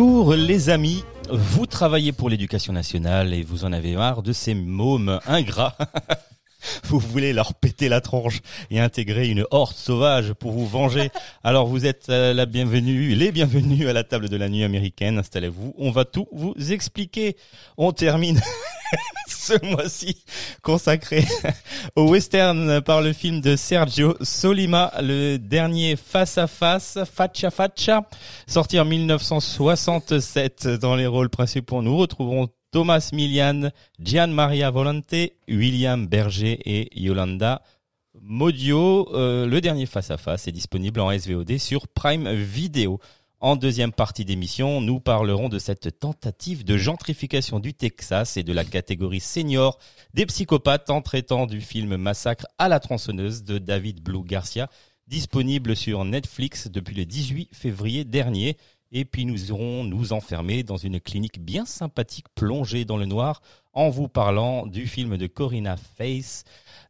Bonjour les amis, vous travaillez pour l'éducation nationale et vous en avez marre de ces mômes ingrats. Vous voulez leur péter la tronche et intégrer une horde sauvage pour vous venger. Alors vous êtes euh, la bienvenue, les bienvenus à la table de la nuit américaine. Installez-vous, on va tout vous expliquer. On termine ce mois-ci consacré au western par le film de Sergio Solima, le dernier face à face, Faccia Faccia, sorti en 1967 dans les rôles principaux. Nous retrouverons Thomas Milian, Gian Maria Volante, William Berger et Yolanda Modio. Euh, le dernier face à face est disponible en SVOD sur Prime Video. En deuxième partie d'émission, nous parlerons de cette tentative de gentrification du Texas et de la catégorie senior des psychopathes en traitant du film Massacre à la tronçonneuse de David Blue Garcia, disponible sur Netflix depuis le 18 février dernier. Et puis nous irons nous enfermer dans une clinique bien sympathique plongée dans le noir en vous parlant du film de Corinna Face,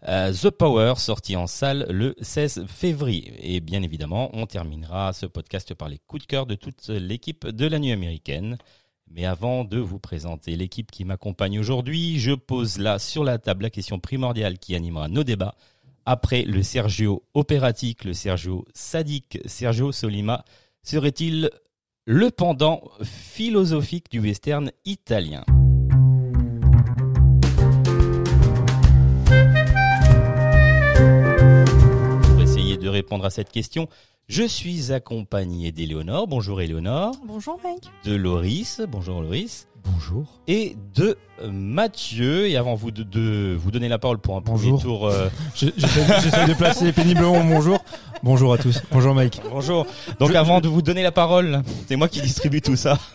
euh, The Power, sorti en salle le 16 février. Et bien évidemment, on terminera ce podcast par les coups de cœur de toute l'équipe de la nuit américaine. Mais avant de vous présenter l'équipe qui m'accompagne aujourd'hui, je pose là sur la table la question primordiale qui animera nos débats. Après le Sergio opératique, le Sergio sadique, Sergio Solima, serait-il le pendant philosophique du western italien? De répondre à cette question, je suis accompagné d'Éléonore. Bonjour Éléonore. Bonjour mec. De Loris. Bonjour Loris. Bonjour. Et de Mathieu. Et avant vous de, de vous donner la parole pour un premier Bonjour. tour. euh, J'essaie de placer péniblement bonjour. Bonjour à tous. Bonjour Mike. Bonjour. Donc avant de vous donner la parole, c'est moi qui distribue tout ça.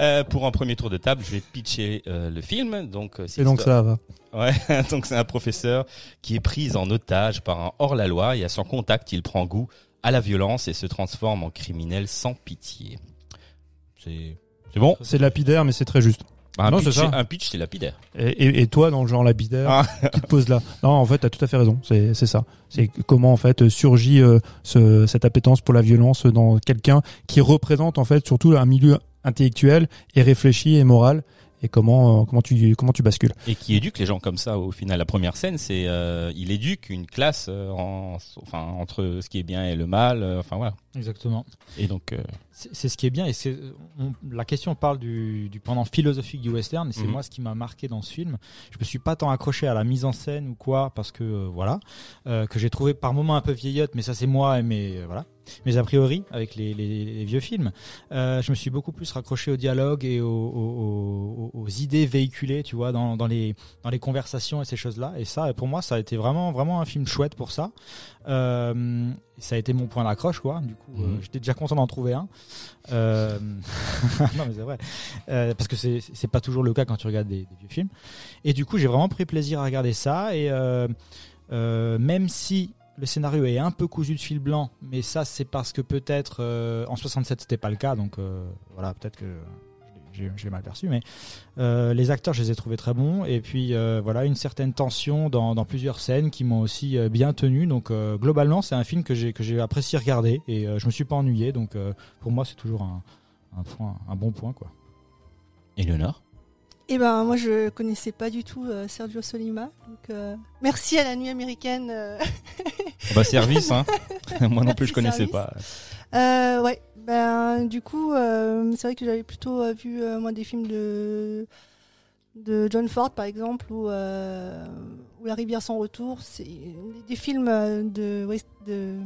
Euh, pour un premier tour de table, je vais pitcher euh, le film. Donc euh, c'est Et donc ça va. Ouais, donc c'est un professeur qui est pris en otage par un hors-la-loi et à son contact, il prend goût à la violence et se transforme en criminel sans pitié. C'est c'est bon. C'est lapidaire mais c'est très juste. Un Non, pitch, c'est ça. un pitch, c'est lapidaire. Et, et- et toi dans le genre lapidaire, Ah. tu te poses là. Non en fait t'as tout à fait raison. C'est c'est ça. C'est comment en fait surgit euh, ce, cette appétence pour la violence dans quelqu'un qui représente en fait surtout un milieu intellectuel et réfléchi et moral. Et comment euh, comment tu comment tu bascules. Et qui éduque les gens comme ça au final. La première scène, c'est euh, il éduque une classe euh, en, enfin entre ce qui est bien et le mal. euh, enfin voilà. Exactement. Et donc euh, C'est ce qui est bien et c'est la question parle du, du pendant philosophique du western et c'est Mhm. moi ce qui m'a marqué dans ce film. Je me suis pas tant accroché à la mise en scène ou quoi parce que euh, voilà euh, que j'ai trouvé par moments un peu vieillotte mais ça c'est moi et mes euh, voilà mes a priori avec les, les- les vieux films. Je me suis beaucoup plus raccroché au dialogue et aux, aux- aux- aux idées véhiculées tu vois dans, dans les dans les conversations et ces choses là et ça pour moi ça a été vraiment vraiment un film chouette pour ça. Euh, ça a été mon point d'accroche quoi. Du coup, euh, Mhm. j'étais déjà content d'en trouver un. Euh, non mais c'est vrai, parce que c'est pas toujours le cas quand tu regardes des, des vieux films. Et du coup, j'ai vraiment pris plaisir à regarder ça. Et même si le scénario est un peu cousu de fil blanc, mais ça c'est parce que peut-être euh, en 67 c'était pas le cas, donc euh, voilà peut-être que l'ai mal perçu, mais euh, les acteurs je les ai trouvés très bons et puis euh, voilà une certaine tension dans, dans plusieurs scènes qui m'ont aussi euh, bien tenu. Donc euh, globalement c'est un film que j'ai que j'ai apprécié regarder et euh, je me suis pas ennuyé. Donc euh, pour moi c'est toujours un, un point un bon point quoi. Eleonore. Et ben moi je connaissais pas du tout euh, Sergio Solima. Donc euh, merci à la nuit américaine. euh. Bah service hein. Moi non plus je connaissais service. pas. Euh, ouais, ben du coup euh, c'est vrai que j'avais plutôt euh, vu euh, moi des films de de John Ford par exemple ou euh, ou La rivière sans retour. C'est des films de, west- de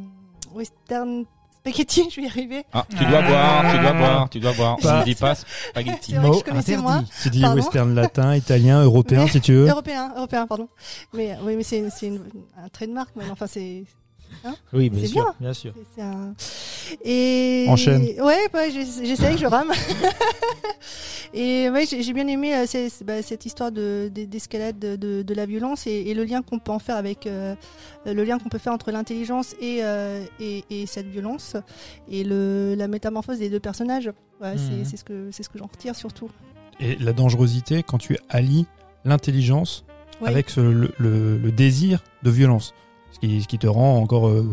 western spaghetti, je vais y arriver. Ah, tu dois boire, tu dois boire, tu dois boire. Pas- On ne dit pas spaghetti. C'est vrai que Mot interdit. Tu dis Pardon western latin, italien, européen Mais- si tu veux. Européen, européen, pardon. Mais oui, mais c'est un trait de marque, mais enfin c'est Oui, bien sûr, bien. bien sûr. un et Enchaîne. Ouais, ouais, j'ess- j'essaye, je rame. et ouais, j'ai bien aimé euh, bah, cette histoire de d'escalade de, de, de la violence et, et le lien qu'on peut en faire avec euh, le lien qu'on peut faire entre l'intelligence et, euh, et et cette violence et le la métamorphose des deux personnages. Ouais, c'est- Mhm. c'est ce que c'est ce que j'en retire surtout. Et la dangerosité quand tu allies l'intelligence Oui. avec ce- le, le- le désir de violence. Ce qui, ce qui te rend encore euh,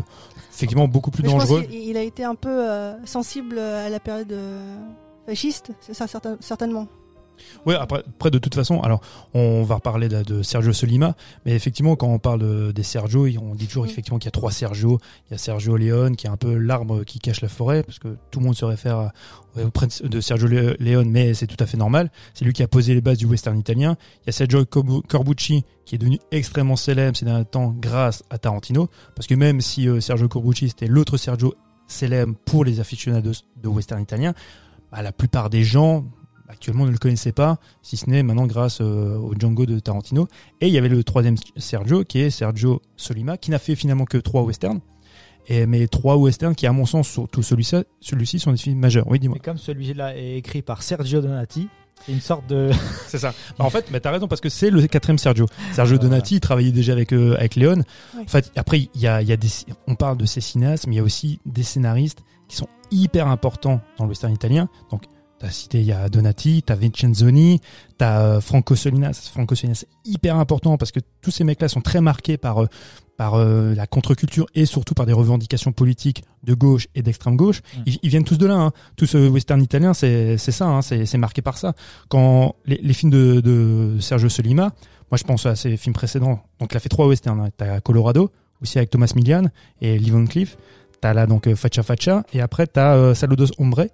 effectivement beaucoup plus Mais dangereux. il a été un peu euh, sensible à la période euh, fasciste, c'est ça certain- certainement. Ouais, après, après de toute façon, alors on va reparler de, de Sergio Solima, mais effectivement quand on parle de- des Sergio, on dit toujours Mm. effectivement qu'il y a trois Sergio. Il y a Sergio Leone qui est un peu l'arbre qui cache la forêt, parce que tout le monde se réfère au prince de Sergio Le- Leone, mais c'est tout à fait normal. C'est lui qui a posé les bases du western italien. Il y a Sergio Corbu- Corbucci qui est devenu extrêmement célèbre ces derniers temps grâce à Tarantino, parce que même si euh, Sergio Corbucci c'était l'autre Sergio célèbre pour les aficionados de western italien, bah, la plupart des gens actuellement ne le connaissaient pas, si ce n'est maintenant grâce euh, au Django de Tarantino. Et il y avait le troisième Sergio, qui est Sergio Solima, qui n'a fait finalement que trois westerns. Et, mais trois westerns qui, à mon sens, surtout celui-ci, celui-ci sont des films majeurs. Oui, dis-moi. Et comme celui-là est écrit par Sergio Donati, c'est une sorte de. C'est ça. Bah, en fait, bah, t'as raison parce que c'est le quatrième Sergio. Sergio Voilà. Donati il travaillait déjà avec euh, avec Léon. En fait, après il y a il y a des on parle de ces cinéastes, mais il y a aussi des scénaristes qui sont hyper importants dans le western italien. Donc t'as cité il y a Donati, t'as Vincenzoni, t'as euh, Franco Solinas. Franco Solinas c'est hyper important parce que tous ces mecs-là sont très marqués par euh, par euh, la contre-culture et surtout par des revendications politiques de gauche et d'extrême gauche. Mm. Ils, ils viennent tous de là. Hein. Tout ce western italien, c'est ça, hein. c'est marqué par ça quand les, les films de, de Sergio Solima, moi je pense à ses films précédents. Donc il a fait trois westerns. Hein. T'as Colorado, aussi avec Thomas Millian et Lee Van Cleef. T'as là donc Faccia Faccia et après t'as euh, Saludos Hombre,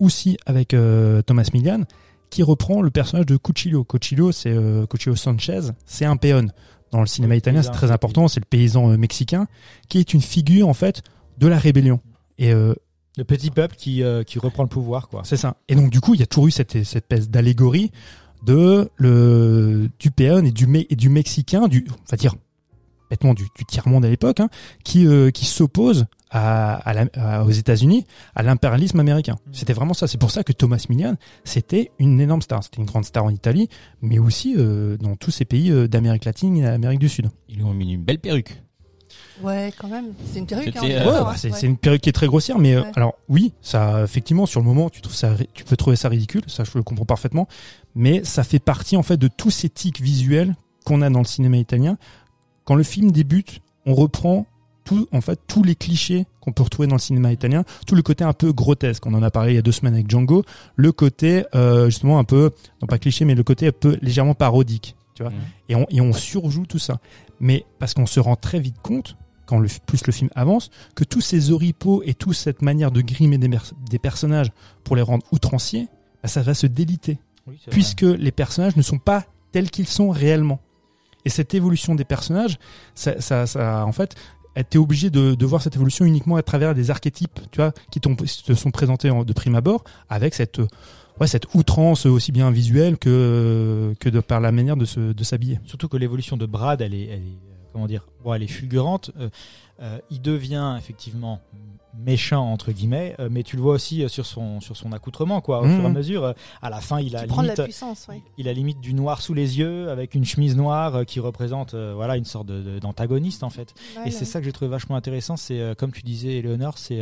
aussi avec euh, Thomas Millian, qui reprend le personnage de Cuchillo. Cuchillo, c'est euh, Cuchillo Sanchez, c'est un peon. Dans le cinéma italien, c'est très important. C'est le paysan euh, mexicain qui est une figure en fait de la rébellion. Et euh, Le petit peuple qui, euh, qui reprend le pouvoir, quoi. c'est ça. Et donc du coup, il y a toujours eu cette, cette espèce d'allégorie de le du péon et du Me- et du mexicain, du on va dire bêtement du, du tiers monde à l'époque, hein, qui euh, qui s'oppose à, à la- à- aux États-Unis, à l'impérialisme américain. C'était vraiment ça. C'est pour ça que Thomas Millian, c'était une énorme star. C'était une grande star en Italie, mais aussi euh, dans tous ces pays euh, d'Amérique latine et d'Amérique du Sud. Ils lui ont mis une belle perruque. Ouais, quand même. C'est une perruque. Hein, euh, Ouais, bah, c'est Ouais. une perruque qui est très grossière, mais euh, Ouais. alors oui, ça effectivement sur le moment tu trouves ça, tu peux trouver ça ridicule, ça je le comprends parfaitement, mais ça fait partie en fait de tous ces tics visuels qu'on a dans le cinéma italien. Quand le film débute, on reprend tout en fait tous les clichés qu'on peut retrouver dans le cinéma italien, tout le côté un peu grotesque. On en a parlé il y a deux semaines avec Django, le côté euh, justement un peu non pas cliché, mais le côté un peu légèrement parodique, tu vois Mhm. et on, et on surjoue tout ça. Mais parce qu'on se rend très vite compte, quand le, plus le film avance, que tous ces oripeaux et toute cette manière de grimer des, des personnages pour les rendre outranciers, bah, ça va se déliter. Oui, c'est vrai. Puisque les personnages ne sont pas tels qu'ils sont réellement. Et cette évolution des personnages, ça, ça, ça en fait, t'es obligé de, de voir cette évolution uniquement à travers des archétypes, tu vois, qui te sont présentés en- de prime abord, avec cette, ouais, cette outrance aussi bien visuelle que, que de par la manière de se, de s'habiller. Surtout que l'évolution de Brad, elle est, elle est euh, comment dire, bon, elle est fulgurante. Euh, euh, il devient effectivement méchant entre guillemets, euh, mais tu le vois aussi euh, sur son sur son accoutrement quoi. Au Mhm. fur et à mesure, euh, à la fin, il a la limite, puissance, ouais. il a limite du noir sous les yeux avec une chemise noire euh, qui représente euh, voilà une sorte d'antagoniste en fait. Ouais, Et c'est ça que j'ai trouvé vachement intéressant, c'est euh, comme tu disais, Eleonore, c'est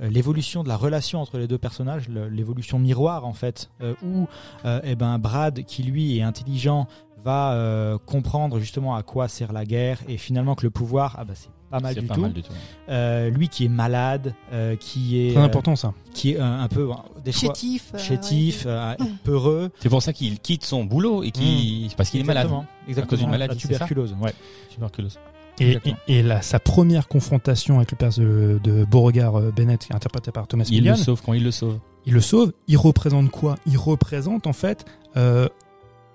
l'évolution de la relation entre les deux personnages, l'évolution miroir en fait, euh, où euh, eh ben Brad, qui lui est intelligent, va euh, comprendre justement à quoi sert la guerre et finalement que le pouvoir, ah bah c'est pas mal du pas tout. mal du tout. Euh, lui qui est malade, euh, qui est Très euh, important ça. qui est un, un peu des Chétif. euh, chétif, ouais. euh, peureux. C'est pour ça qu'il quitte son boulot et qu'il parce qu'il est malade. Exactement. Exactement. cause d'une maladie, la tuberculose. Ouais. Tuberculose. Et, Exactement. et, et là, sa première confrontation avec le père de, de Beauregard Bennett, qui est interprété par Thomas Il Millian, le sauve quand il le sauve. il le sauve. Il représente quoi? Il représente en fait euh,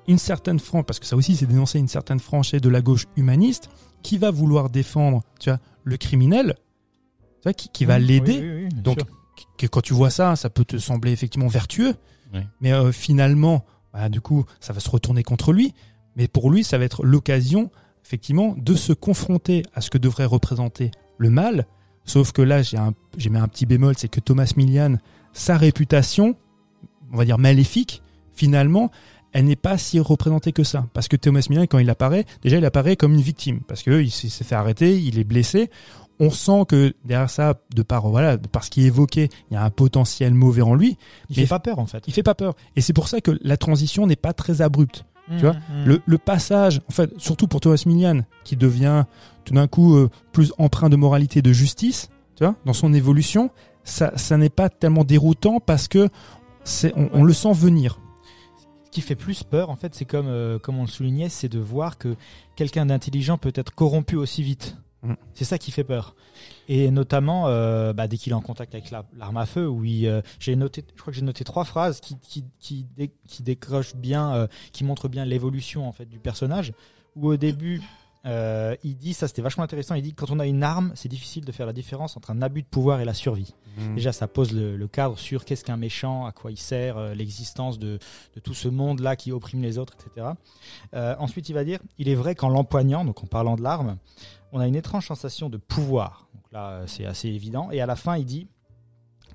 une certaine frange, parce que ça aussi c'est dénoncer une certaine franchise de la gauche humaniste qui va vouloir défendre, tu vois, le criminel vois, qui, qui va Oui, l'aider. oui, oui, bien Donc, que quand tu vois ça, ça peut te sembler effectivement vertueux, mais euh, finalement, bah, du coup, ça va se retourner contre lui. Mais pour lui, ça va être l'occasion, effectivement, de se confronter à ce que devrait représenter le mal. Sauf que là, j'ai un, j'ai mis un petit bémol, c'est que Thomas Millian, sa réputation, on va dire maléfique, finalement, elle n'est pas si représentée que ça. Parce que Thomas Millian, quand il apparaît, déjà, il apparaît comme une victime. Parce que il s'est fait arrêter, il est blessé. On sent que derrière ça, de par, voilà, de par ce qui est évoqué, il y a un potentiel mauvais en lui. Il fait pas peur en fait. Il fait pas peur. Et c'est pour ça que la transition n'est pas très abrupte. Tu vois, Mhm. Le, le passage, en fait, surtout pour Thomas Millian, qui devient tout d'un coup euh, plus empreint de moralité, de justice, tu vois, dans son évolution, ça, ça n'est pas tellement déroutant parce que c'est, on, on le sent venir. Qui fait plus peur, en fait, c'est comme, euh, comme on le soulignait, c'est de voir que quelqu'un d'intelligent peut être corrompu aussi vite. Mm. C'est ça qui fait peur. Et notamment, euh, bah, dès qu'il est en contact avec la- l'arme à feu, où il, euh, j'ai noté, je crois que j'ai noté trois phrases qui, qui, qui, dé- qui décrochent bien, qui montrent bien l'évolution en fait du personnage. Où au début, euh, il dit, ça c'était vachement intéressant, il dit quand on a une arme, c'est difficile de faire la différence entre un abus de pouvoir et la survie. Déjà, ça pose le, le cadre sur qu'est-ce qu'un méchant, à quoi il sert, euh, l'existence de, de tout ce monde-là qui opprime les autres, etc. Euh, ensuite, il va dire il est vrai qu'en l'empoignant, donc en parlant de l'arme, on a une étrange sensation de pouvoir. Donc là, c'est assez évident. Et à la fin, il dit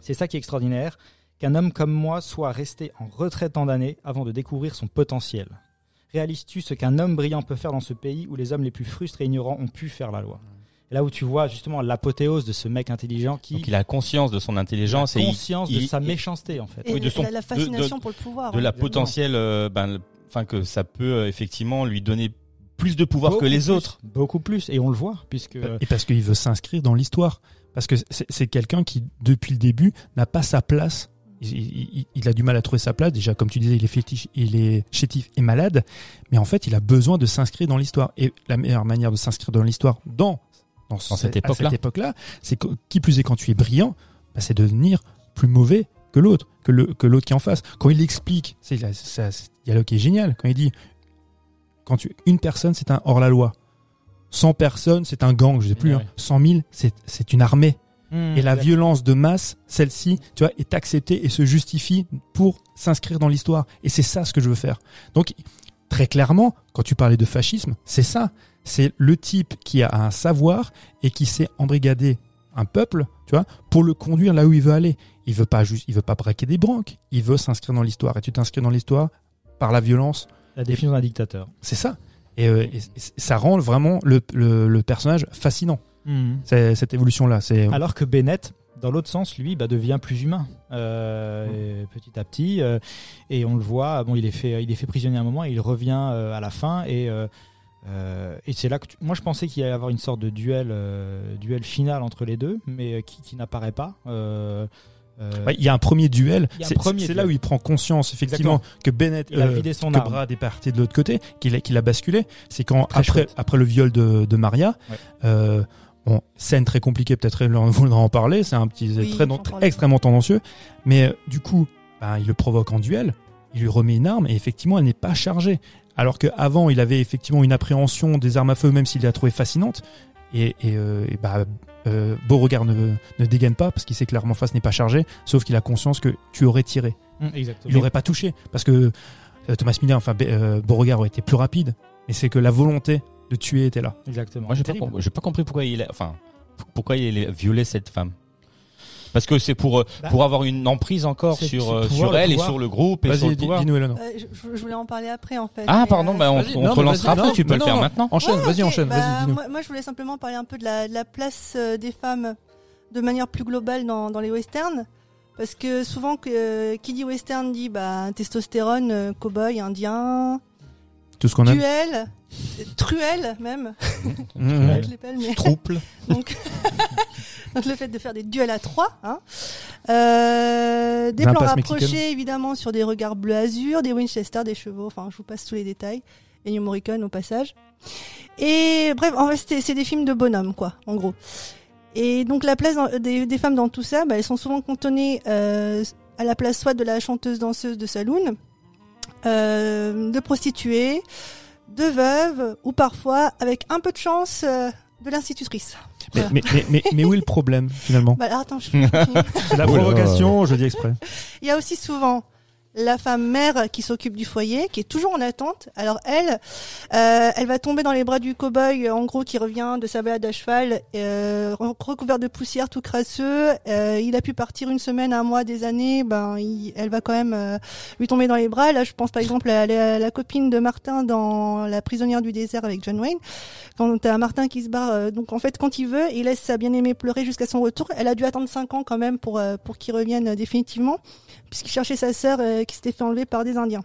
c'est ça qui est extraordinaire, qu'un homme comme moi soit resté en retrait tant d'années avant de découvrir son potentiel. Réalises-tu ce qu'un homme brillant peut faire dans ce pays où les hommes les plus frustrés et ignorants ont pu faire la loi Et là où tu vois justement l'apothéose de ce mec intelligent qui Donc il a conscience de son intelligence a et il- conscience de il- sa il- méchanceté en fait. Et Oui, de son- la, la de- fascination de- pour le pouvoir. de la exactement. potentielle, euh, ben, enfin que ça peut euh, effectivement lui donner plus de pouvoir Beaucoup que les plus, autres. Beaucoup plus, et on le voit, puisque Et parce qu'il veut s'inscrire dans l'histoire. Parce que c'est quelqu'un qui, depuis le début, n'a pas sa place. Il, il- il a du mal à trouver sa place. Déjà, comme tu disais, il est fétiche, il est chétif et malade. Mais en fait, il a besoin de s'inscrire dans l'histoire. Et la meilleure manière de s'inscrire dans l'histoire, dans, dans, cette époque-là. c'est qui plus est quand tu es brillant, bah, c'est de devenir plus mauvais que l'autre, que, l'autre qui est en face. Quand il explique, c'est, ce dialogue qui est génial. Quand il dit, quand tu, une personne, c'est un hors-la-loi. 100 personnes, c'est un gang, je sais plus. Ouais. hein. 100 000, c'est, c'est une armée. Mmh, Et la violence de masse, celle-ci, tu vois, est acceptée et se justifie pour s'inscrire dans l'histoire. Et c'est ça ce que je veux faire. Donc, très clairement, quand tu parlais de fascisme, c'est ça. C'est le type qui a un savoir et qui sait embrigader un peuple, tu vois, pour le conduire là où il veut aller. Il veut pas juste, il veut pas braquer des banques. Il veut s'inscrire dans l'histoire. Et tu t'inscris dans l'histoire par la violence. la définition d'un dictateur. C'est ça. Et, euh, et ça rend vraiment le, le, le personnage fascinant. C'est- Cette évolution-là, c'est Alors que Bennett, dans l'autre sens, lui, bah, devient plus humain euh, petit à petit. euh, et on le voit. Bon, il est fait, il est fait prisonnier à un moment. Et il revient euh, à la fin. Et et c'est là que tu- moi je pensais qu'il allait y avoir une sorte de duel, duel final entre les deux, mais qui, qui n'apparaît pas. Ouais, il y a un premier duel. C'est là où il prend conscience, effectivement, que Bennett, Il a vidé son que arme. Brad est parti de l'autre côté, qu'il a, basculé. C'est quand, Très après, chouette. après le viol de, de Maria, Ouais. Bon, scène très compliquée, peut-être on voudra en parler, c'est un petit, Oui, très, j'en très- parlais. extrêmement tendancieux. Mais euh, du coup, ben, il le provoque en duel, il lui remet une arme et effectivement, elle n'est pas chargée. Alors qu'avant, il avait effectivement une appréhension des armes à feu, même s'il l'a trouvée fascinante. Et, et, euh, et bah, euh, Beauregard ne, ne dégaine pas parce qu'il sait que l'arme en face n'est pas chargée, sauf qu'il a conscience que tu aurais tiré. Hum, exactement. Il n'aurait pas touché parce que euh, Thomas Miller, enfin Be- euh, Beauregard aurait été plus rapide, mais c'est que la volonté de tuer était là. Exactement. Moi, j'ai pas, Terrible. com- j'ai pas compris pourquoi il a, enfin, pourquoi il a violé cette femme. Parce que c'est pour euh, Bah, pour avoir une emprise encore c'est- sur c'est euh, pouvoir, sur le elle et pouvoir. sur le groupe et sur Vas-y, le dis- pouvoir. dis-nous Eleanor. Euh, je, je voulais en parler après en fait. Ah mais, pardon, euh, bah on, Vas-y, on non, te mais relancera vas-y, après. non, Tu peux mais le faire non. maintenant. Enchaîne, Ouais, vas-y, ok, enchaîne, bah, vas-y, dis-nous. moi, moi, je voulais simplement parler un peu de la, de la place euh, des femmes de manière plus globale dans, dans les westerns. Parce que souvent, que, euh, qui dit western dit bah, testostérone, euh, cow-boy, indien, Tout ce qu'on aime. duel, truelle même. Mmh. mais- Trouble. Donc, donc le fait de faire des duels à trois. Hein. Euh, des plans rapprochés mexicaine. évidemment sur des regards bleu azur, des Winchester, des chevaux. Enfin, je vous passe tous les détails. Et New Morricone au passage. Et bref, en fait, c'est des films de bonhomme, quoi, en gros. Et donc la place dans- des, des femmes dans tout ça, bah, elles sont souvent cantonnées euh, à la place soit de la chanteuse danseuse de saloon, euh, de prostituée, de veuve, ou parfois, avec un peu de chance, euh, de l'institutrice. Mais, mais, mais, mais, mais où est le problème finalement? Bah, attends, je. C'est la Oh là. provocation, je dis exprès. Il y a aussi souvent la femme mère qui s'occupe du foyer, qui est toujours en attente. Alors elle, euh, elle va tomber dans les bras du cow-boy, en gros, qui revient de sa balade à cheval, euh, recouvert de poussière, tout crasseux. Euh, il a pu partir une semaine, un mois, des années. Ben, il- elle va quand même euh, lui tomber dans les bras. Là, je pense par exemple à la, la copine de Martin dans La prisonnière du désert avec John Wayne. Quand t'as Martin qui se barre, euh, donc en fait, quand il veut, il laisse sa bien-aimée pleurer jusqu'à son retour. Elle a dû attendre cinq ans quand même pour euh, pour qu'il revienne définitivement puisqu'il cherchait sa sœur qui s'était fait enlever par des Indiens.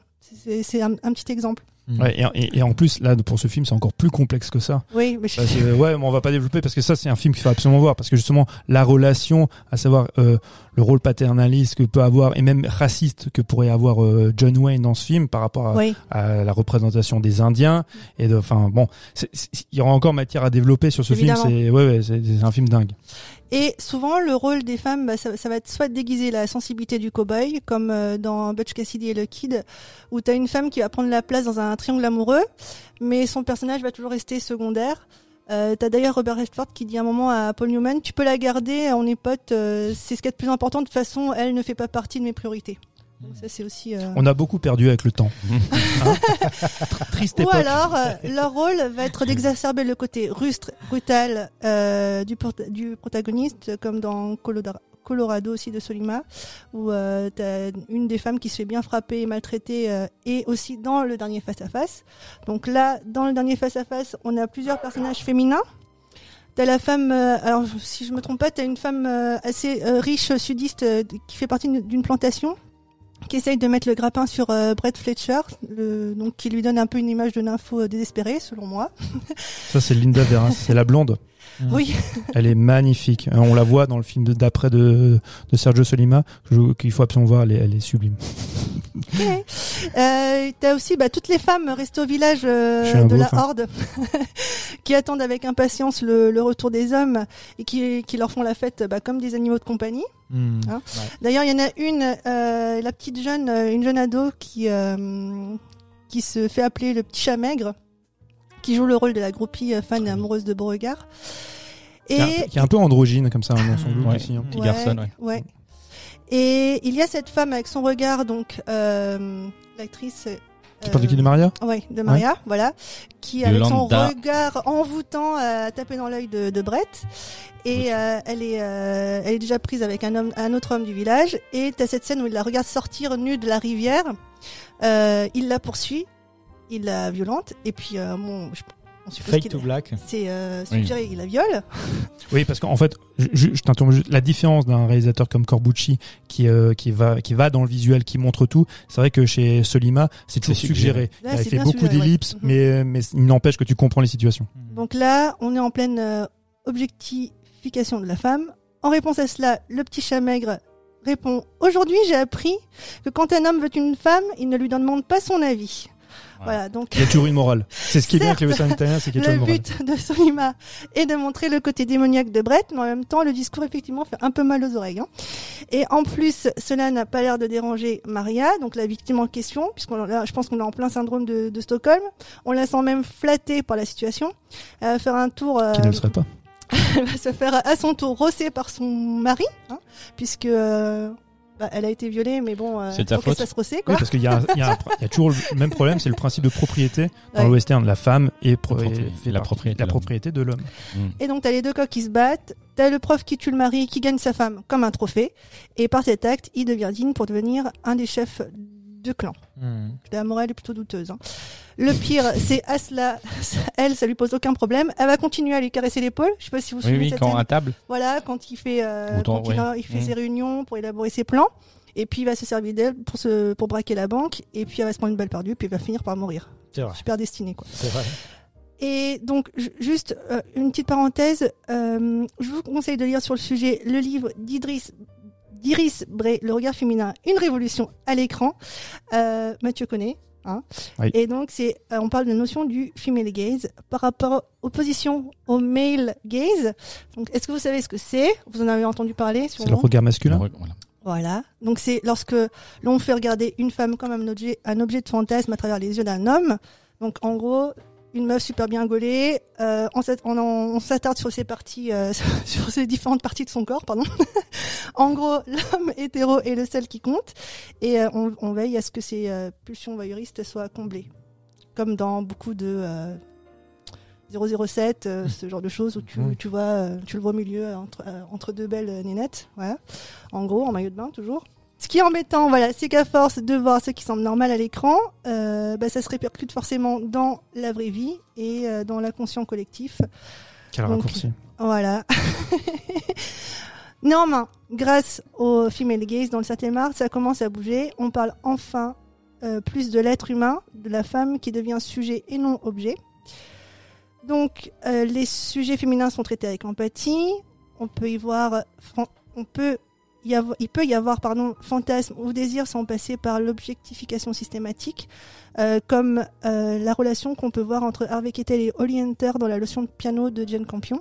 C'est- un, un petit exemple. Ouais, et, et- et en plus, là, pour ce film, c'est encore plus complexe que ça. Oui, mais je- Parce que, ouais, mais on va pas développer parce que ça, c'est un film qu'il faut absolument voir. Parce que justement, la relation, à savoir euh, le rôle paternaliste que peut avoir, et même raciste que pourrait avoir euh, John Wayne dans ce film par rapport à, oui. à la représentation des Indiens. Et de, enfin, bon, il y aura encore matière à développer sur ce Évidemment. film. C'est, ouais, c'est un film dingue. Et souvent, le rôle des femmes, bah, ça, va être soit déguiser la sensibilité du cow-boy, comme euh, dans Butch Cassidy et le Kid, où tu as une femme qui va prendre la place dans un triangle amoureux, mais son personnage va toujours rester secondaire. Euh, T'as d'ailleurs Robert Redford qui dit un moment à Paul Newman, tu peux la garder, on est potes, euh, c'est ce qui est le plus important. De toute façon, elle ne fait pas partie de mes priorités. Donc ça, c'est aussi. euh, On a beaucoup perdu avec le temps. Hein Triste Ou époque. alors, euh, leur rôle va être d'exacerber le côté rustre, brutal euh, du, prota- du protagoniste, comme dans Colorado, Colorado aussi de Solima, où euh, t'as une des femmes qui se fait bien frapper et maltraiter, euh, et aussi dans le dernier face-à-face. Donc là, dans le dernier face-à-face, on a plusieurs personnages féminins. T'as la femme, euh, alors si je me trompe pas, t'as une femme euh, assez euh, riche sudiste euh, qui fait partie d'une plantation qui essaye de mettre le grappin sur euh, Brett Fletcher, le, donc qui lui donne un peu une image de nympho euh, désespérée, selon moi. Ça, c'est Linda Veras, c'est la blonde. Oui, Elle est magnifique. Euh, On la voit dans le film d'après de, de Sergio Solima, qu'il faut absolument voir. Elle est, elle est sublime. euh, t'as aussi bah, toutes les femmes restées au village euh, de la horde, qui attendent avec impatience le, le retour des hommes et qui, qui leur font la fête bah, comme des animaux de compagnie. Hmm. Hein D'ailleurs, il y en a une, euh, la petite jeune, une jeune ado qui euh, qui se fait appeler le petit chat maigre, qui joue le rôle de la groupie euh, fan et amoureuse de Beauregard. Qui est un- Et Qui est un peu androgyne comme ça dans son look Ouais. aussi. hein. Petit garçon, ouais. ouais. Et il y a cette femme avec son regard, donc euh, l'actrice. Tu parles de qui de Maria Ouais, de Maria, voilà, qui avec son Yolanda. regard envoûtant a tapé dans l'œil de, de Brett. Et Oui. euh, elle est, euh, elle est déjà prise avec un homme, un autre homme du village. Et t'as cette scène où il la regarde sortir nue de la rivière. Euh, il la poursuit, il la violente. Et puis, euh, bon, je, on suppose qu'il to black. c'est euh, Oui. suggéré, il la viole. Oui, parce qu'en fait, je, je, t'interromps juste. La différence d'un réalisateur comme Corbucci qui euh, qui va qui va dans le visuel, qui montre tout. C'est vrai que chez Solima, c'est toujours C'est suggéré. Là, il c'est fait beaucoup suggéré, ouais. d'ellipses, Mhm. mais mais il n'empêche que tu comprends les situations. Donc là, on est en pleine euh, objectification de la femme. En réponse à cela, le petit chat maigre répond Aujourd'hui, j'ai appris que quand un homme veut une femme, il ne lui demande pas son avis. Voilà, donc Il y a toujours une morale. C'est ce qui est bien avec les Certes. western italiens, c'est qu'il y a toujours le une morale. but de Solima est de montrer le côté démoniaque de Brett, mais en même temps, le discours effectivement fait un peu mal aux oreilles. hein. Et en plus, cela n'a pas l'air de déranger Maria, donc la victime en question, puisqu'on je pense qu'on est en plein syndrome de, de Stockholm. On la sent même flattée par la situation. Elle va faire un tour. euh, Qui ne le serait pas. elle va se faire à son tour rosser par son mari, hein, puisque euh, bah, elle a été violée, mais bon, euh, C'est faut qu'elle faute. se rosser, Oui, parce qu'il y a, y, y toujours le même problème, c'est le principe de propriété dans Ouais. le western. La femme est, pro- La propriété- fait la propriété la de l'homme. propriété de l'homme. Et donc, t'as les deux coqs qui se battent. T'as le prof qui tue le mari, qui gagne sa femme comme un trophée. Et par cet acte, il devient digne pour devenir un des chefs de clan. Hmm. La morale est plutôt douteuse. hein. Le pire, c'est Asla. Elle, ça lui pose aucun problème. Elle va continuer à lui caresser l'épaule. Je sais pas si vous vous souvenez oui, cette quand à table. Voilà, quand il fait, euh, quand il, fait Mm. ses réunions pour élaborer ses plans. Et puis il va se servir d'elle pour se, pour braquer la banque. Et puis elle va se prendre une balle perdue. Puis il va finir par mourir. Vrai. Super destiné, quoi. C'est vrai. Et donc, ju- juste euh, une petite parenthèse, euh, je vous conseille de lire sur le sujet le livre d'Idriss d'Iris Bray, Le regard féminin, une révolution à l'écran. Euh, Mathieu connaît. Hein Oui. Et donc, c'est, euh, on parle de la notion du female gaze par rapport opposition au male gaze. Donc, est-ce que vous savez ce que c'est? Vous en avez entendu parler C'est le regard masculin? Voilà. voilà. Donc c'est lorsque l'on fait regarder une femme comme un objet, un objet de fantasme à travers les yeux d'un homme. Donc en gros, une meuf super bien gaulée. Euh, on s'attarde sur ses parties, euh, sur ses différentes parties de son corps, pardon. en gros, l'homme hétéro est le seul qui compte, et euh, on, on veille à ce que ses pulsions voyeuristes soient comblées, comme dans beaucoup de euh, 007, euh, ce genre de choses où tu, Mhm. tu vois, tu le vois au milieu entre, entre deux belles nénettes, voilà. En gros, en maillot de bain toujours. Ce qui est embêtant, voilà, c'est qu'à force de voir ce qui semble normal à l'écran, euh, bah, ça se répercute forcément dans la vraie vie et euh, dans l'inconscient collectif. Quel Donc, raccourci. Voilà. Néanmoins, grâce au female gaze dans le 7 art, ça commence à bouger. On parle enfin euh, plus de l'être humain, de la femme qui devient sujet et non objet. Donc, euh, les sujets féminins sont traités avec empathie. On peut y voir, on peut y avoir, il peut y avoir, pardon, fantasme ou désir sans passer par l'objectification systématique, euh, comme euh, la relation qu'on peut voir entre Harvey Keitel et Holly Hunter dans la leçon de piano de Jane Campion.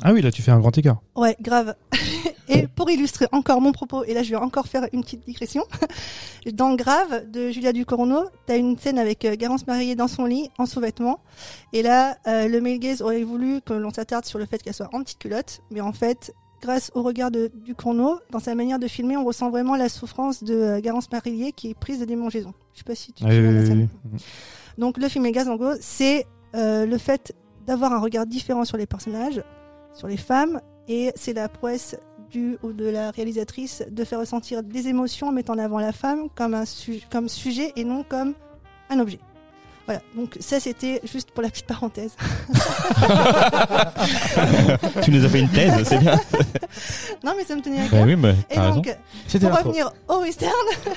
Ah oui, là tu fais un grand écart. Ouais, grave. et pour illustrer encore mon propos, et là je vais encore faire une petite digression, dans Grave de Julia Ducorneau, t'as une scène avec euh, Garance Mariée dans son lit, en sous-vêtements, et là euh, le male gaze aurait voulu que l'on s'attarde sur le fait qu'elle soit en petite culotte, mais en fait, grâce au regard de Ducorneau, dans sa manière de filmer, on ressent vraiment la souffrance de euh, Garance Mariée qui est prise de démangeaison. Je sais pas si tu te oui, oui. Donc le film Gaz, en gros, c'est euh, le fait d'avoir un regard différent sur les personnages, sur les femmes, et c'est la prouesse du ou de la réalisatrice de faire ressentir des émotions en mettant en avant la femme comme un su- comme sujet et non comme un objet. Voilà, donc ça c'était juste pour la petite parenthèse. tu nous as fait une thèse, c'est bien. non mais ça me tenait à Bah cœur. oui, mais Et t'as raison. donc, C'était pour revenir au western,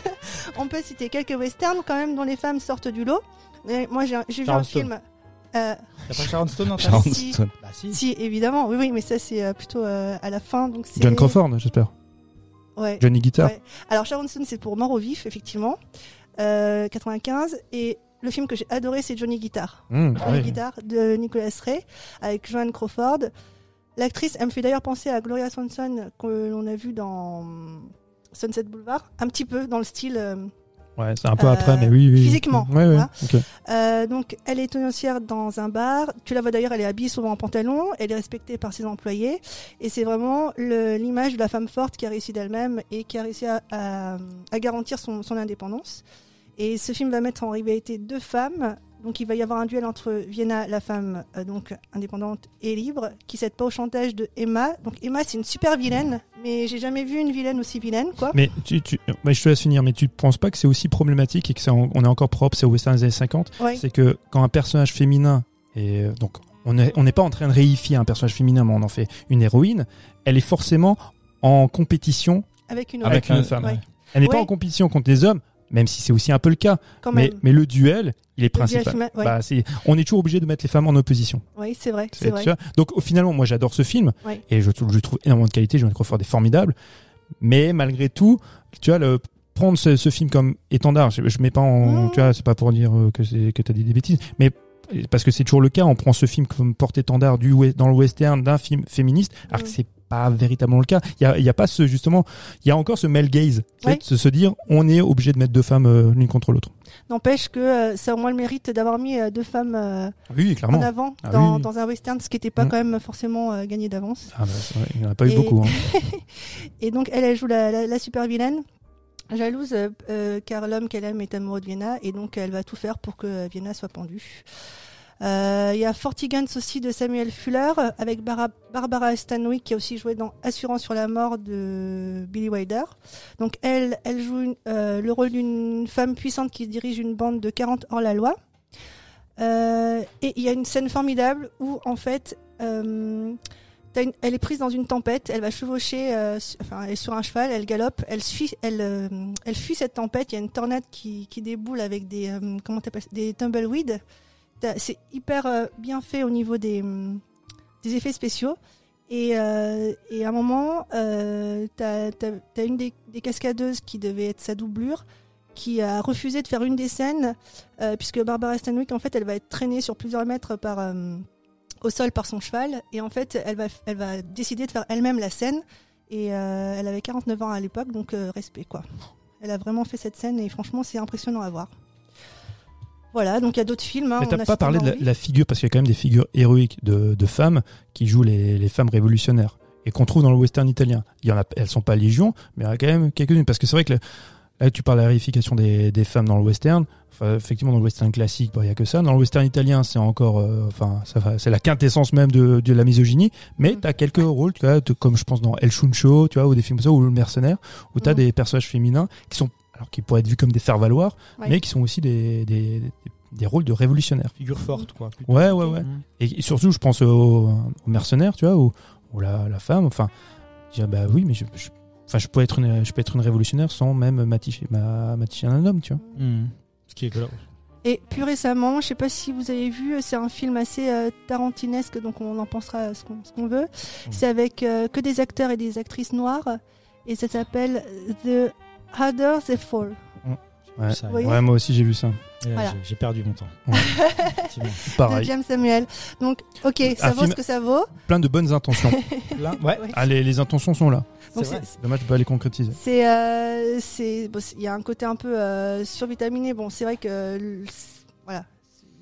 on peut citer quelques westerns quand même dont les femmes sortent du lot. Et moi j'ai j'ai vu un film. euh, T'as pas Sharon Stone dans ta Sharon si. Stone. Bah si. Si, évidemment, oui, oui, mais ça c'est euh, plutôt euh, à la fin. Donc c'est... John Crawford, j'espère. Ouais. Johnny Guitar. Ouais. Alors Sharon Stone, c'est pour Mort au vif, effectivement, euh, 95. Et le film que j'ai adoré, c'est Johnny Guitar. Mmh, Johnny ouais. Guitar de Nicolas Ray avec Joan Crawford. L'actrice, elle me fait d'ailleurs penser à Gloria Swanson que l'on a vu dans Sunset Boulevard, un petit peu dans le style. euh, Ouais, c'est un peu Euh, après, mais oui, oui. physiquement, Ouais, ouais. voilà. ok. Euh, donc, elle est tenancière dans un bar. Tu la vois d'ailleurs, elle est habillée souvent en pantalon. Elle est respectée par ses employés. Et c'est vraiment l'image de la femme forte qui a réussi d'elle-même et qui a réussi à, à- à garantir son, son indépendance. Et ce film va mettre en rivalité deux femmes. Donc, il va y avoir un duel entre Vienna, la femme euh, donc indépendante et libre, qui cède pas au chantage de Emma. Donc, Emma, c'est une super vilaine, mais j'ai jamais vu une vilaine aussi vilaine, quoi. Mais tu, tu, bah, je te laisse finir, mais tu penses pas que c'est aussi problématique et que en- on est encore propre, c'est au western des années 50 Ouais. C'est que quand un personnage féminin, et euh, donc on est- on n'est pas en train de réifier un personnage féminin, mais on en fait une héroïne, elle est forcément en compétition Avec une avec un- une femme. ouais. Elle n'est Ouais. pas en compétition contre des hommes, même si c'est aussi un peu le cas. quand Mais, même. mais le duel, il est Le principal. ouais. Bah, on est toujours obligé de mettre les femmes en opposition. Oui, c'est vrai, C'est- vrai. tu Donc finalement, moi j'adore ce film Ouais. et je, trouve- je trouve énormément de qualité. Joan Crawford est formidable, mais malgré tout, tu vois le prendre ce, ce film comme étendard. Je, je mets pas en, Mmh. tu vois, c'est pas pour dire euh, que que t'as dit des bêtises, mais parce que c'est toujours le cas, on prend ce film comme porte-étendard du dans le western d'un film féministe, alors que Mmh. c'est pas véritablement le cas. Il y a, pas ce justement, il y a encore ce male gaze, Ouais. de se, dire on est obligé de mettre deux femmes euh, l'une contre l'autre. N'empêche que euh, ça a au moins le mérite d'avoir mis euh, deux femmes Oui, en avant Ah dans, oui, oui. dans un western, ce qui n'était pas Mm. quand même forcément gagné d'avance. Ah bah, vrai, il n'y en a pas eu Et- beaucoup. Hein. Et donc elle, elle joue la, la, la super vilaine, jalouse, euh, car l'homme qu'elle aime est amoureux de Vienna, et donc elle va tout faire pour que Vienna soit pendue. Euh, Il y a Fortigans aussi de Samuel Fuller avec Bara- Barbara Stanwyck qui a aussi joué dans Assurance sur la mort de Billy Wilder. Donc elle, joue euh, le rôle d'une femme puissante qui dirige une bande de 40 hors la loi. Euh, et il y a une scène formidable où en fait elle est prise dans une tempête, elle va chevaucher, enfin elle est sur un cheval, elle galope, elle fuit cette tempête. Il y a une tornade qui, déboule avec des comment des tumbleweeds. C'est hyper euh, bien fait au niveau des, hum, effets spéciaux. Et, euh, et à un moment, euh, t'as as, une des, cascadeuses qui devait être sa doublure qui a refusé de faire une des scènes euh, puisque Barbara Stanwyck en fait elle va être traînée sur plusieurs mètres par au sol par son cheval et en fait elle va elle va décider de faire elle-même la scène et elle avait 49 ans à l'époque donc respect quoi. Elle a vraiment fait cette scène et franchement c'est impressionnant à voir. Voilà, donc il y a d'autres films. Hein, Mais t'as pas parlé de la, figure, parce qu'il y a quand même des figures héroïques de, de femmes qui jouent les, les femmes révolutionnaires et qu'on trouve dans le western italien. Il y en a, elles sont pas légion, mais il y en a quand même quelques-unes. Parce que c'est vrai que le- là, tu parles de la réification des, des femmes dans le western. Enfin, effectivement, dans le western classique, bah, il y a que ça. Dans le western italien, c'est encore, euh, enfin, c'est la quintessence même de, de la misogynie. Mais Mm. t'as quelques rôles, tu vois, comme je pense dans El Shuncho, tu vois, ou des films comme ça, ou Le Mercenaire, où t'as Mm. des personnages féminins qui sont, alors qui pourraient être vus comme des faire-valoir, Ouais. mais qui sont aussi des, des, des, des rôles de révolutionnaires. Figure forte, quoi. plutôt. Ouais, ouais, ouais. Mm. Et surtout, je pense aux, aux mercenaires, tu vois, ou, ou la, la femme. Enfin, je dis, bah oui, mais je, je- enfin, je peux être une, je peux être une révolutionnaire sans même m'atticher, m'a- un homme, tu vois. Mm. Ce qui est clair. Et plus récemment, je sais pas si vous avez vu, c'est un film assez euh, tarantinesque, donc on en pensera ce qu'on ce qu'on veut. C'est avec euh, que des acteurs et des actrices noires, et ça s'appelle The Harder They Fall. Ouais. Ça, Vous voyez Ouais, moi aussi, j'ai vu ça. Voilà. j'ai- perdu mon temps. Ouais. Effectivement. de Pareil. James Samuel. Donc, ok, ça Un vaut film- ce que ça vaut. Plein de bonnes intentions. Là, ouais, ah, les, les intentions sont là. Donc, c'est Dommage de pas les concrétiser. C'est, euh, bon, il y a un côté un peu euh, survitaminé. Bon, c'est vrai que, voilà,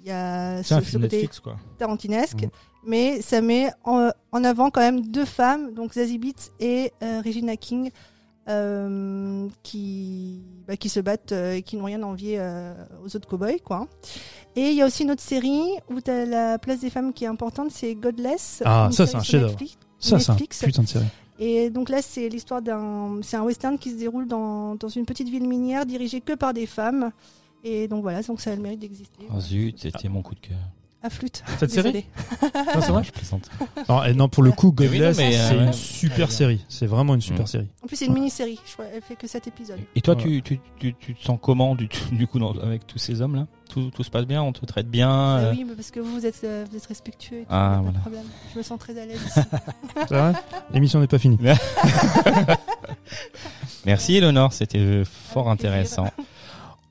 il y a C'est un ce, ce film côté Netflix, quoi. tarantinesque, Mhm. mais ça met en, en avant quand même deux femmes, donc Zazie Beetz et euh, Regina King, euh, qui, bah, qui se battent euh, et qui n'ont rien à envier euh, aux autres cowboys, quoi. Et il y a aussi une autre série où tu as la place des femmes qui est importante, c'est Godless. Ah, ça, c'est un chef-d'œuvre. Netflix. Ça, c'est un putain de série. Et donc là, c'est l'histoire d'un, c'est un western qui se déroule dans, dans une petite ville minière dirigée que par des femmes. Et donc voilà, donc ça a le mérite d'exister. Oh zut, c'était mon coup de cœur. À flûte. Cette série Désolée. Non, c'est vrai Je plaisante. Et non, pour le coup, oui, non, Godless, euh, c'est ouais. une super série. C'est vraiment une super Mm. série. En plus, c'est une mini-série. Je crois, elle fait que 7 épisodes. Et toi, Ouais. tu, tu, tu, tu te sens comment du, du coup dans- avec tous ces hommes là tout, tout se passe bien, on te traite bien Ah euh, oui, mais parce que vous, vous êtes, euh, vous êtes respectueux. Et tout, Ah, a pas voilà. de problème. Je me sens très à l'aise ici. C'est vrai? L'émission n'est pas finie. Merci Eleonore, c'était euh, fort Avec plaisir.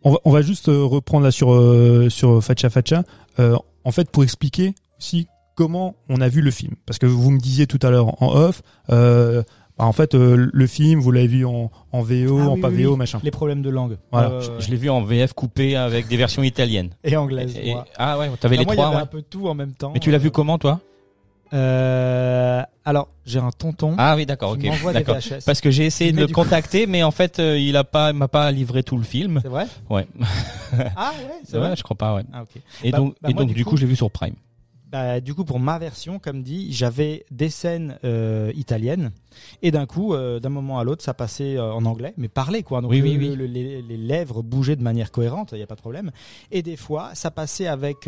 On va, on va juste euh, reprendre là sur euh, sur Facha Facha. Euh, en fait, pour expliquer aussi comment on a vu le film, parce que vous me disiez tout à l'heure en off. Euh, bah, en fait, euh, le film, vous l'avez vu en, en VO, Ah en oui, pas oui, VO, oui. machin. Les problèmes de langue. Voilà. Euh, Je, je l'ai vu en VF coupé avec des versions italiennes. et anglaise. Et- moi. ah ouais, t'avais Ah, les moi, il y trois. avait ouais. un peu tout en même temps. Mais tu l'as vu Euh, comment toi? Euh, Alors, j'ai un tonton Ah oui, d'accord, qui ok. D'accord. Parce que j'ai essayé de le contacter, mais en fait, euh, il a pas, m'a pas livré tout le film. C'est vrai Ouais, Ah ouais, c'est vrai. vrai, je crois pas, ouais. Ah ok. Et Bah- donc, bah et moi, donc du du coup- coup, je l'ai vu sur Prime. Bah, du coup, pour ma version, comme dit, j'avais des scènes euh, italiennes et d'un coup, euh, d'un moment à l'autre, ça passait euh, en anglais, mais parlé quoi. Donc Oui, le- oui, oui. le- les, les lèvres bougeaient de manière cohérente, il n'y a pas de problème. Et des fois, ça passait avec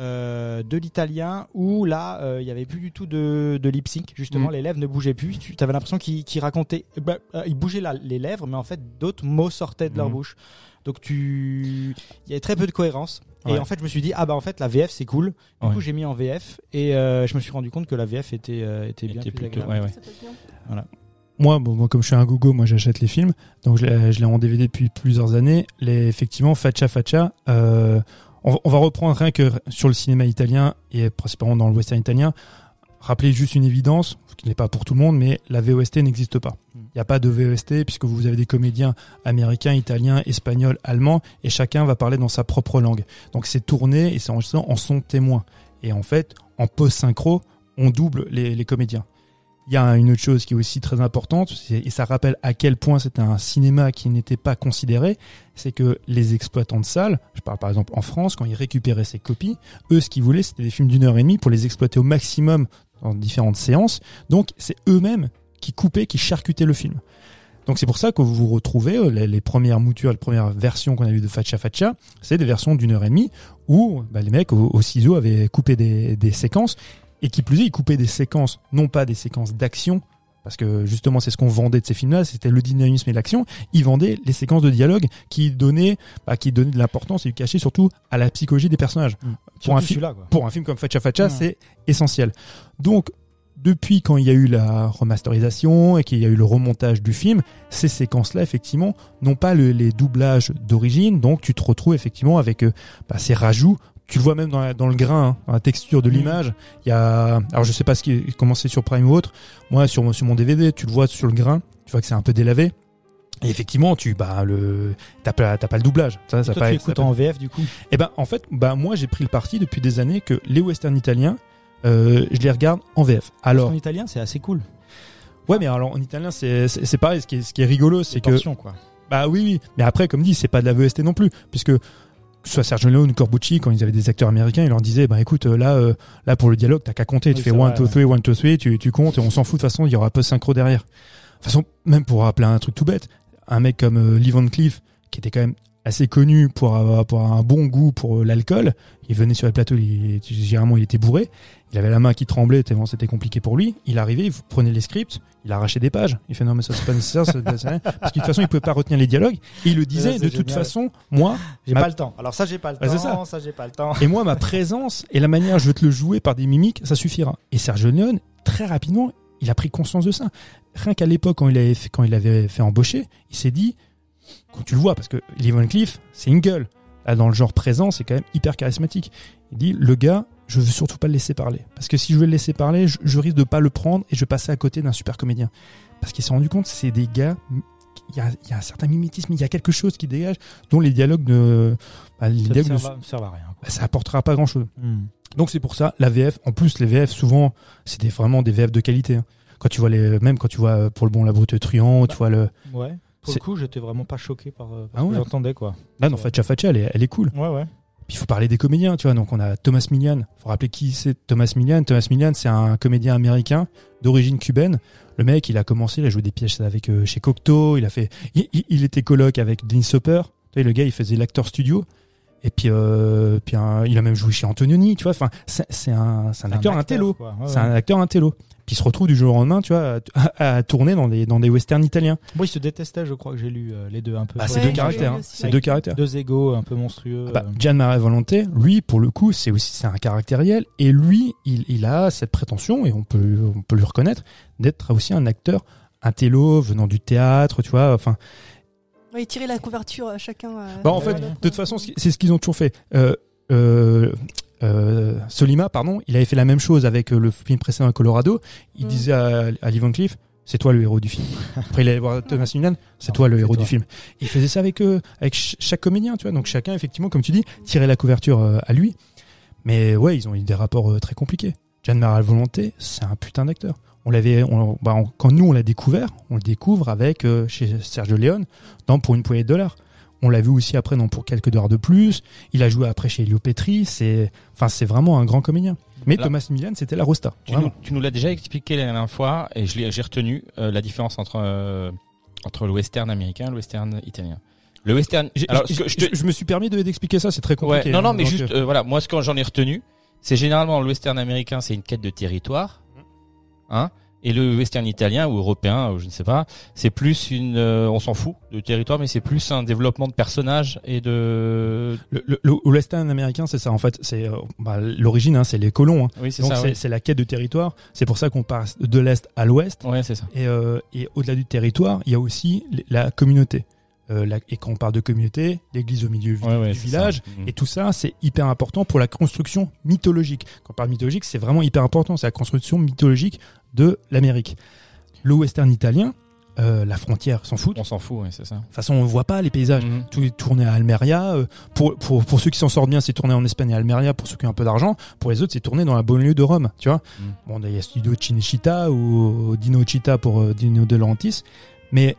euh, de l'italien où là, euh, il y avait plus du tout de, de lip sync. Justement, Mm. les lèvres ne bougeaient plus. Tu avais l'impression qu'ils racontaient, bah, euh, ils bougeaient la- les lèvres, mais en fait, d'autres mots sortaient de leur Mhm. bouche. Donc tu, il y avait très peu de cohérence. Et Ouais. en fait, je me suis dit ah bah en fait la VF c'est cool. Du Ouais. coup, j'ai mis en VF et euh, je me suis rendu compte que la VF était euh, était bien Était plus plutôt- agréable. ouais, bien. Moi, bon, moi, comme je suis un gogo, moi j'achète les films, donc je l'ai, en DVD depuis plusieurs années. Les, effectivement, Faccia Faccia, euh, on, va- on va reprendre rien que sur le cinéma italien et principalement dans le western italien. Rappelez juste une évidence, qui n'est pas pour tout le monde, mais la VOST n'existe pas. Mm. Il n'y a pas de VOST puisque vous avez des comédiens américains, italiens, espagnols, allemands, et chacun va parler dans sa propre langue. Donc c'est tourné et c'est enregistré en son témoin. Et en fait, en post-synchro, on double les, les comédiens. Il y a une autre chose qui est aussi très importante, et ça rappelle à quel point c'était un cinéma qui n'était pas considéré, c'est que les exploitants de salles, je parle par exemple en France, quand ils récupéraient ces copies, eux, ce qu'ils voulaient, c'était des films d'une heure et demie pour les exploiter au maximum dans différentes séances. Donc, c'est eux-mêmes qui coupaient, qui charcutaient le film. Donc, c'est pour ça que vous vous retrouvez, euh, les, premières moutures, les premières versions qu'on a vues de Facha Facha, c'est des versions d'une heure et demie où bah, les mecs au, au ciseau avaient coupé des séquences et qui plus est, ils coupaient des séquences, non pas des séquences d'action, parce que justement c'est ce qu'on vendait de ces films-là, c'était le dynamisme et l'action. Ils vendaient les séquences de dialogue qui donnaient, bah, qui donnaient de l'importance et du cachet surtout à la psychologie des personnages. Pour Surtout un, film, pour un film comme Facha Facha, Ouais. c'est essentiel. Donc depuis quand il y a eu la remasterisation et qu'il y a eu le remontage du film, ces séquences-là, effectivement, n'ont pas le- les doublages d'origine, donc tu te retrouves effectivement avec euh, bah, ces rajouts. Tu le vois même dans, la- dans le grain, hein, dans la texture de Mhm. l'image. Il y a, alors je sais pas ce qui, comment c'est sur Prime ou autre. Moi, sur, mon- sur mon DVD, tu le vois sur le grain. Tu vois que c'est un peu délavé. Et effectivement, tu bah le t'as pas t'as pas le doublage. Ça, ça Toi, pas- tu ça écoutes pas- en VF du coup? Eh ben en fait, bah moi j'ai pris le parti depuis des années que les westerns italiens, euh, je les regarde en VF. Alors En italien, c'est assez cool. ouais, mais alors en italien c'est c'est pareil. Ce qui est ce qui est rigolo, c'est que quoi. bah oui oui. Mais après comme dit, c'est pas de la VST non plus, puisque que ce soit Sergio Leone ou Corbucci, quand ils avaient des acteurs américains, ils leur disaient, bah écoute, euh, là, euh, là pour le dialogue, t'as qu'à compter, tu fais c'est 1, vrai, 2, ouais. 3, 1, 2, 3, tu, tu comptes, et on s'en fout, de toute façon, il y aura pas de synchro derrière. De toute façon, même pour rappeler un truc tout bête, un mec comme euh, Lee Van Cleef, qui était quand même assez connu pour avoir, pour avoir un bon goût pour euh, l'alcool, il venait sur les plateaux, il, généralement il était bourré, il avait la main qui tremblait tellement c'était compliqué pour lui, il arrivait, il prenait les scripts, il arrachait des pages, il fait non mais ça c'est pas nécessaire, ça, parce que de toute façon il pouvait pas retenir les dialogues, et il le disait, de toute façon, moi, J'ai Ma- pas le temps. Alors ça, j'ai pas le Ah, temps. ça. Ça, j'ai pas le temps. et moi, ma présence et la manière je veux te le jouer par des mimiques, ça suffira. Et Sergio Leone, très rapidement, il a pris conscience de ça. Rien qu'à l'époque, quand il avait fait, quand il avait fait embaucher, il s'est dit, quand tu le vois, parce que Lee Van Cleef, c'est une gueule. Là, dans le genre présent, c'est quand même hyper charismatique. Il dit, le gars, je veux surtout pas le laisser parler. Parce que si je veux le laisser parler, je, je risque de pas le prendre et je vais passer à côté d'un super comédien. Parce qu'il s'est rendu compte, c'est des gars, il y a, il y a un certain mimétisme, il y a quelque chose qui dégage, dont les dialogues ne, bah, les Ça ne dialogues ne- sert, à- sert à rien. quoi. ça apportera pas grand chose. Hmm. Donc c'est pour ça la VF. En plus les VF souvent c'est des, vraiment des VF de qualité. hein. Quand tu vois les même quand tu vois euh, pour le bon la brute truand, tu vois le Ouais. Pour le coup, j'étais vraiment pas choqué par, euh, par Ah ce que ouais. j'entendais quoi. là dans Facha Facha elle est, elle est cool. Ouais, ouais. Puis il faut parler des comédiens, tu vois. Donc on a Thomas Millian. Faut rappeler qui c'est Thomas Millian. Thomas Millian c'est un comédien américain d'origine cubaine. Le mec il a commencé, il a joué des pièces avec euh, chez Cocteau. Il a fait, il, il- il était coloc avec Dennis Hopper. Tu vois, le gars il faisait l'acteur studio. Et puis, euh, puis un- il a même joué chez Antonioni, tu vois. Enfin, c'est un, un acteur intello. quoi. Ouais, C'est ouais. un acteur intello. Puis il se retrouve du jour au lendemain, tu vois, à, à tourner dans des, dans des westerns italiens. Bon, ils se détestaient, je crois que j'ai lu euh, les deux un peu. Sur c'est Ouais, deux caractères. hein. C'est deux caractères. Deux égaux un peu monstrueux. Ah bah. Gian Maria Volonté, lui, pour le coup, c'est aussi c'est un caractériel. Et lui, il, il a cette prétention, et on peut, on peut lui reconnaître, d'être aussi un acteur intello, venant du théâtre, tu vois. Enfin, Oui, tirer la couverture à chacun. euh, bah, en fait, de toute façon, c'est ce qu'ils ont toujours fait. Euh, euh, euh, Solima, pardon, il avait fait la même chose avec euh, le film précédent Colorado. Il Mm. disait à, à Lee Van Cleef, c'est toi le héros du film. Après, il allait voir Thomas Millian, c'est Ah, toi le c'est héros toi. du film. Il faisait ça avec eux, avec ch- chaque comédien, tu vois. Donc chacun, effectivement, comme tu dis, tirait la couverture euh, à lui. Mais ouais, ils ont eu des rapports euh, très compliqués. Gian Maria Volonté, c'est un putain d'acteur. On l'avait, bah, on- quand nous on l'a découvert, on le découvre avec euh, chez Sergio Leone dans Pour une poignée de dollars. On l'a vu aussi après dans Pour quelques dollars de plus. Il a joué après chez Elio Petri. C'est, enfin, c'est vraiment un grand comédien. Mais Thomas Millian, c'était la Rosta. Tu Vraiment. nous, l'as déjà expliqué la dernière fois et j'ai retenu euh, la différence entre euh, entre le western américain et le western italien. Le western. Alors, je te- je me suis permis de- d'expliquer ça, c'est très compliqué. Ouais, non, non, hein, mais juste, voilà, moi, ce que j'en ai retenu, c'est généralement le western américain, c'est une quête de territoire, hein, et le western italien ou européen, ou je ne sais pas, c'est plus une, euh, on s'en fout de territoire, mais c'est plus un développement de personnages et de, le, le, le western américain, c'est ça. En fait, c'est euh, bah, l'origine, hein, c'est les colons. hein. oui, c'est Donc ça, c'est oui. la quête de territoire. C'est pour ça qu'on passe de l'est à l'ouest. Ouais, c'est ça. Et, euh, et au-delà du territoire, il y a aussi la communauté. Euh, la- et quand on parle de communauté, l'église au milieu Ouais, du village. ça. Mhm. Et tout ça, c'est hyper important pour la construction mythologique. Quand on parle mythologique, c'est vraiment hyper important. C'est la construction mythologique de l'Amérique. Le western italien, euh, la frontière s'en fout. De On s'en fout, ouais, c'est ça. toute façon, on voit pas les paysages. Mhm. Tout est tourné à Almeria. Euh, Pour, pour, pour ceux qui s'en sortent bien, c'est tourné en Espagne à Almeria. Pour ceux qui ont un peu d'argent, pour les autres, c'est tourné dans la banlieue de Rome. Tu vois Mm. Bon, il y a Studio Cinecittà ou Dino Città pour Dino De Laurentiis. Mais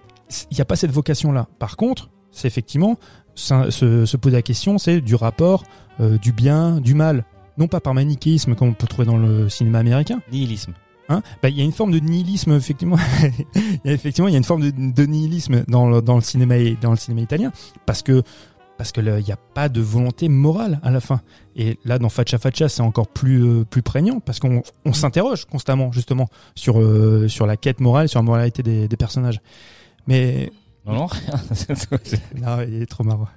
il n'y a pas cette vocation-là. Par contre, c'est effectivement, se, se poser la question, c'est du rapport euh, du bien, du mal. Non pas par manichéisme comme on peut trouver dans le cinéma américain, Nihilisme. Hein? Bah, il y a une forme de nihilisme effectivement. il y a effectivement il y a une forme de, de nihilisme dans le, dans le cinéma dans le cinéma italien parce que parce que il n'y a pas de volonté morale à la fin. Et là dans Faccia Faccia c'est encore plus euh, plus prégnant parce qu'on on s'interroge constamment justement sur euh, sur la quête morale, sur la moralité des, des personnages. Mais Non, non, rien. non, il est trop marrant.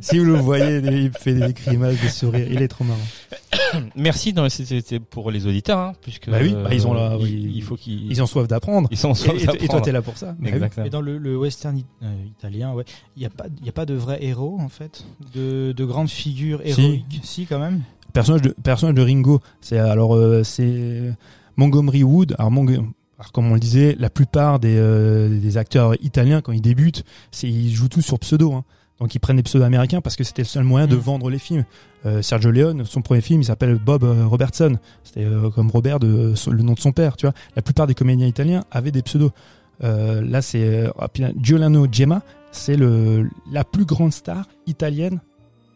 si vous le voyez, il fait des grimaces, des sourires, il est trop marrant. Merci, c'était pour les auditeurs, hein, puisque. Bah oui, bah, ils ont il, oui. il faut qu'ils. Ils ont soif d'apprendre. Ils sont Et, et- et toi t'es là pour ça. Bah oui. Exactement. Et dans le, le western it- euh, italien, ouais, il n'y a pas, il y a pas de vrais héros en fait, de, de grandes figures Si. héroïques. Si, quand même. personnage de personnage de Ringo c'est alors euh, c'est Montgomery Wood alors Mong- alors comme on le disait, la plupart des, euh, des acteurs italiens quand ils débutent, c'est ils jouent tous sur pseudo. Hein. Donc ils prennent des pseudos américains parce que c'était le seul moyen de Mm. vendre les films. Euh, Sergio Leone, son premier film, il s'appelle Bob euh, Robertson. C'était euh, comme Robert de le nom de son père. Tu vois, la plupart des comédiens italiens avaient des pseudos. Euh, là, c'est euh, Giuliano Gemma, c'est le la plus grande star italienne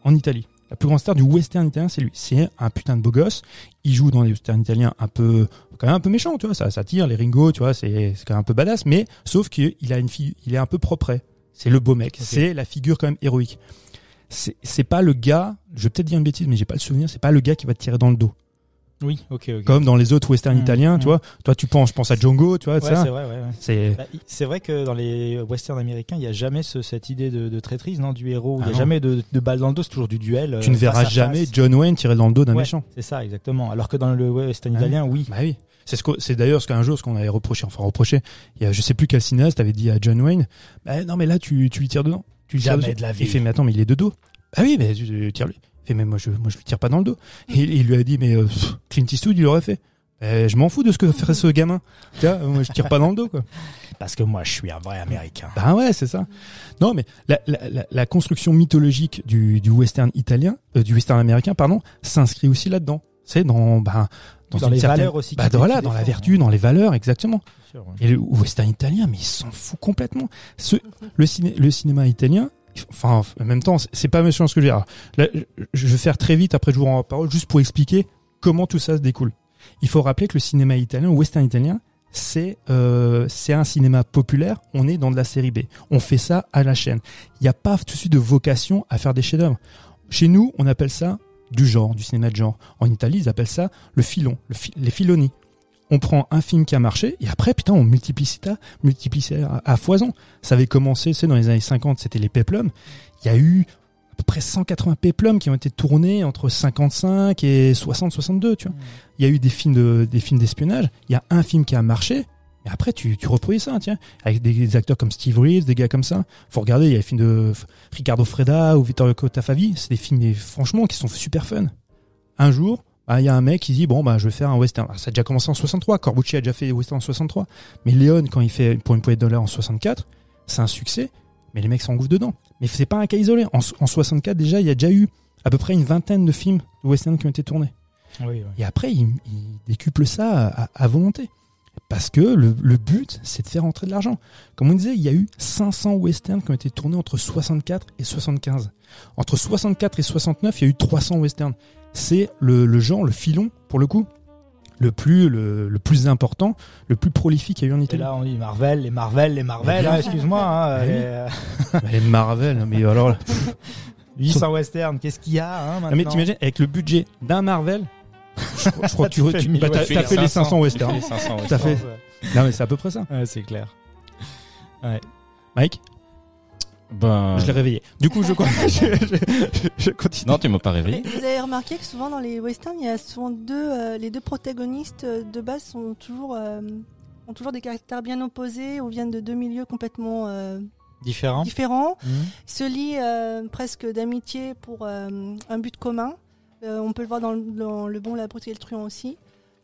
en Italie. La plus grande star du western italien, c'est lui. C'est un putain de beau gosse. Il joue dans les westerns italiens un peu, quand même un peu méchant, tu vois. Ça, ça tire les Ringo, tu vois. C'est, c'est quand même un peu badass. Mais sauf qu'il a une fille, il est un peu propre. C'est le beau mec. C'est la figure quand même héroïque. C'est, c'est pas le gars. Je vais peut-être dire une bêtise, mais j'ai pas le souvenir. C'est pas le gars qui va te tirer dans le dos. Oui, ok, ok. Comme dans les autres westerns Mm, italiens, tu mm. vois. Toi, tu penses, je pense à Django, tu vois. Ouais, c'est vrai, ouais, ouais. C'est, Bah, C'est vrai que dans les westerns américains, il n'y a jamais ce- cette idée de, de traîtrise, non, du héros. Il Ah n'y a non. jamais de, de balle dans le dos, c'est toujours du duel. tu euh, ne face verras jamais face. John Wayne tirer dans le dos d'un méchant. C'est ça, exactement. Alors que dans le western Ah italien, oui. Bah oui. C'est ce que, c'est d'ailleurs ce qu'un jour ce qu'on avait reproché, enfin reproché. Il y a, je sais plus quel cinéaste avait dit à John Wayne, bah non mais là tu, tu lui tires dedans. Tu lui Jamais de la vie. Il fait mais attends mais il est de dos. Bah oui mais tire lui. Fait mais moi je, moi je lui tire pas dans le dos. Et il, il lui a dit mais euh, Clint Eastwood il l'aurait fait. Bah, je m'en fous de ce que ferait ce gamin. Tu vois, moi je tire pas dans le dos quoi. Parce que moi, je suis un vrai américain. Bah ouais, c'est ça. Non, mais la, la, la, la construction mythologique du, du western italien, euh, du western américain, pardon, s'inscrit aussi là-dedans. C'est dans, bah, dans, les certaine- valeurs aussi. Bah voilà, dans la vertu, dans les valeurs, exactement. bien sûr, ouais. Et le western italien, mais il s'en fout complètement. Ce, le, ciné, le cinéma italien, enfin, en même temps, c'est- pas méchant ce que je veux dire. Je- vais faire très vite, après je vous rends la parole, juste pour expliquer comment tout ça se découle. Il faut rappeler que le cinéma italien, le western italien, c'est euh, un cinéma populaire. On est dans de la série B. On fait ça à la chaîne. Il n'y a pas tout de suite de vocation à faire des chefs-d'œuvre. Chez nous, on appelle ça du genre, du cinéma de genre. En Italie, ils appellent ça le filon, le fi- les filoni. On prend un film qui a marché et après, putain, on multiplie ça, multiplie ça à, à foison. Ça avait commencé, c'est dans les années 50, c'était les peplums. Il y a eu à peu près 180 peplums qui ont été tournés entre 55 et 60-62, tu vois. Il y a eu des films de, des films d'espionnage. Il y a un film qui a marché. Mais après, tu, tu reproduis ça, tiens, avec des, des acteurs comme Steve Reeves, des gars comme ça. Faut regarder, il y a les films de Ricardo Freda ou Vittorio Cotafavi. C'est des films, franchement, qui sont super fun. Un jour, bah, il y a un mec qui dit, bon, bah, je vais faire un western. Alors, ça a déjà commencé en 63. Corbucci a déjà fait des westerns en 63. Mais Léon, quand il fait pour une poignée de dollars en 64, c'est un succès. Mais les mecs s'engouffrent dedans. Mais c'est pas un cas isolé. En, en 64, déjà, il y a déjà eu à peu près une vingtaine de films de western qui ont été tournés. Oui, oui. Et après, il, il décuple ça à, à volonté. Parce que le, le but, c'est de faire entrer de l'argent. Comme on disait, il y a eu 500 westerns qui ont été tournés entre 64 et 75. Entre 64 et 69, il y a eu 300 westerns. C'est le, le genre, le filon, pour le coup, le plus, le, le plus important, le plus prolifique qu'il y a eu en Et Italie. là, on dit Marvel, les Marvel, les Marvel, Mais hein, excuse-moi. Hein, Mais oui. les, euh, Bah, les Marvel, mais alors là, 800 western, qu'est-ce qu'il y a hein, Non, mais maintenant t'imagines, avec le budget d'un Marvel, je, crois- je crois que tu, Tu tu- bah, t'as fais fait les 500 westerns. Les 500, ouais. T'as fait. Non, mais c'est à peu près ça. Ouais, c'est clair. Mike, Ben, je l'ai réveillé. Du coup, je, je, je, je continue. non, tu m'as pas réveillé. Vous avez remarqué que souvent dans les westerns, il y a souvent deux, euh, les deux protagonistes euh, de base sont toujours, euh, ont toujours des caractères bien opposés ou viennent de deux milieux complètement euh, Différent. différents. Mhm. se lient euh, presque d'amitié pour euh, un but commun. Euh, on peut le voir dans le, dans le bon, la brute et le truand aussi.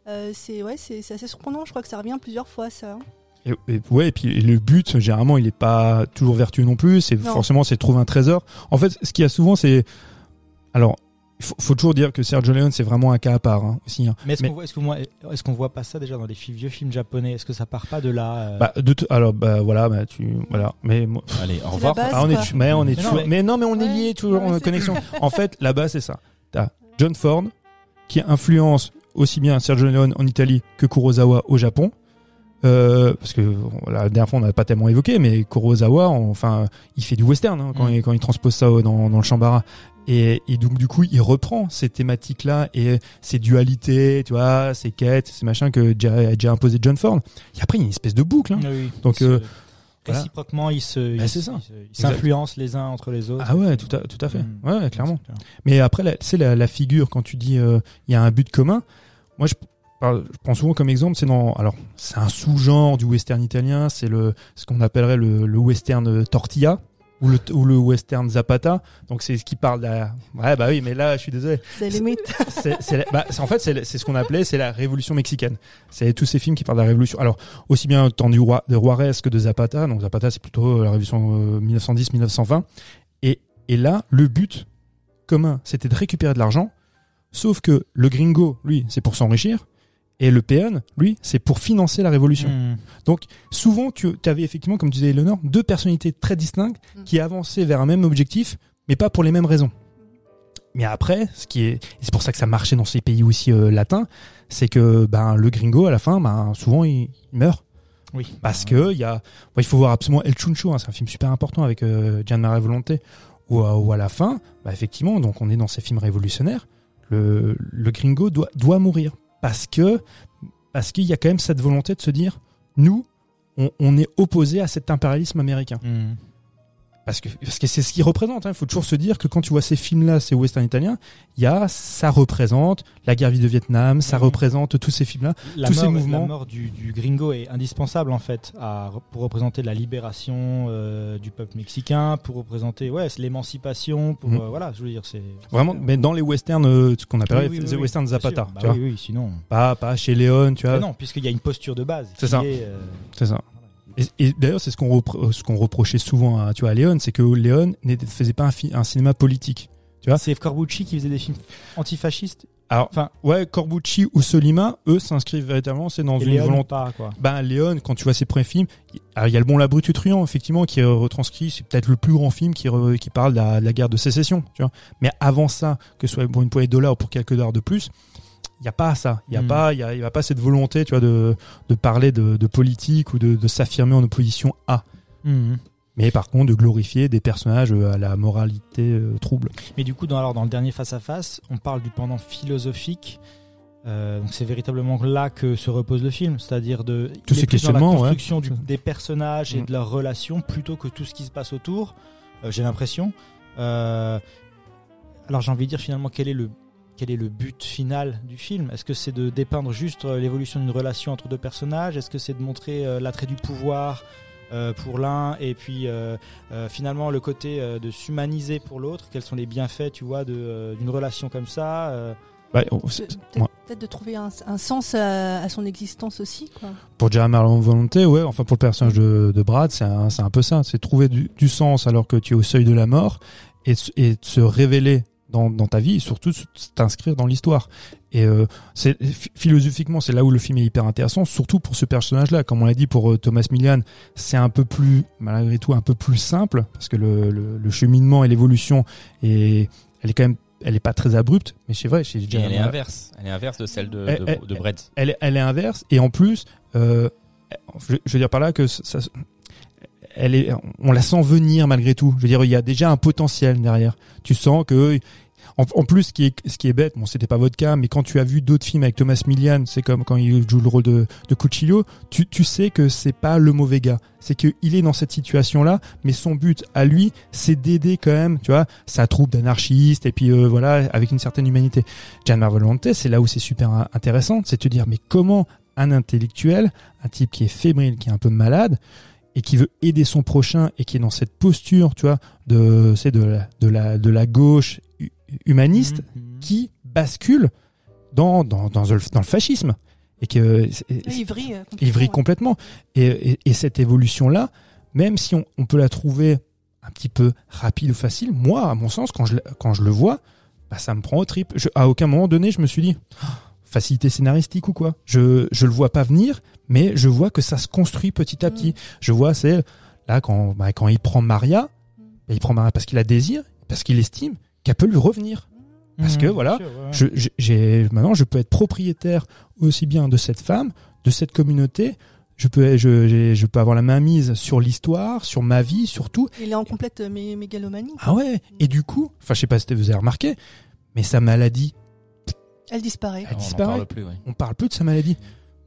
Euh, c'est ouais, c'est c'est assez surprenant. Je crois que ça revient plusieurs fois ça. Et, et- ouais, et puis et le but, généralement, il est pas toujours vertueux non plus. C'est forcément, c'est de trouver un trésor. En fait, ce qu'il y a souvent, c'est, alors, il faut, faut toujours dire que Sergio Leone, c'est vraiment un cas à part hein, aussi. hein. Mais est-ce Mais- qu'on voit, est-ce qu'on voit, pas ça déjà dans les vieux films japonais? Est-ce que ça part pas de là euh, Bah, de alors, bah voilà, bah tu, voilà. Mais moi- Allez, au revoir. base. ah, on est, mais on est, Mais toujours- non, mais, non, mais on est liés toujours Ouais, en connexion. en fait, là-bas, c'est ça. T'as John Ford qui influence aussi bien Sergio Leone en Italie que Kurosawa au Japon. Euh, parce que bon, la dernière fois on n'a pas tellement évoqué, mais Kurosawa, enfin, il fait du western hein, quand, Mm. il, quand il transpose ça au- dans, dans le Shambara. Et, et donc du coup, il reprend ces thématiques-là et ces dualités, tu vois, ces quêtes, ces machins que déjà- a déjà imposé John Ford. Et après, il y a une espèce de boucle. hein. Ah oui. Donc, euh, voilà. réciproquement, ils se, Bah, ils se- ça. ils s'influencent les uns entre les autres. Ah ouais, tout à, tout à fait. Mm. Ouais, clairement. Clair. Mais après, c'est la, la figure quand tu dis euh, il y a un but commun. Moi, je, je prends souvent comme exemple, c'est dans alors c'est un sous-genre du western italien, c'est le ce qu'on appellerait le, le western euh, tortilla. ou le ou le western Zapata. Donc c'est ce qui parle de la... Ouais bah oui, mais là je suis désolé. C'est limite. C'est c'est bah, en fait c'est c'est ce qu'on appelait c'est la révolution mexicaine. C'est tous ces films qui parlent de la révolution. Alors aussi bien tant du roi de Juarez que de Zapata. Donc Zapata c'est plutôt euh, la révolution 1910-1920. Et et là le but commun c'était de récupérer de l'argent. Sauf que le gringo lui c'est pour s'enrichir et le peon lui c'est pour financer la révolution. Hmm. Souvent, tu avais effectivement, comme tu disais, Eleanor, deux personnalités très distinctes Mm. qui avançaient vers un même objectif, mais pas pour les mêmes raisons. Mais après, ce qui est, c'est pour ça que ça marchait dans ces pays aussi euh, latins, c'est que ben le gringo à la fin, ben souvent il, il meurt Oui. parce que il y a, bon, il faut voir absolument El Chuncho, hein, c'est un film super important avec euh, Gianmaria Volonté, où, euh, où à la fin, bah, effectivement, donc on est dans ces films révolutionnaires, le, le gringo doit doit mourir parce que parce qu'il y a quand même cette volonté de se dire, nous, on, est opposé à cet impérialisme américain. Hmm. Parce que parce que c'est ce qu'il représente. Il faut toujours se dire que quand tu vois ces films-là, ces western italiens, il y a ça représente la guerre de Vietnam, ça Mhm. représente tous ces films-là. La Tous ces mort, mouvements. La mort du, du gringo est indispensable en fait à, pour représenter la libération euh, du peuple mexicain, pour représenter ouais, l'émancipation, pour Mhm. euh, voilà, je veux dire c'est Vraiment, mais dans les westerns, euh, ce qu'on appellerait Oui, oui, les oui, westerns Zapata. Bah tu vois. sinon. Pas pas chez Léon, tu vois. Mais non, puisqu'il y a une posture de base. C'est ça. est, C'est ça. Et, et d'ailleurs, c'est ce qu'on repro- ce qu'on reprochait souvent à tu vois à Léon, c'est que Léon ne faisait pas un, cinéma politique. Tu vois? C'est Corbucci qui faisait des films antifascistes? Alors, Enfin, ouais, Corbucci ou Solima, eux s'inscrivent véritablement, c'est dans une Léon volonté. pas quoi. Ben Léon, quand tu vois ses premiers films, il y a le bon, la brute, truand, effectivement, qui est retranscrit. C'est peut-être le plus grand film qui, re- qui parle de la, de la guerre de sécession. Tu vois. Mais avant ça, que ce soit pour une poignée de dollars ou pour quelques dollars de plus, il y a pas ça. Il y a Mm. pas, il y a, il y a pas cette volonté, tu vois, de, de parler de, de politique ou de, de s'affirmer en opposition à. Mhm. Mais par contre, de glorifier des personnages euh, à la moralité euh, trouble. Mais du coup, dans, alors, dans le dernier face à face, on parle du pendant philosophique. Euh, donc c'est véritablement là que se repose le film, c'est-à-dire de est ces la questionnements, ouais. construction du- des personnages et Mm. de leurs relations plutôt que tout ce qui se passe autour. euh, J'ai l'impression. Alors j'ai envie de dire finalement quel est le quel est le but final du film? Est-ce que c'est de dépeindre juste euh, l'évolution d'une relation entre deux personnages? Est-ce que c'est de montrer euh, l'attrait du pouvoir euh, pour l'un et puis euh, euh, finalement le côté euh, de s'humaniser pour l'autre? Quels sont les bienfaits, tu vois, euh, d'une relation comme ça euh, Bah, oh, Peut-être ouais. de trouver un, un sens à, à son existence aussi. Quoi. Pour Jeremy Marlon Volonté, ouais, enfin pour le personnage de, de Brad, c'est un, peu ça, c'est trouver du, du sens alors que tu es au seuil de la mort et, et de se révéler dans, dans ta vie et surtout t'inscrire dans l'histoire. Et euh, c'est philosophiquement, c'est là où le film est hyper intéressant, surtout pour ce personnage-là. Comme on l'a dit pour euh, Thomas Millian, c'est un peu plus, malgré tout, un peu plus simple parce que le, le, le cheminement et l'évolution est, elle est quand même, elle est pas très abrupte, mais c'est vrai, chez elle est inverse. Elle est inverse de celle de, de, de Brett. elle, est- elle est inverse et en plus euh, je, je veux dire par là que ça, ça- elle est on la sent venir malgré tout. Je veux dire il y a déjà un potentiel derrière. Tu sens que en, plus ce qui est ce qui est bête bon c'était pas votre cas mais quand tu as vu d'autres films avec Thomas Millian c'est comme quand il joue le rôle de de Cucillo tu tu sais que c'est pas le mauvais gars. C'est que il est dans cette situation là mais son but à lui c'est d'aider quand même tu vois sa troupe d'anarchistes et puis euh, voilà avec une certaine humanité. Gian Volonté, c'est là où c'est super in- intéressant, c'est de te dire mais comment un intellectuel, un type qui est fébrile, qui est un peu malade et qui veut aider son prochain et qui est dans cette posture, tu vois, de c'est de la, de la de la gauche hu- humaniste Mhm. qui bascule dans dans dans le, dans le fascisme et que vrille, euh, complètement, complètement. Et, et, et cette évolution-là, même si on, on peut la trouver un petit peu rapide ou facile, moi, à mon sens, quand je, le- quand je le vois, bah, ça me prend au trip. Je, à aucun moment donné, je me suis dit, Oh, facilité scénaristique ou quoi. Je, je le vois pas venir, mais je vois que ça se construit petit à petit. Je vois, c'est là, quand, bah, quand il prend Maria, bah, il prend Maria parce qu'il la désire, parce qu'il estime qu'elle peut lui revenir. Parce que, Mhm, voilà, sûr, ouais. Je, maintenant, je peux être propriétaire aussi bien de cette femme, de cette communauté. Je peux, je, peux avoir la main mise sur l'histoire, sur ma vie, sur tout. Il est en complète mé- mégalomanie. Ah ouais. Et du coup, enfin, je sais pas si vous avez remarqué, mais sa maladie, Elle disparaît. elle On disparaît. parle plus, ouais. On parle plus de sa maladie.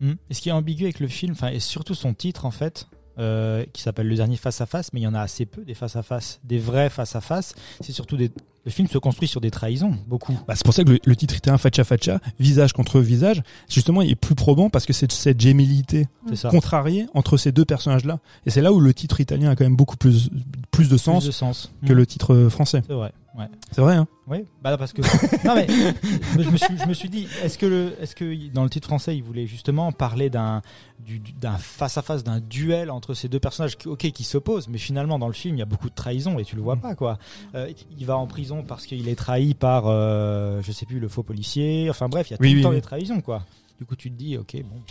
Mm. Et ce qui est ambigu avec le film, et surtout son titre en fait, euh, qui s'appelle Le dernier face à face, mais il y en a assez peu des face à face, des vrais face à face. C'est surtout des. Le film se construit sur des trahisons, beaucoup. Bah, c'est pour ça que le, le titre était un facha facha, visage contre visage. Justement, il est plus probant parce que c'est cette gémilité contrariée entre ces deux personnages-là. Et c'est là où le titre italien a quand même beaucoup plus, plus de sens Plus de sens. que Mm. le titre français. C'est vrai. Ouais. C'est vrai, hein Oui, bah parce que non mais je me suis je me suis dit est-ce que le est-ce que dans le titre français il voulait justement parler d'un du- du- d'un face à face d'un duel entre ces deux personnages qui, ok qui s'opposent mais finalement dans le film il y a beaucoup de trahison et tu le vois pas quoi. Euh, il va en prison parce qu'il est trahi par euh, je sais plus le faux policier enfin bref il y a Oui, tout oui, le temps oui. des trahisons quoi. Du coup tu te dis ok bon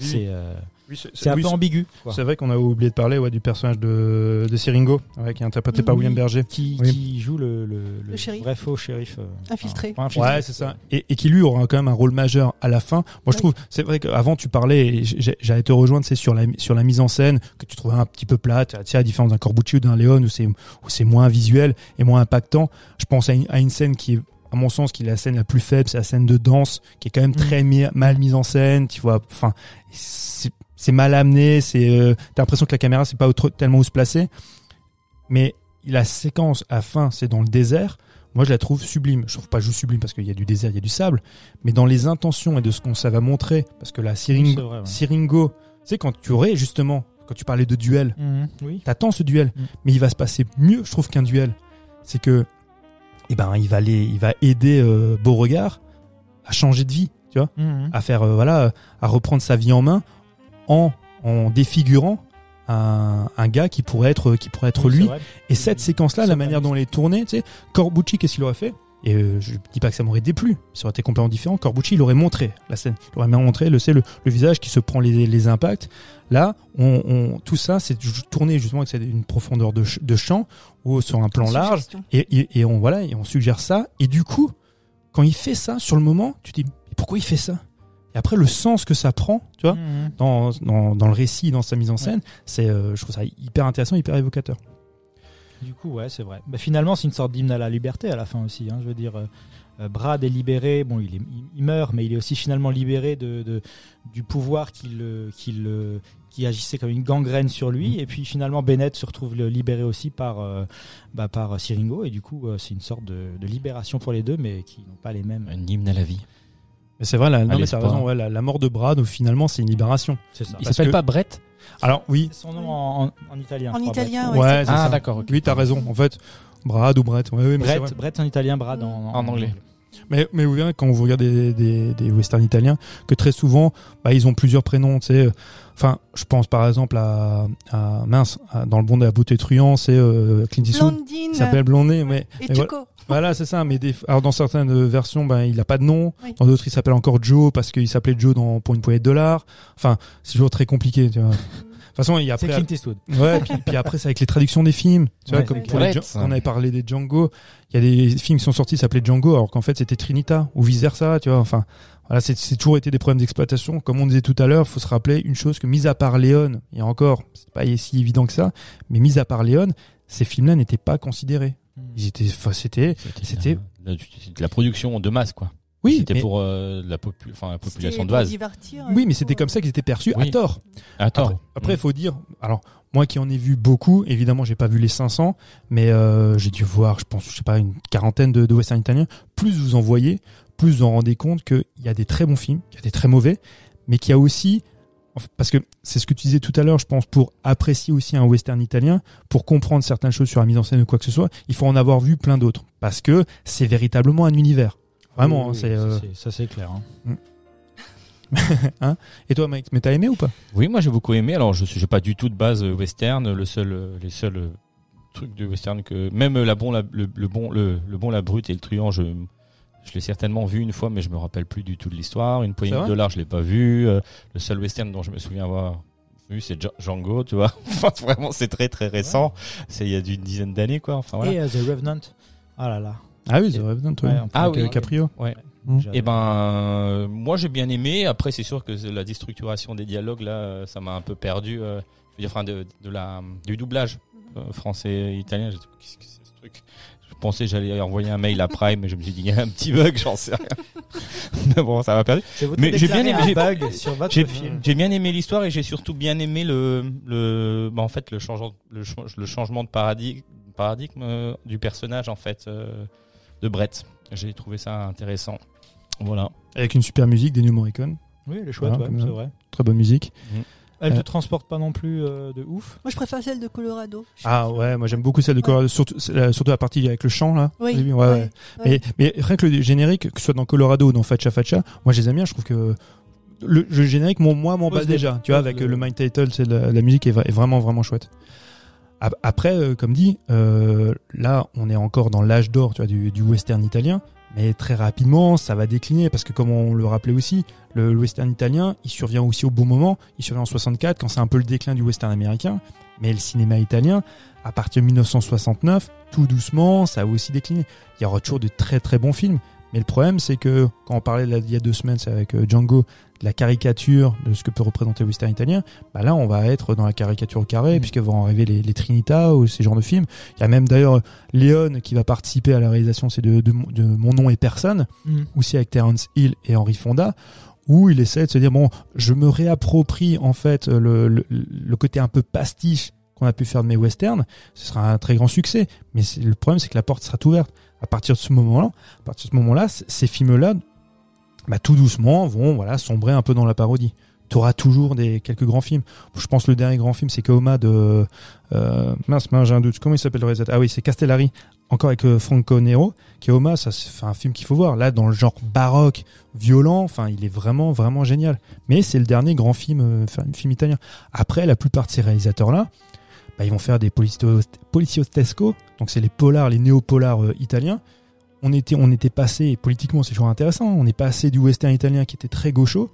Oui, c'est euh, Oui, c'est un oui, peu ambigu quoi. C'est vrai qu'on a oublié de parler ouais, du personnage de, de Siringo, ouais, qui est interprété par. William Berger. Qui, Oui. qui joue le, le, Le shérif. vrai faux shérif euh, Infiltré. enfin, infiltré. Ouais, c'est ça. Et, et qui lui aura quand même un rôle majeur à la fin. Moi, je Ouais. trouve, c'est vrai qu'avant tu parlais, j'allais te rejoindre, c'est sur la sur la mise en scène que tu trouvais un petit peu plate. Tu sais, à la différence d'un Corbucci ou d'un Léon où c'est où c'est moins visuel et moins impactant. Je pense à une, à une scène qui est à mon sens, qui est la scène la plus faible, c'est la scène de danse, qui est quand même très mi- mal mise en scène. Tu vois, enfin, c'est c'est mal amené. C'est, euh, t'as l'impression que la caméra c'est pas autre- tellement où se placer. Mais la séquence à fin, c'est dans le désert. Moi, je la trouve sublime. Je trouve pas juste sublime parce qu'il y a du désert, il y a du sable, mais dans les intentions et de ce qu'on ça va montrer, parce que la c'est vrai, ouais. Sais quand tu aurais justement, quand tu parlais de duel, Mhm, oui. t'attends ce duel, Mm. mais il va se passer mieux, je trouve, qu'un duel. C'est que, eh ben, il va aller, il va aider euh, Beauregard à changer de vie, tu vois, Mhm. à faire, euh, voilà, à reprendre sa vie en main en en défigurant un, un gars qui pourrait être, qui pourrait être Oui, lui. Et cette séquence-là, C'est la manière dont elle est tournée, tu sais, Corbucci, qu'est-ce qu'il aurait fait? Et euh, je dis pas que ça m'aurait déplu, ça aurait été complètement différent. Corbucci, il aurait montré la scène, il aurait bien montré le, le, le visage qui se prend les, les impacts. Là, on, on- tout ça, c'est tourné justement avec une profondeur de, de champ ou sur un plan large, et, et, et on voilà, et on suggère ça. Et du coup, quand il fait ça sur le moment, tu te dis pourquoi il fait ça? Et après, le sens que ça prend, tu vois, Mhm. dans, dans, dans le récit, dans sa mise en scène, c'est, euh, je trouve ça hyper intéressant, hyper évocateur. Du coup, ouais, c'est vrai. Bah, finalement, c'est une sorte d'hymne à la liberté à la fin aussi. hein. Je veux dire, euh, euh, Brad est libéré. Bon, il, est, il, il meurt, mais il est aussi finalement libéré de, de- du pouvoir qui, le, qui, le, qui agissait comme une gangrène sur lui. Et puis finalement, Bennett se retrouve libéré aussi par, euh, bah, par Siringo. Et du coup, euh, c'est une sorte de, de libération pour les deux, mais qui n'ont pas les mêmes. Un hymne à la vie. Mais c'est vrai, la, non, Allez, mais c'est t'as pas- raison, ouais, la, la mort de Brad, où finalement, c'est une libération. C'est ça. Il s'appelle que- pas Brett? Alors, oui, C'est son nom en, en, en italien. En italien, ouais, Ouais, Ah ça. d'accord. ok. oui, t'as raison. En fait, Brad ou Brett, ouais, oui, mais c'est Brett, en italien, Brad en, En anglais. Mais, mais vous verrez quand vous regardez des, des, des westerns italiens que très souvent, bah, ils ont plusieurs prénoms. Tu sais, enfin, je pense par exemple à, à mince, à- dans le bon de la beauté truand, c'est euh, Clint Eastwood. Blondine Il s'appelle Blondé, mais et mais voilà. Voilà, c'est ça. Mais des, alors dans certaines versions, ben il a pas de nom. Oui. Dans d'autres, il s'appelle encore Joe parce qu'il s'appelait Joe dans pour une poignée de dollars. Enfin, c'est toujours très compliqué. Tu vois. De toute façon, il y a après. Clint Eastwood. Ouais, puis, puis après, c'est avec les traductions des films. Tu vois, Ouais, comme pour les on avait parlé des Django, il y a des films qui sont sortis s'appelaient Django, alors qu'en fait, c'était Trinita ou vice versa. Tu vois. Enfin, voilà, c'est c'est toujours été des problèmes d'exploitation. Comme on disait tout à l'heure, faut se rappeler une chose que, mis à part Léon, et encore, c'est pas si évident que ça, mais mis à part Léon, ces films-là n'étaient pas considérés. Ils étaient, enfin, c'était, C'était- de la production de masse quoi. Oui, C'était mais- pour euh, la, popu- enfin, la population C'était de pour base. divertir, oui, euh, mais c'était comme ça qu'ils étaient perçus à tort. Attends. Après, après, il faut dire, alors moi qui en ai vu beaucoup, évidemment, j'ai pas vu les 500, mais euh, j'ai dû voir, je pense, je sais pas, une quarantaine de, de westerns italiens. Plus vous en voyez, plus vous en rendez compte qu'il y a des très bons films, qu'il y a des très mauvais, mais qu'il y a aussi, parce que c'est ce que tu disais tout à l'heure, je pense, pour apprécier aussi un western italien, pour comprendre certaines choses sur la mise en scène ou quoi que ce soit, il faut en avoir vu plein d'autres, parce que c'est véritablement un univers. Vraiment, Oui, oui, c'est. ça, euh, c'est- ça c'est clair. hein. hein Et toi, Mike, mais t'as aimé ou pas? Oui, moi j'ai beaucoup aimé. Alors je suis j'ai pas du tout de base euh, western. Le seul, euh, les seuls trucs de western que même la bon, la, le, le bon, le, le bon, la brute et le truand, je je l'ai certainement vu une fois, mais je me rappelle plus du tout de l'histoire. Une poignée de dollars, je l'ai pas vu. Le seul western dont je me souviens avoir vu, c'est Dja- Django, tu vois. Enfin, vraiment, c'est très très récent. C'est il y a d'une dizaine d'années, quoi. Enfin voilà. Et The Revenant. Ah là là. Ah oui, The Revenant. Ouais, peut Ah en oui. Caprio. Ouais. Mm. J'adore. Et ben, euh, moi j'ai bien aimé. Après, c'est sûr que la déstructuration des dialogues là, euh, ça m'a un peu perdu. euh, je veux dire, enfin, de, de la du doublage euh, français et italien. J'ai dit, qu'est-ce que c'est ce truc? Je pensais que j'allais envoyer un mail à Prime, mais je me suis dit il y a un petit bug, j'en sais rien. mais bon, ça va perdu. Mais j'ai bien aimé- j'ai- bug sur votre J'ai film. j'ai bien aimé l'histoire et j'ai surtout bien aimé le le bah, en fait le changement le, ch- le changement de paradigme paradigme euh, du personnage en fait euh, de Brett. J'ai trouvé ça intéressant. Voilà. Avec une super musique des New Morricone. Oui, elle est chouette, Voilà, ouais, comme c'est ça. vrai. Très bonne musique. Elle Euh, te transporte pas non plus euh, de ouf. Moi, je préfère celle de Colorado. Ah ouais, moi j'aime beaucoup celle de Colorado, surtout, la- surtout la partie avec le chant là. Oui. Au début, ouais, ouais. ouais. Mais, mais rien que le générique, que ce soit dans Colorado ou dans Facha Facha, moi je les aime bien, je trouve que le, le générique, mon, moi, Pose le- déjà. Tu vois, avec le- le main title, c'est la, la musique est vraiment, vraiment chouette. Ap- Après, euh, comme dit, euh, là, on est encore dans l'âge d'or, du, western italien. Mais très rapidement, ça va décliner parce que comme on le rappelait aussi, le, western italien, il survient aussi au bon moment. Il survient en 64 quand c'est un peu le déclin du western américain. Mais le cinéma italien, à partir de 1969, tout doucement, ça a aussi décliné. Il y aura toujours de très très bons films. Mais le problème, c'est que quand on parlait il y a deux semaines, avec euh, Django, de la caricature de ce que peut représenter le western italien, bah là, on va être dans la caricature au carré, Mm. puisque vont arriver les, les Trinita ou ces genres de films. Il y a même d'ailleurs Léon qui va participer à la réalisation c'est de, de, Mon- de Mon nom et personne, aussi avec Terence Hill et Henry Fonda, où il essaie de se dire bon, je me réapproprie en fait le, le, le côté un peu pastiche qu'on a pu faire de mes westerns. Ce sera un très grand succès, mais le problème c'est que la porte sera ouverte. À partir de ce moment-là, à partir de ce moment-là, ces films-là, bah, tout doucement, vont voilà sombrer un peu dans la parodie. Tu auras toujours des quelques grands films. Je pense que le dernier grand film, c'est Kaoma de euh, mince, mince, j'ai un doute. Comment il s'appelle le réalisateur Ah oui, c'est Castellari, encore avec euh, Franco Nero. Kaoma, ça c'est un film qu'il faut voir. Là, dans le genre baroque, violent, enfin, il est vraiment, vraiment génial. Mais c'est le dernier grand film, euh, film italien. Après, la plupart de ces réalisateurs-là, bah, ils vont faire des policio- policiostesco, donc c'est les polars, les néo-polars euh, italiens. On était, on était passé, et politiquement c'est toujours intéressant, on est passé du western italien qui était très gaucho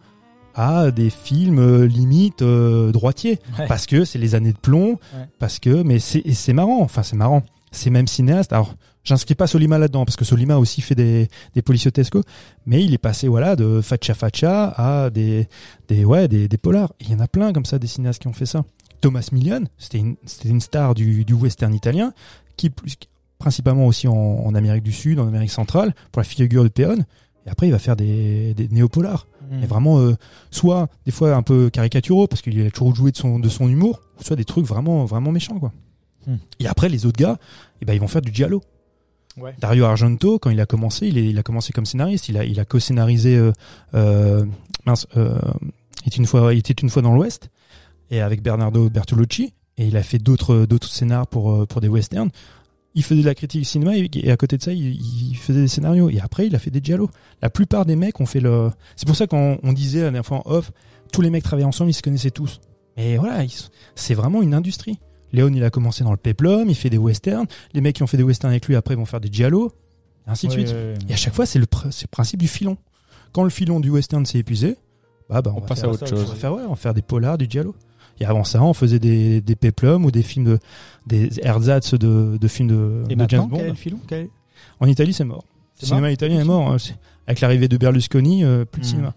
à des films euh, limite euh, droitiers. Ouais. parce que c'est les années de plomb Ouais. parce que mais c'est c'est marrant enfin c'est marrant. Ces mêmes cinéastes alors j'inscris pas Solima là-dedans parce que Solima aussi fait des des policiotesco mais il est passé voilà de Faccia Faccia à des des ouais des, des polars. Il y en a plein comme ça des cinéastes qui ont fait ça. Thomas Milian c'était une c'était une star du du western italien qui plus principalement aussi en, en Amérique du Sud en Amérique centrale pour la figure de Péon et après il va faire des des néopolars Mm. mais vraiment euh, soit des fois un peu caricaturaux parce qu'il a toujours joué de son de son humour soit des trucs vraiment vraiment méchants quoi Hmm. et après les autres gars eh ben ils vont faire du giallo Ouais. Dario Argento quand il a commencé il, est- il a commencé comme scénariste il a il a co-scénarisé euh, euh, mince il était une fois il était une fois dans l'Ouest et avec Bernardo Bertolucci et il a fait d'autres d'autres scénars pour pour des westerns il faisait de la critique cinéma et, et à côté de ça il, il faisait des scénarios et après il a fait des giallo la plupart des mecs ont fait le c'est pour ça qu'on on disait la dernière fois en off tous les mecs travaillaient ensemble ils se connaissaient tous mais voilà c'est vraiment une industrie Léon il a commencé dans le peplum il fait des westerns les mecs qui ont fait des westerns avec lui après vont faire des giallo et ainsi de Ouais, suite ouais, ouais. et à chaque fois, c'est le, pr- c'est le principe du filon. Quand le filon du western s'est épuisé, bah, bah, on, On va passe faire à autre chose. On va faire, ouais, on va faire des polars, du giallo. Et avant ça, on faisait des, des peplums ou des films de, des ersatz de, de films de, Et de James maintenant, Bond. quel En Italie, c'est mort. Le cinéma mort italien est mort. hein. Avec l'arrivée de Berlusconi, euh, plus de Hmm. cinéma.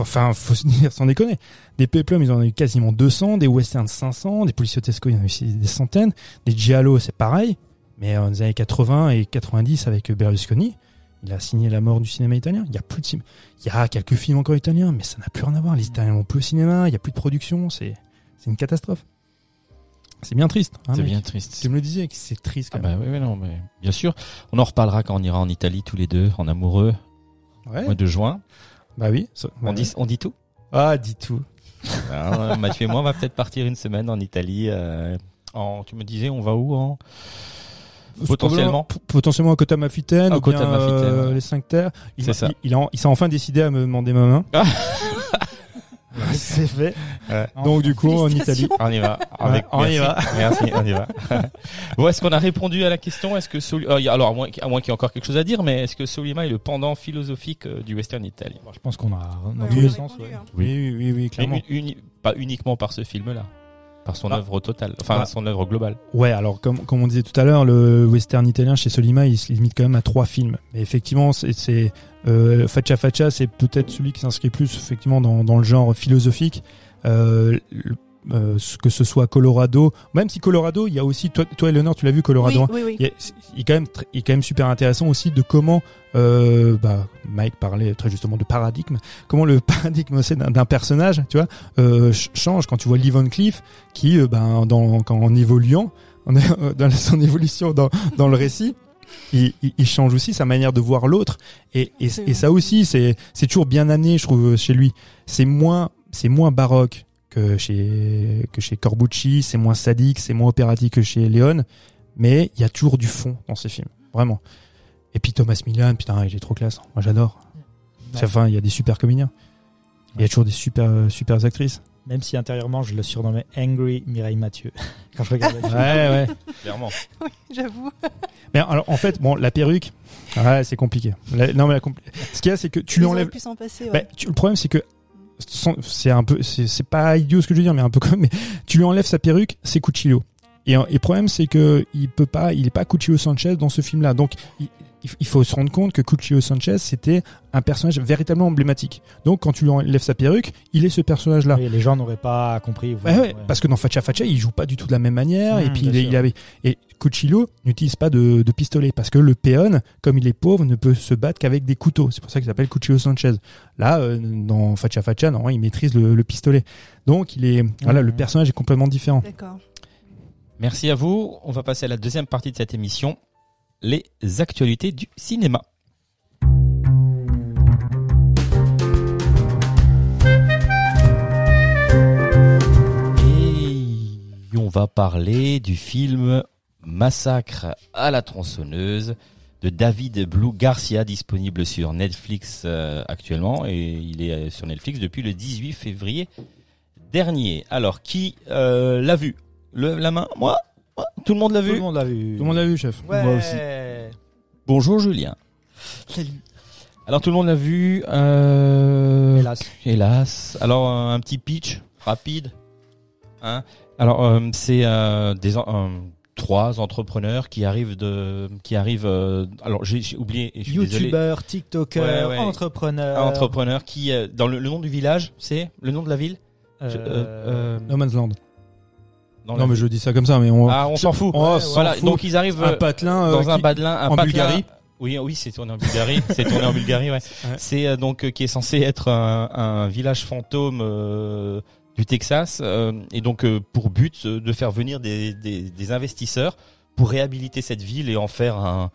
Enfin, faut se dire, sans déconner. Des peplums, ils en ont eu quasiment 200, des westerns 500, des policiotesco, il y en a eu aussi des centaines. Des giallo, c'est pareil. Mais euh, dans les années 80 et 90, avec Berlusconi, il a signé la mort du cinéma italien. Il y a plus de cinéma. Il y a quelques films encore italiens, mais ça n'a plus rien à voir. Les Italiens n'ont plus au cinéma, il y a plus de production, c'est, c'est une catastrophe. C'est bien triste. hein, C'est bien triste. Tu me le disais, que c'est triste Ah quand même. bah oui, oui, non, mais bien sûr. On en reparlera quand on ira en Italie tous les deux, en amoureux, Ouais. mois de juin. Bah oui. ça- On dit, on dit tout? Ah, dis tout. Alors, Mathieu et moi, on va peut-être partir une semaine en Italie. euh, en, tu me disais, on va où en? Potentiellement. Potentiellement Amalfitaine, euh, ouais. les 5 terres. Il, C'est ça. Il, il, a- il s'est enfin décidé à me demander ma main. C'est fait. Donc du coup, en Italie. On y va. Avec, on y merci. va. Merci, on y va. bon, est-ce qu'on a répondu à la question? Est-ce que Soli- euh, alors à moins, qu'il y ait encore quelque chose à dire, mais est-ce que Solima est le pendant philosophique euh, du western italien Bon, je pense qu'on a dans tous on les sens. ouais. hein. Oui, oui, oui, Mais clairement. pas uniquement par ce film-là, par son Ah. œuvre totale, enfin Bah. son œuvre globale. Ouais, alors comme, comme on disait tout à l'heure, le western italien chez Solima, il se limite quand même à trois films. Mais effectivement, c'est, c'est euh, Faccia Faccia, c'est peut-être celui qui s'inscrit plus effectivement dans, dans le genre philosophique. Euh, le- euh, que ce soit Colorado, même si Colorado, il y a aussi toi, toi Eleanor, tu l'as vu Colorado. Oui, hein oui, oui. il, y a- il est quand même il est quand même super intéressant aussi de comment euh, bah, Mike parlait très justement de paradigme comment le paradigme aussi d'un personnage tu vois euh, ch- change quand tu vois Lee Van Cleef qui euh, ben dans quand en évoluant dans son évolution dans dans le récit il, il, il change aussi sa manière de voir l'autre et, et, C'est et ça aussi c'est c'est toujours bien amené je trouve chez lui c'est moins c'est moins baroque que chez que chez Corbucci c'est moins sadique c'est moins opératique que chez Léon mais il y a toujours du fond dans ces films vraiment et puis Thomas Milan putain il est trop classe moi j'adore Ouais. enfin il y a des super comédiens il y a toujours des super super actrices Même si intérieurement, je le surnommais Angry Mireille Mathieu. Quand je regardais. ouais ouais Clairement. J'avoue. mais alors en fait bon la perruque ouais c'est compliqué La- non mais la ce qu'il y a c'est que tu lui Ils auraient enlèves pu s'en passer. Bah, Ouais. tu- le problème c'est que c'est un peu c'est pas idiot ce que je veux dire mais un peu comme mais tu lui enlèves sa perruque c'est Cucillo et, le problème c'est que il peut pas il est pas Cucillo Sanchez dans ce film là donc il- faut se rendre compte que Cucillo Sanchez c'était un personnage véritablement emblématique donc quand tu lui enlèves sa perruque il est ce personnage là Oui, les gens n'auraient pas compris. Ouais, ouais, parce que dans Facha Facha, il joue pas du tout de la même manière. Mmh, et puis bien il, avait et Cucillo n'utilise pas de, de pistolet parce que le péon, comme il est pauvre, ne peut se battre qu'avec des couteaux. C'est pour ça qu'il s'appelle Cucillo Sanchez. Là, euh, dans Facha Facha, non, il maîtrise le, le pistolet. Donc il est voilà, le Mmh. personnage est complètement différent. D'accord. Merci à vous. On va passer à la deuxième partie de cette émission, les actualités du cinéma. Et on va parler du film Massacre à la tronçonneuse de David Blue Garcia disponible sur Netflix euh, actuellement et il est euh, sur Netflix depuis le 18 février dernier. Alors qui euh, l'a vu? La main? Moi? Tout le monde l'a Tout vu le monde l'a vu. Tout le monde l'a vu, chef. Ouais. Moi aussi. Bonjour Julien. Alors tout le monde l'a vu. Euh... Hélas. Hélas. Alors euh, un petit pitch rapide. Hein Alors euh, c'est euh, des euh, trois entrepreneurs qui arrivent de qui arrivent. euh, alors j'ai oublié. Et je suis désolé. Youtubeur, TikToker, Ouais, ouais. entrepreneur. Entrepreneurs qui euh, dans le, le nom du village, c'est le nom de la ville? Euh, Je- euh, euh, No Man's Land. Dans Non mais je dis ça comme ça, mais on. Ah on s'en fout. Ouais, voilà. fout. Donc ils arrivent un euh, patelin euh, dans un badelin, un en patelin- Bulgarie Oui, oui, c'est tourné en Bulgarie. c'est tourné en Bulgarie, ouais. C'est euh, donc euh, qui est censé être un, un village fantôme euh, du Texas et donc pour but de faire venir des, des, des investisseurs pour réhabiliter cette ville et en faire un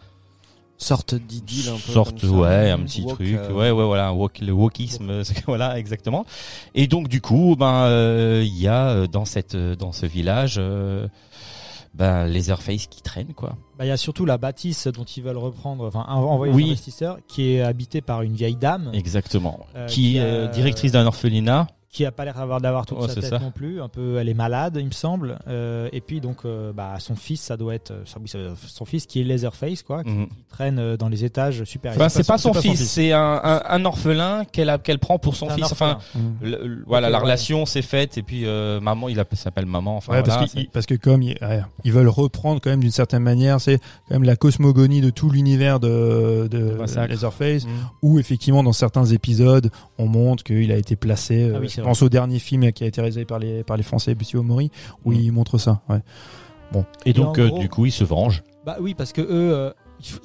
sorte d'idylle un peu sorte comme ça. ouais un petit Walk, truc euh, ouais ouais voilà un walk, le wokisme euh, voilà exactement. Et donc du coup ben euh, il y a euh, dans cette euh, dans ce village euh, ben Leatherface qui traîne quoi. Bah, il y a surtout la bâtisse dont ils veulent reprendre, enfin en- envoyer Oui. aux investisseurs, qui est habitée par une vieille dame. Exactement. Euh, qui qui est euh, directrice d'un orphelinat qui a pas l'air d'avoir d'avoir toute Ouais, sa tête ça. non plus. Un peu, elle est malade, il me semble. Euh, et puis donc, euh, bah, son fils, ça doit être, euh, son fils qui est Leatherface, quoi, qui, Mhm. qui traîne dans les étages supérieurs. Enfin, c'est pas, son, c'est pas son fils, c'est un, un, un orphelin qu'elle a qu'elle prend pour son fils. Enfin. Mm. le- le- voilà, la ouais. relation s'est faite et puis euh, maman, il appelle- s'appelle maman. Enfin, Ouais, voilà, parce, qu'ils- parce que comme ils, ouais, ils veulent reprendre quand même d'une certaine manière, c'est quand même la cosmogonie de tout l'univers de, de. Leatherface, Mhm. où effectivement dans certains épisodes, on montre qu'il a été placé. Ah oui, je vrai. pense au dernier film qui a été réalisé par les par les Français, Bussy Omori, où Mhm. il montre ça. Ouais. Et donc, euh, gros- du coup, il se venge. Bah oui, parce que eux, euh,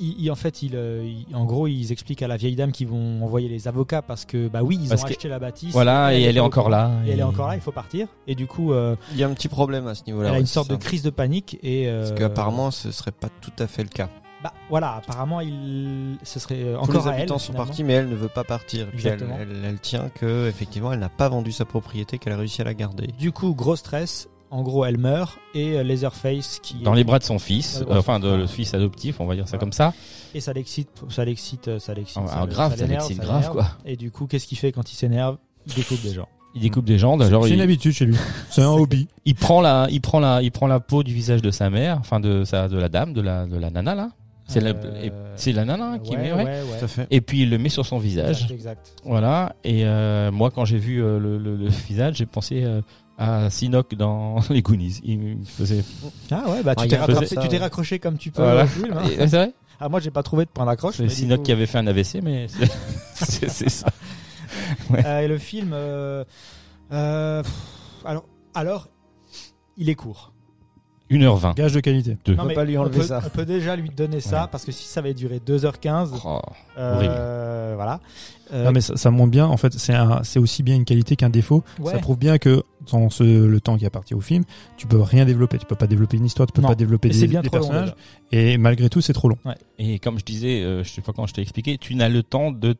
ils, ils- en fait, ils, euh, ils- en gros, ils expliquent à la vieille dame qu'ils vont envoyer les avocats parce que, bah oui, ils Parce ont que- acheté la bâtisse. Voilà, et elle est encore là. Et elle est encore là, il faut partir. Et du coup, euh, Il y a un petit problème à ce niveau-là. elle a une sorte de crise de panique et. euh, Parce qu'apparemment, ce serait pas tout à fait le cas. Bah voilà, apparemment, il, ce serait euh, Tous encore les à elle. habitants sont finalement. partis, mais elle ne veut pas partir. Puis elle, elle, elle tient que, effectivement, elle n'a pas vendu sa propriété, qu'elle a réussi à la garder. Du coup, gros stress. En gros, elle meurt et euh, Leatherface qui Dans les bras de son fils, euh, enfin son de le fils adoptif, on va dire ça Voilà. comme ça. et ça l'excite, ça l'excite, ça l'excite. Ah, grave, ça l'excite grave, quoi. Et du coup, qu'est-ce qu'il fait quand il s'énerve? Il découpe des gens. Il découpe des gens, C'est une il, habitude chez lui. C'est un hobby. il prend la, il prend la, il prend la peau du visage de sa mère, enfin de sa, de la dame, de la, de la nana là. C'est la, Euh, c'est la nana qui ouais, met, ouais, ouais. ouais. Tout à fait. Et puis il le met sur son visage. Exact, exact. Voilà. Et euh, moi, quand j'ai vu euh, le, le- le visage, j'ai pensé euh, à Sinoc dans les Goonies. Il me faisait. Ah ouais, bah Ah, tu il t'es tu raccroché comme tu peux Voilà. film. hein. C'est vrai. Ah moi j'ai pas trouvé de point d'accroche. C'est Sinoc coup- qui avait fait un AVC, mais c'est- c'est ça. Euh, et le film, euh, euh, alors, alors, il est court. 1h20. Gage de qualité. Deux. Non, peut pas lui on enlever peut, ça. on peut déjà lui donner ça Ouais. parce que si ça avait duré 2h15, Oh, euh, voilà. Euh, Non, mais ça, ça montre bien. En fait, c'est aussi bien une qualité qu'un défaut. ouais. Ça prouve bien que dans ce, le temps qui appartient au film, tu peux rien développer. Tu peux pas développer une histoire, tu peux Non. pas développer des, c'est bien des trop long, personnages. et malgré tout, c'est trop long. Et comme je disais, euh, je sais pas quand je t'ai expliqué, tu n'as le temps de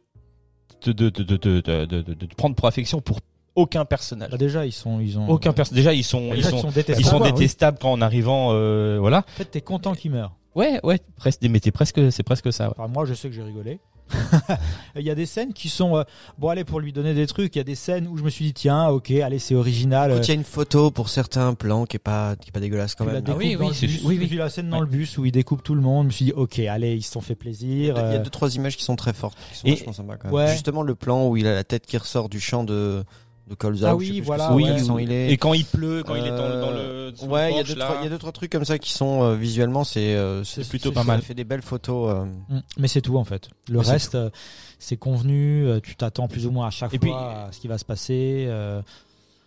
de de de de de, de, de- de- de te prendre pour affection pour aucun personnage. Bah, déjà, ils sont, ils ont. Aucun personnage. Déjà, ils sont, Déjà, ils sont, détestables. ils sont oui. détestables quand en arrivant, euh, voilà. En fait, t'es content qu'ils meurent. Ouais, ouais, presque, mais t'es presque, c'est presque ça. ouais. Enfin, moi, je sais que j'ai rigolé. Il y a des scènes qui sont euh, bon allez pour lui donner des trucs. Il y a des scènes où je me suis dit tiens ok allez c'est original. Écoute, il y a une photo pour certains plans qui est pas, qui est pas dégueulasse quand même. découpes oui, oui, bus. oui, oui. J'ai vu la scène dans Ouais. le bus où il découpe tout le monde. Je me suis dit ok allez ils se sont fait Il y, plaisir. a, il y a euh, deux trois images qui sont très fortes, qui sont Et- vachement sympas quand même. Ouais. Justement le plan où il a la tête qui ressort du champ de de colza. Ah ou je sais oui, plus ce que voilà, oui, quel ouais. sang il est. Et quand il pleut, quand il est dans, dans le, ouais, il y a deux trois, il y a deux trois trucs comme ça qui sont euh, visuellement c'est euh, c'est plutôt c'est- pas mal. Ça fait des belles photos. euh. Mm. Mais c'est tout en fait. Le Mais c'est reste, euh, c'est convenu. euh, Tu t'attends plus ou moins à chaque Et fois puis- à ce qui va se passer. euh,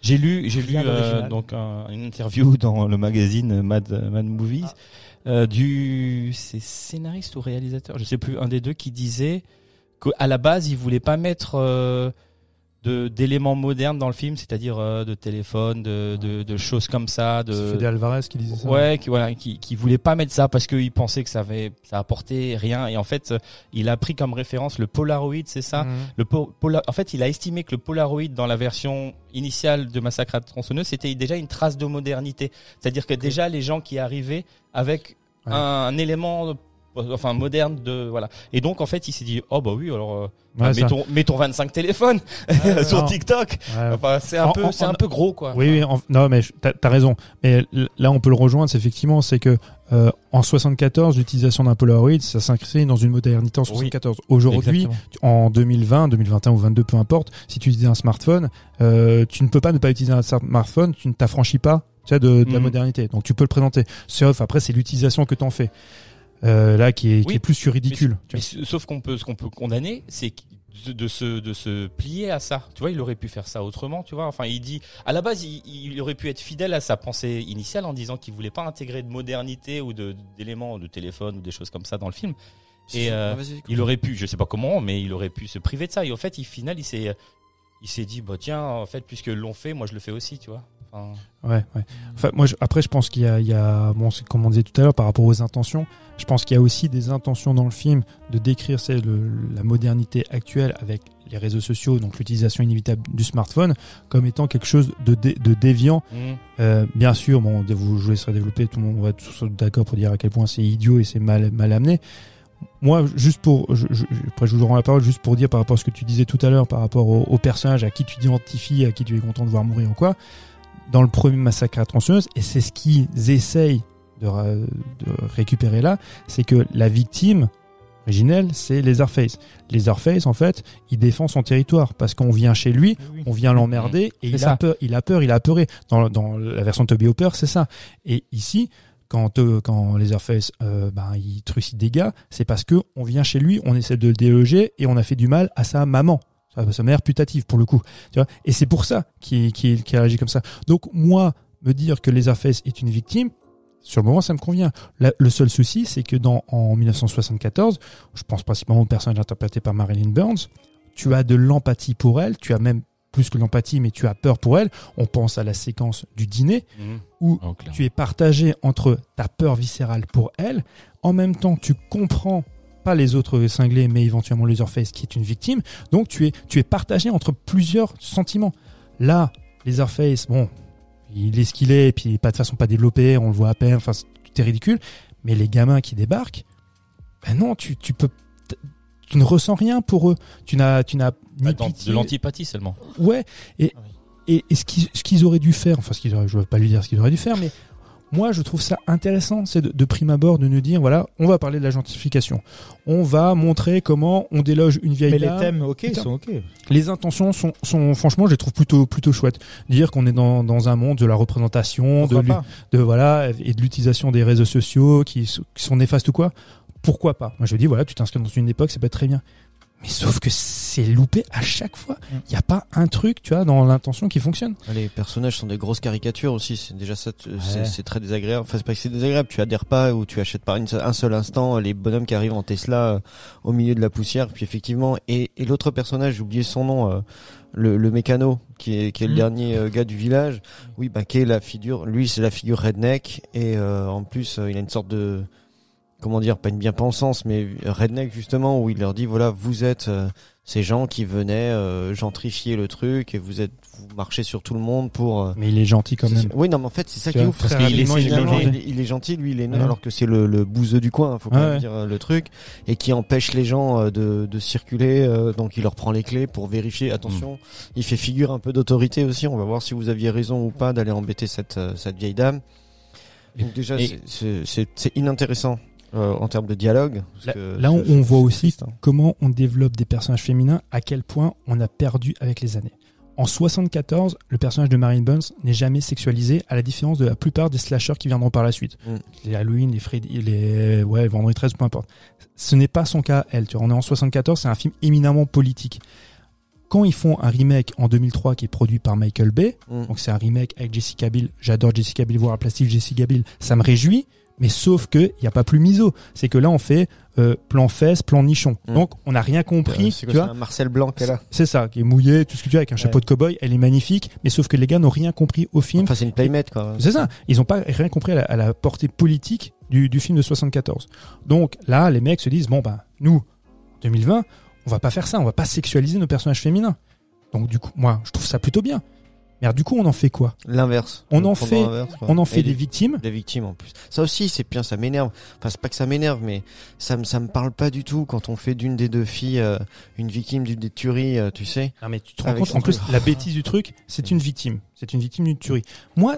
J'ai lu, j'ai lu euh, donc un- une interview dans le magazine Mad, Mad Movies Ah. euh, du c'est scénariste ou réalisateur, je sais plus, un des deux qui disait qu'à la base il voulait pas mettre euh, d'éléments modernes dans le film, c'est-à-dire euh, de téléphone, de, de, de choses comme ça, C'est de Fede Alvarez qui disait ça. ouais, qui voilà, qui, qui voulait pas mettre ça parce qu'il pensait que ça avait ça apportait rien et en fait euh, il a pris comme référence le Polaroid, c'est ça. Mhm. Le po- pola- en fait, il a estimé que le Polaroid dans la version initiale de Massacre à la tronçonneuse, c'était déjà une trace de modernité. C'est-à-dire que déjà les gens qui arrivaient avec Ouais. un, un élément enfin moderne de voilà. Et donc en fait, il s'est dit "Oh bah oui, alors euh, Ouais, bah, mettons mettons 25 téléphones sur non. TikTok." Ouais. Enfin, c'est un En- peu c'est un peu gros quoi. Oui, oui, en- non, mais t'as as raison. Mais là, on peut le rejoindre, c'est effectivement, c'est que euh, en 74, l'utilisation d'un Polaroid, ça s'inscrit dans une modernité en 74. Aujourd'hui, Exactement. tu- en 2020, 2021 ou 22, peu importe, si tu utilises un smartphone, euh, tu ne peux pas ne pas utiliser un smartphone, tu ne t'affranchis pas tu sais, de, de la Mhm. modernité. Donc tu peux le présenter. Sauf après, c'est l'utilisation que t'en fais. Euh, là, qui est, qui Oui, est plus sur ridicule. tu Mais sauf qu'on peut ce qu'on peut condamner, c'est de, de se de se plier à ça. Tu vois, il aurait pu faire ça autrement, tu vois. Enfin, il dit à la base, il, il aurait pu être fidèle à sa pensée initiale en disant qu'il voulait pas intégrer de modernité ou de d'éléments de téléphone ou des choses comme ça dans le film. Et, euh, Ah. Il aurait pu, je sais pas comment, mais il aurait pu se priver de ça. Et au fait, il final, il s'est il s'est dit bah tiens, en fait, puisque l'ont fait, moi je le fais aussi, tu vois. Enfin, Ouais, ouais. Enfin, moi, je- après, je pense qu'il y y a, bon, c'est comme on disait tout à l'heure par rapport aux intentions. Je pense qu'il y a aussi des intentions dans le film de décrire c'est le, la modernité actuelle avec les réseaux sociaux, donc l'utilisation inévitable du smartphone, comme étant quelque chose de, dé- de déviant. hmm. Euh, bien sûr, bon, vous, je vous laisserai développer, tout le monde va être tous d'accord pour dire à quel point c'est idiot et c'est mal, mal amené. Moi, juste pour, je, je, après je vous rends la parole, juste pour dire par rapport à ce que tu disais tout à l'heure, par rapport au, au personnage à qui tu identifies, à qui tu es content de voir mourir ou quoi, dans le premier massacre à tronçonneuse, et c'est ce qu'ils essayent de, récupérer là, c'est que la victime originelle, c'est Leatherface. Leatherface, en fait, il défend son territoire parce qu'on vient chez lui, on vient l'emmerder et il ça. a peur, il a peur, il a apeuré. Dans, dans la version de Toby Hopper, c'est ça. Et ici, quand euh, quand Leatherface euh, ben il trucide des gars, c'est parce que on vient chez lui, on essaie de le déloger et on a fait du mal à sa maman. Sa, sa mère putative pour le coup, tu vois. Et c'est pour ça qu'il qu'il qu'il réagit comme ça. Donc moi, me dire que Leatherface est une victime, sur le moment, ça me convient. La- le seul souci, c'est que dans en 1974, je pense principalement au personnage interprété par Marilyn Burns, tu as de l'empathie pour elle, tu as même plus que l'empathie, mais tu as peur pour elle. On pense à la séquence du dîner Hmm. où Oh, tu es partagé entre ta peur viscérale pour elle, en même temps tu comprends pas les autres cinglés, mais éventuellement Leatherface qui est une victime. Donc tu es tu es partagé entre plusieurs sentiments. Là, Leatherface, bon, il est ce qu'il est, et puis pas de façon pas développé, on le voit à peine, enfin c'est- tout est ridicule. Mais les gamins qui débarquent, ben non, tu tu peux tu ne ressens rien pour eux. Tu n'as tu n'as ni pitié. de l'antipathie seulement. Ouais, et, Ah oui. et, et ce qu'ils ce qu'ils auraient dû faire, enfin ce qu'ils auraient, je veux pas lui dire ce qu'ils auraient dû faire, mais moi je trouve ça intéressant, c'est de, de prime abord de nous dire, voilà, on va parler de la gentrification, on va montrer comment on déloge une vieille Mais les thèmes, ok, Putain. sont ok. Les intentions sont, sont franchement, je les trouve plutôt, plutôt chouettes. Dire qu'on est dans, dans un monde de la représentation, de, de voilà, et de l'utilisation des réseaux sociaux qui, qui sont néfastes ou quoi? Pourquoi pas? Moi je dis voilà, tu t'inscris dans une époque, c'est pas très bien. Mais sauf que c'est loupé à chaque fois. Mm. Il n'y a pas un truc, tu vois, dans l'intention qui fonctionne. Les personnages sont des grosses caricatures aussi. C'est déjà ça, c'est Ouais. c'est très désagréable. Enfin, c'est pas que c'est désagréable. Tu adhères pas ou tu achètes pas une un seul instant les bonhommes qui arrivent en Tesla euh, au milieu de la poussière. Puis effectivement, et, et l'autre personnage, j'ai oublié son nom, euh, le, le mécano, qui est, qui est le Mhm. dernier euh, gars du village. Oui, bah qui est la figure. Lui, c'est la figure redneck et euh, en plus, euh, il a une sorte de comment dire, pas une bien-pensance, mais redneck justement, où il leur dit voilà, vous êtes euh, ces gens qui venaient euh, gentrifier le truc et vous êtes, vous marchez sur tout le monde pour. euh, Mais il est gentil quand même. Oui, non, mais en fait, c'est ça Tu qui est vois, ouf parce très qu'il est, rapidement, il est finalement, gentil. il est- il est gentil, lui, il est Ouais. alors que c'est le, le bouseux du coin, faut quand Ouais, même ouais. dire euh, le truc, et qui empêche les gens euh, de, de circuler. euh, donc, il leur prend les clés pour vérifier. Attention, il fait figure un peu d'autorité aussi. On va voir si vous aviez raison ou pas d'aller embêter cette euh, cette vieille dame. Donc déjà, Et- c'est- c'est c'est- c'est inintéressant euh, en termes de dialogue. parce Là, que là, on, voit aussi triste, hein. comment on développe des personnages féminins, à quel point on a perdu avec les années. En 74, le personnage de Marine Burns n'est jamais sexualisé, à la différence de la plupart des slashers qui viendront par la suite. Mm. Les Halloween, les Freddy, les ouais, Vendredi 13, peu importe. Ce n'est pas son cas, elle. Tu vois, on est en 74, c'est un film éminemment politique. Quand ils font un remake en 2003 qui est produit par Michael Bay, Mm. donc c'est un remake avec Jessica Biel. J'adore Jessica Biel, voir la plastique Jessica Biel. Ça me réjouit, mais sauf que il y a pas plus miso. C'est que là on fait euh, plan fesses, plan nichon. Mm. Donc on n'a rien compris. Euh, c'est tu quoi, vois un Marcel Blanc qu'elle a. C'est ça, qui est mouillé, tout ce que tu as avec un chapeau de cow-boy. Elle est magnifique, mais sauf que les gars n'ont rien compris au film. Enfin, c'est une playmate quoi. C'est ça. Ils n'ont pas rien compris à la, à la portée politique du, du film de 74. Donc là, les mecs se disent bon ben nous, en 2020, on va pas faire ça, on va pas sexualiser nos personnages féminins. Donc du coup, moi, je trouve ça plutôt bien. Mais du coup, on en fait quoi? L'inverse. On en fait-. On en fait des victimes. des victimes en plus. Ça aussi, c'est bien, ça m'énerve. Enfin, c'est pas que ça m'énerve, mais ça me ça me parle pas du tout quand on fait d'une des deux filles euh, une victime d'une des tueries, euh, tu sais. Non mais tu te rends compte en plus la bêtise du truc, c'est une victime, c'est une victime d'une tuerie. Moi,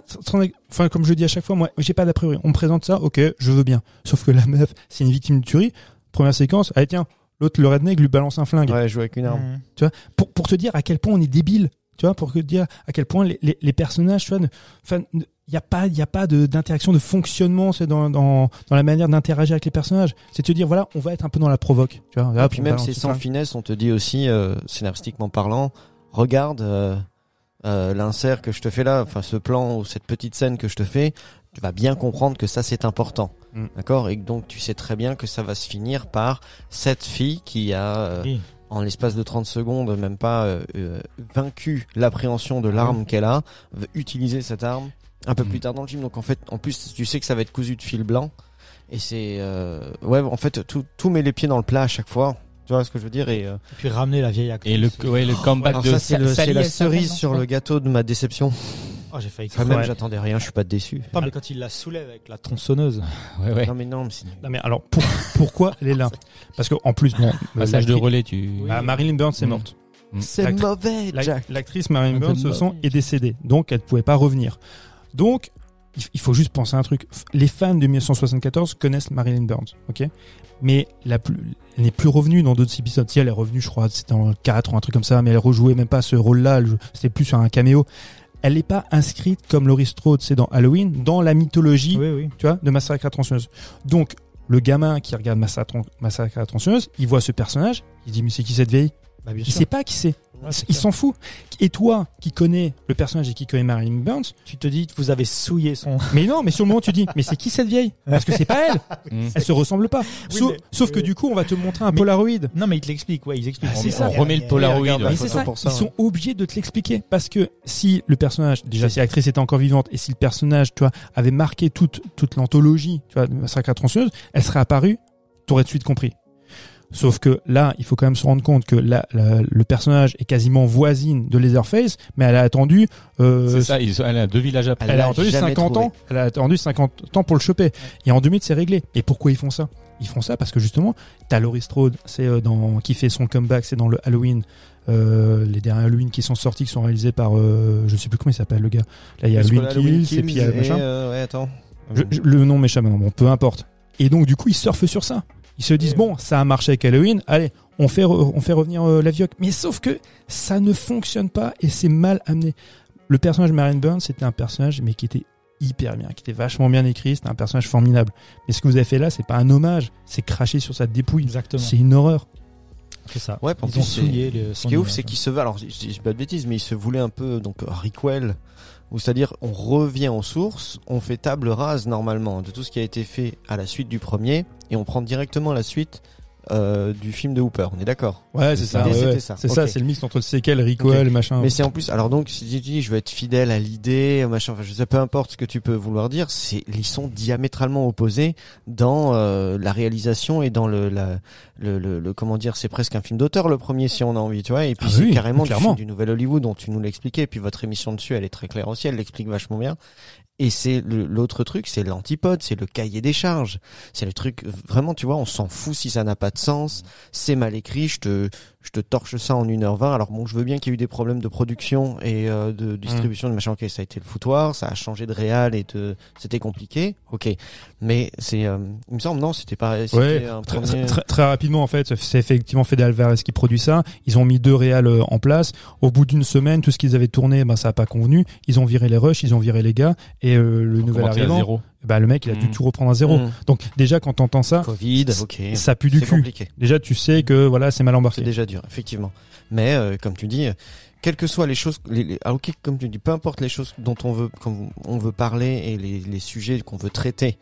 enfin comme je dis à chaque fois, moi j'ai pas d'a priori. On me présente ça, ok, je veux bien. Sauf que la meuf, c'est une victime d'une tuerie. Première séquence, allez tiens, l'autre le redneck lui balance un flingue. Ouais, jouer avec une arme. Mmh. Pour pour te dire à quel point on est débile, tu vois, pour te dire à quel point les, les, les personnages, tu vois, enfin il y a pas il y a pas d'interaction de fonctionnement c'est dans, dans dans la manière d'interagir avec les personnages c'est te dire voilà on va être un peu dans la provoque tu vois Et Hop, puis même c'est sans finesse, on te dit aussi, euh, scénaristiquement parlant, regarde euh, euh, l'insert que je te fais là, enfin ce plan ou cette petite scène que je te fais, tu vas bien comprendre que ça c'est important. Mm. D'accord? Et que donc tu sais très bien que ça va se finir par cette fille qui a euh, Oui. En l'espace de 30 secondes, même pas euh, euh, vaincu l'appréhension de l'arme qu'elle a, veut utiliser cette arme un peu Mm. plus tard dans le film. Donc en fait, en plus, tu sais que ça va être cousu de fil blanc. Et c'est... euh, ouais, en fait, tout, tout met les pieds dans le plat à chaque fois. Tu vois ce que je veux dire? Et, euh, Et puis ramener la vieille actrice. Et le, ouais, le comeback alors de ça, c'est le- Sally, c'est la cerise sur le gâteau de ma déception. Oh, j'ai failli Quand crever. même, j'attendais rien, je suis pas déçu. Attends, mais quand il la soulève avec la tronçonneuse. Ouais, ouais. Non mais non, mais c'est... Non mais alors pour- pourquoi elle est là? Parce que en plus bon, Passage de relais, tu. Oui. bah, Marilyn Burns est Mm. morte. C'est L'actri- mauvais, Jack. L'actrice Marilyn Burns ce mort. est décédée, donc elle pouvait pas revenir. Donc il faut juste penser à un truc. Les fans de 1974 connaissent Marilyn Burns, ok? Mais la plus, elle n'est plus revenue dans d'autres épisodes. Si elle est revenue, je crois, c'était dans le 4 ou un truc comme ça, mais elle rejouait même pas ce rôle-là. C'était plus sur un caméo. Elle n'est pas inscrite comme Laurie Strode, c'est dans Halloween, dans la mythologie Oui, oui. tu vois, de Massacre à tronçonneuse. Donc, le gamin qui regarde Massacre, Massacre à tronçonneuse, il voit ce personnage, il dit, mais c'est qui cette vieille? Bah, bien Il sûr. sait pas qui c'est. Ouais, il s'en fout. Et toi, qui connais le personnage et qui connais Marilyn Burns, Tu te dis, vous avez souillé son. mais non, mais sur le moment, tu dis, mais c'est qui cette vieille? Parce que c'est pas elle. Elle se ressemble pas. Oui, sauf mais- sauf que mais- du coup, on va te montrer un Mais- Polaroid. Non, mais il te l'explique, ouais, ils expliquent. Ah, c'est On- ça. on- remet le Polaroid. Mais c'est ça, pour ça, ils sont obligés de te l'expliquer parce que si le personnage, déjà si l'actrice était encore vivante et si le personnage, tu vois, avait marqué toute toute l'anthologie, tu vois, de Massacre à la tronçonneuse, elle serait apparue, t'aurais tout de suite compris. Sauf que là, il faut quand même se rendre compte que là, le personnage est quasiment voisine de Leatherface, mais elle a attendu, euh, C'est ça, ils sont, elle a deux villages après. elle a l'a attendu jamais 50 trouvé. ans. Elle a attendu 50 ans pour le choper. Et en 2000, c'est réglé. Et pourquoi ils font ça? Ils font ça parce que justement, t'as Laurie Strode, c'est euh, dans qui fait son comeback, c'est dans le Halloween. Euh, les derniers Halloween qui sont sortis, qui sont réalisés par, euh, je sais plus comment il s'appelle le gars. Là, il y a Halloween Halloween Kills, et puis il y a Kills machin. euh, ouais, attends. Je- je- le nom m'échappe maintenant, bon, peu importe. Et donc, du coup, ils surfent sur ça. Ils se disent, bon, ça a marché avec Halloween, allez, on fait, re- on fait revenir euh, la vioque. Mais sauf que ça ne fonctionne pas et c'est mal amené. Le personnage de Marion Burns, c'était un personnage, mais qui était hyper bien, qui était vachement bien écrit, c'était un personnage formidable. Mais ce que vous avez fait là, c'est pas un hommage, c'est cracher sur sa dépouille. Exactement. C'est une horreur. C'est ça. Ouais, Ils ont souillé le. Ce qui est ouf, c'est qu'il se veut, alors je je dis pas de bêtises, mais il se voulait un peu donc Requel, ou c'est-à-dire on revient aux sources, on fait table rase normalement de tout ce qui a été fait à la suite du premier, et on prend directement la suite euh, du film de Hooper. On est d'accord? Ouais, c'est ça. Ouais, ouais. ça. C'est ça, c'est le mix entre le séquel, Recoil, machin. Mais c'est en plus, alors donc si tu dis je veux être fidèle à l'idée, machin, enfin je sais peu importe ce que tu peux vouloir dire, c'est ils sont diamétralement opposés dans euh, la réalisation et dans le, la, le, le, le- comment dire, c'est presque un film d'auteur le premier si on a envie, tu vois, et puis Ah c'est oui, carrément du, du nouvel Hollywood dont tu nous l'expliquais, et puis votre émission dessus elle est très claire aussi, elle l'explique vachement bien. Et c'est l'autre truc, c'est l'antipode, c'est le cahier des charges. C'est le truc, vraiment, tu vois, on s'en fout si ça n'a pas de sens. C'est mal écrit, je te, je te torche ça en 1h20. Alors bon, je veux bien qu'il y ait eu des problèmes de production et euh, de distribution de machin. Ok, ça a été le foutoir, ça a changé de réal et de, c'était compliqué. Ok, mais c'est, euh, il me semble non, c'était pas, Ouais, un très, premier- très- très rapidement en fait, c'est effectivement Fede Alvarez qui produit ça. Ils ont mis deux réals euh, en place. Au bout d'une semaine, tout ce qu'ils avaient tourné, ben ça a pas convenu. Ils ont viré les rushs, ils ont viré les gars et euh, le nouvel arrivant, ben le mec il a dû Mm. tout reprendre à zéro. Mm. Donc déjà quand t'entends ça, Covid, ça pue du c'est cul. compliqué. Déjà tu sais que voilà c'est mal C'est embarqué. déjà dur, effectivement. Mais euh, comme tu dis, quelles que soient les choses, les, les- ah, ok, comme tu dis, peu importe les choses dont on veut, qu'on- on veut parler et les, les sujets qu'on veut traiter,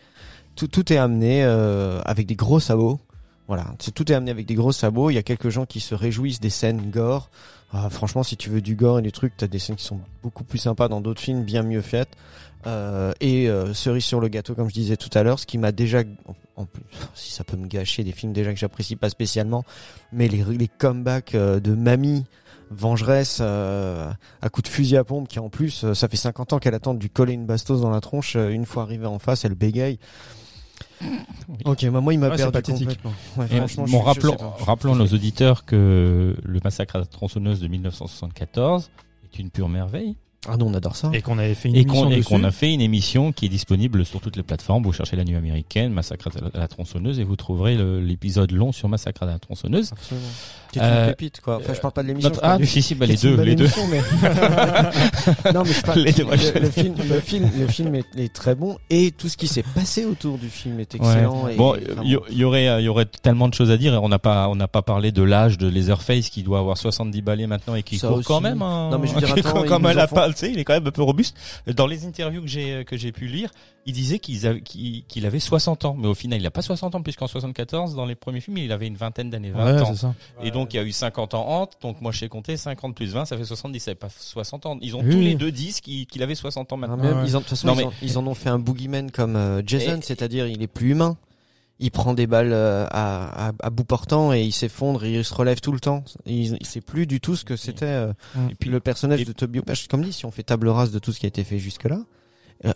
tout, tout est amené euh, avec des gros sabots. Voilà, c'est- tout est amené avec des gros sabots. Il y a quelques gens qui se réjouissent des scènes gore. Ah, franchement, si tu veux du gore et des trucs, t'as des scènes qui sont beaucoup plus sympas dans d'autres films, bien mieux faites. Euh, et euh, cerise sur le gâteau, comme je disais tout à l'heure, ce qui m'a déjà, en plus, si ça peut me gâcher des films déjà que j'apprécie pas spécialement, mais les, les comebacks euh, de Mamie, vengeresse euh, à coup de fusil à pompe, qui en plus, ça fait 50 ans qu'elle attend de lui coller une bastos dans la tronche. une fois arrivée en face, elle bégaye. Ok, bah, moi il m'a Ouais, perdu pathétique. complètement. Ouais, franchement, bon, rappelons, rappelons nos auditeurs que le massacre à la tronçonneuse de 1974 est une pure merveille Ah non, on adore ça. Et qu'on avait fait une et émission qu'on et dessus. qu'on a fait une émission qui est disponible sur toutes les plateformes. Vous cherchez la nuit américaine, massacre à la- à la tronçonneuse et vous trouverez le- l'épisode long sur massacre à la tronçonneuse. Absolument. C'est une Euh, pépite, quoi. Enfin, je parle pas de l'émission. Ah, du- si, si, bah, les une deux, les deux. mais... non, mais je parle. Le, le film, le film, le film est, est très bon et tout ce qui s'est passé autour du film est excellent. Ouais. et Bon, il y, y aurait, il y aurait tellement de choses à dire. et On n'a pas, on n'a pas parlé de l'âge de Leatherface qui doit avoir 70 balais maintenant et qui Ça court aussi. quand même. hein. Non, mais je veux dire, Qui attends, comme un en lapin, font- tu sais, il est quand même un peu robuste. Dans les interviews que j'ai, que j'ai pu lire, il disait qu'il, avait 60 ans, mais au final, il n'a pas 60 ans puisqu'en 74, dans les premiers films, il avait une vingtaine d'années, 20 Ouais, ans. c'est ça. Et donc, il y a eu 50 ans entre, donc moi, je sais compter 50 plus 20, ça fait 70, ça fait pas 60 ans. Ils ont Oui, tous les deux dit qu'il, avait 60 ans Ah, maintenant. même, Ouais. ils façon, Non, ils, mais- ils en ont fait un boogeyman comme euh, Jason, Et- c'est-à-dire il est plus humain. Il prend des balles euh, à, à, à bout portant et il s'effondre et il se relève tout le temps. Il, il sait plus du tout ce que c'était euh, Mm. Et puis, le personnage et- de Toby Hooper. Comme dit, si on fait table rase de tout ce qui a été fait jusque-là, euh,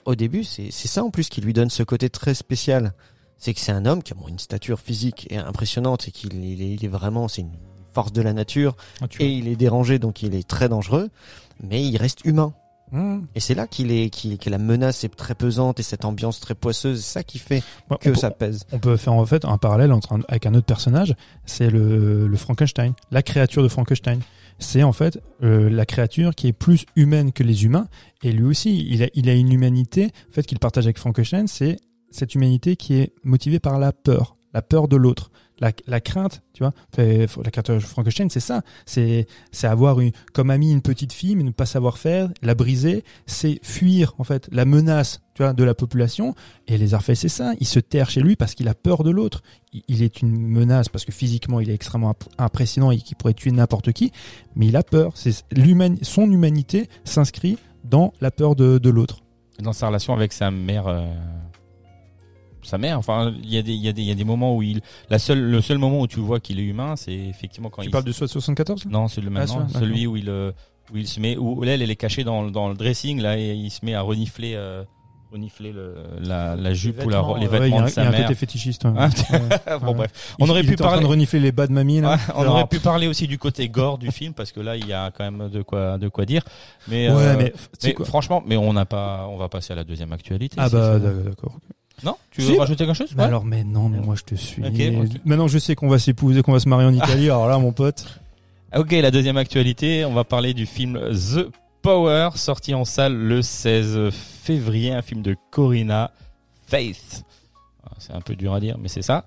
au début, c'est ça en plus qui lui donne ce côté très spécial. C'est que c'est un homme qui a bon, une stature physique impressionnante et qu'il il est, il est vraiment, c'est une force de la nature Ah, et il est dérangé donc il est très dangereux, mais il reste humain. Mmh. Et c'est là qu'il est, qu'il- que la menace est très pesante et cette ambiance très poisseuse, c'est ça qui fait Ouais, que peut- ça pèse. On peut faire en fait un parallèle entre un- avec un autre personnage, c'est le, le Frankenstein, la créature de Frankenstein. C'est en fait euh, la créature qui est plus humaine que les humains, et lui aussi, il a, il a une humanité, en fait, qu'il partage avec Frankenstein, c'est cette humanité qui est motivée par la peur, la peur de l'autre, la, la crainte, tu vois. La créature de Frankenstein, c'est ça, c'est avoir une, comme ami une petite fille, mais ne pas savoir faire, la briser, c'est fuir en fait la menace, tu vois, de la population. Et les Arfaits, c'est ça. Il se terre chez lui parce qu'il a peur de l'autre. Il- est une menace parce que physiquement, il est extrêmement imp- impressionnant et qu'il pourrait tuer n'importe qui. Mais il a peur. C'est l'human- son humanité s'inscrit dans la peur de, de l'autre. dans sa relation avec sa mère euh, sa mère enfin il y a des il y a des il y a des moments où il la seule le seul moment où tu vois qu'il est humain c'est effectivement quand tu il parles de 74 là? Non c'est le maintenant celui-là, celui où il euh, où il se met où elle elle est cachée dans le- dans le dressing là et il se met à renifler euh, renifler le, la, la jupe ou la, les Ouais, vêtements il y a, de un- il y sa a un mère côté fétichiste. ouais. Ah, bon Ouais. bref on Il- aurait il pu était en train parler de renifler les bas de mamie là. Ouais, on Genre, aurait pu parler aussi du côté gore du film parce que là il y a quand même de quoi de quoi dire mais, Ouais, euh, mais, mais franchement mais on n'a pas on va passer à la deuxième actualité Ah si bah d'accord. Non tu Si. veux rajouter quelque chose Mais Ouais. alors, mais non, mais moi je te suis. Maintenant je sais qu'on va s'épouser, qu'on va se marier en Italie. alors là, mon pote. Ok, la deuxième actualité, on va parler du film The Power, sorti en salle le 16 février, un film de Corinna Faith. Ah, C'est un peu dur à dire, mais c'est ça.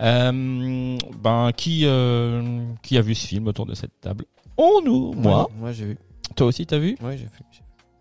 Euh, ben qui euh, qui a vu ce film autour de cette table? Oh nous, moi? Moi, j'ai vu. Toi aussi, t'as vu? Ouais, j'ai vu.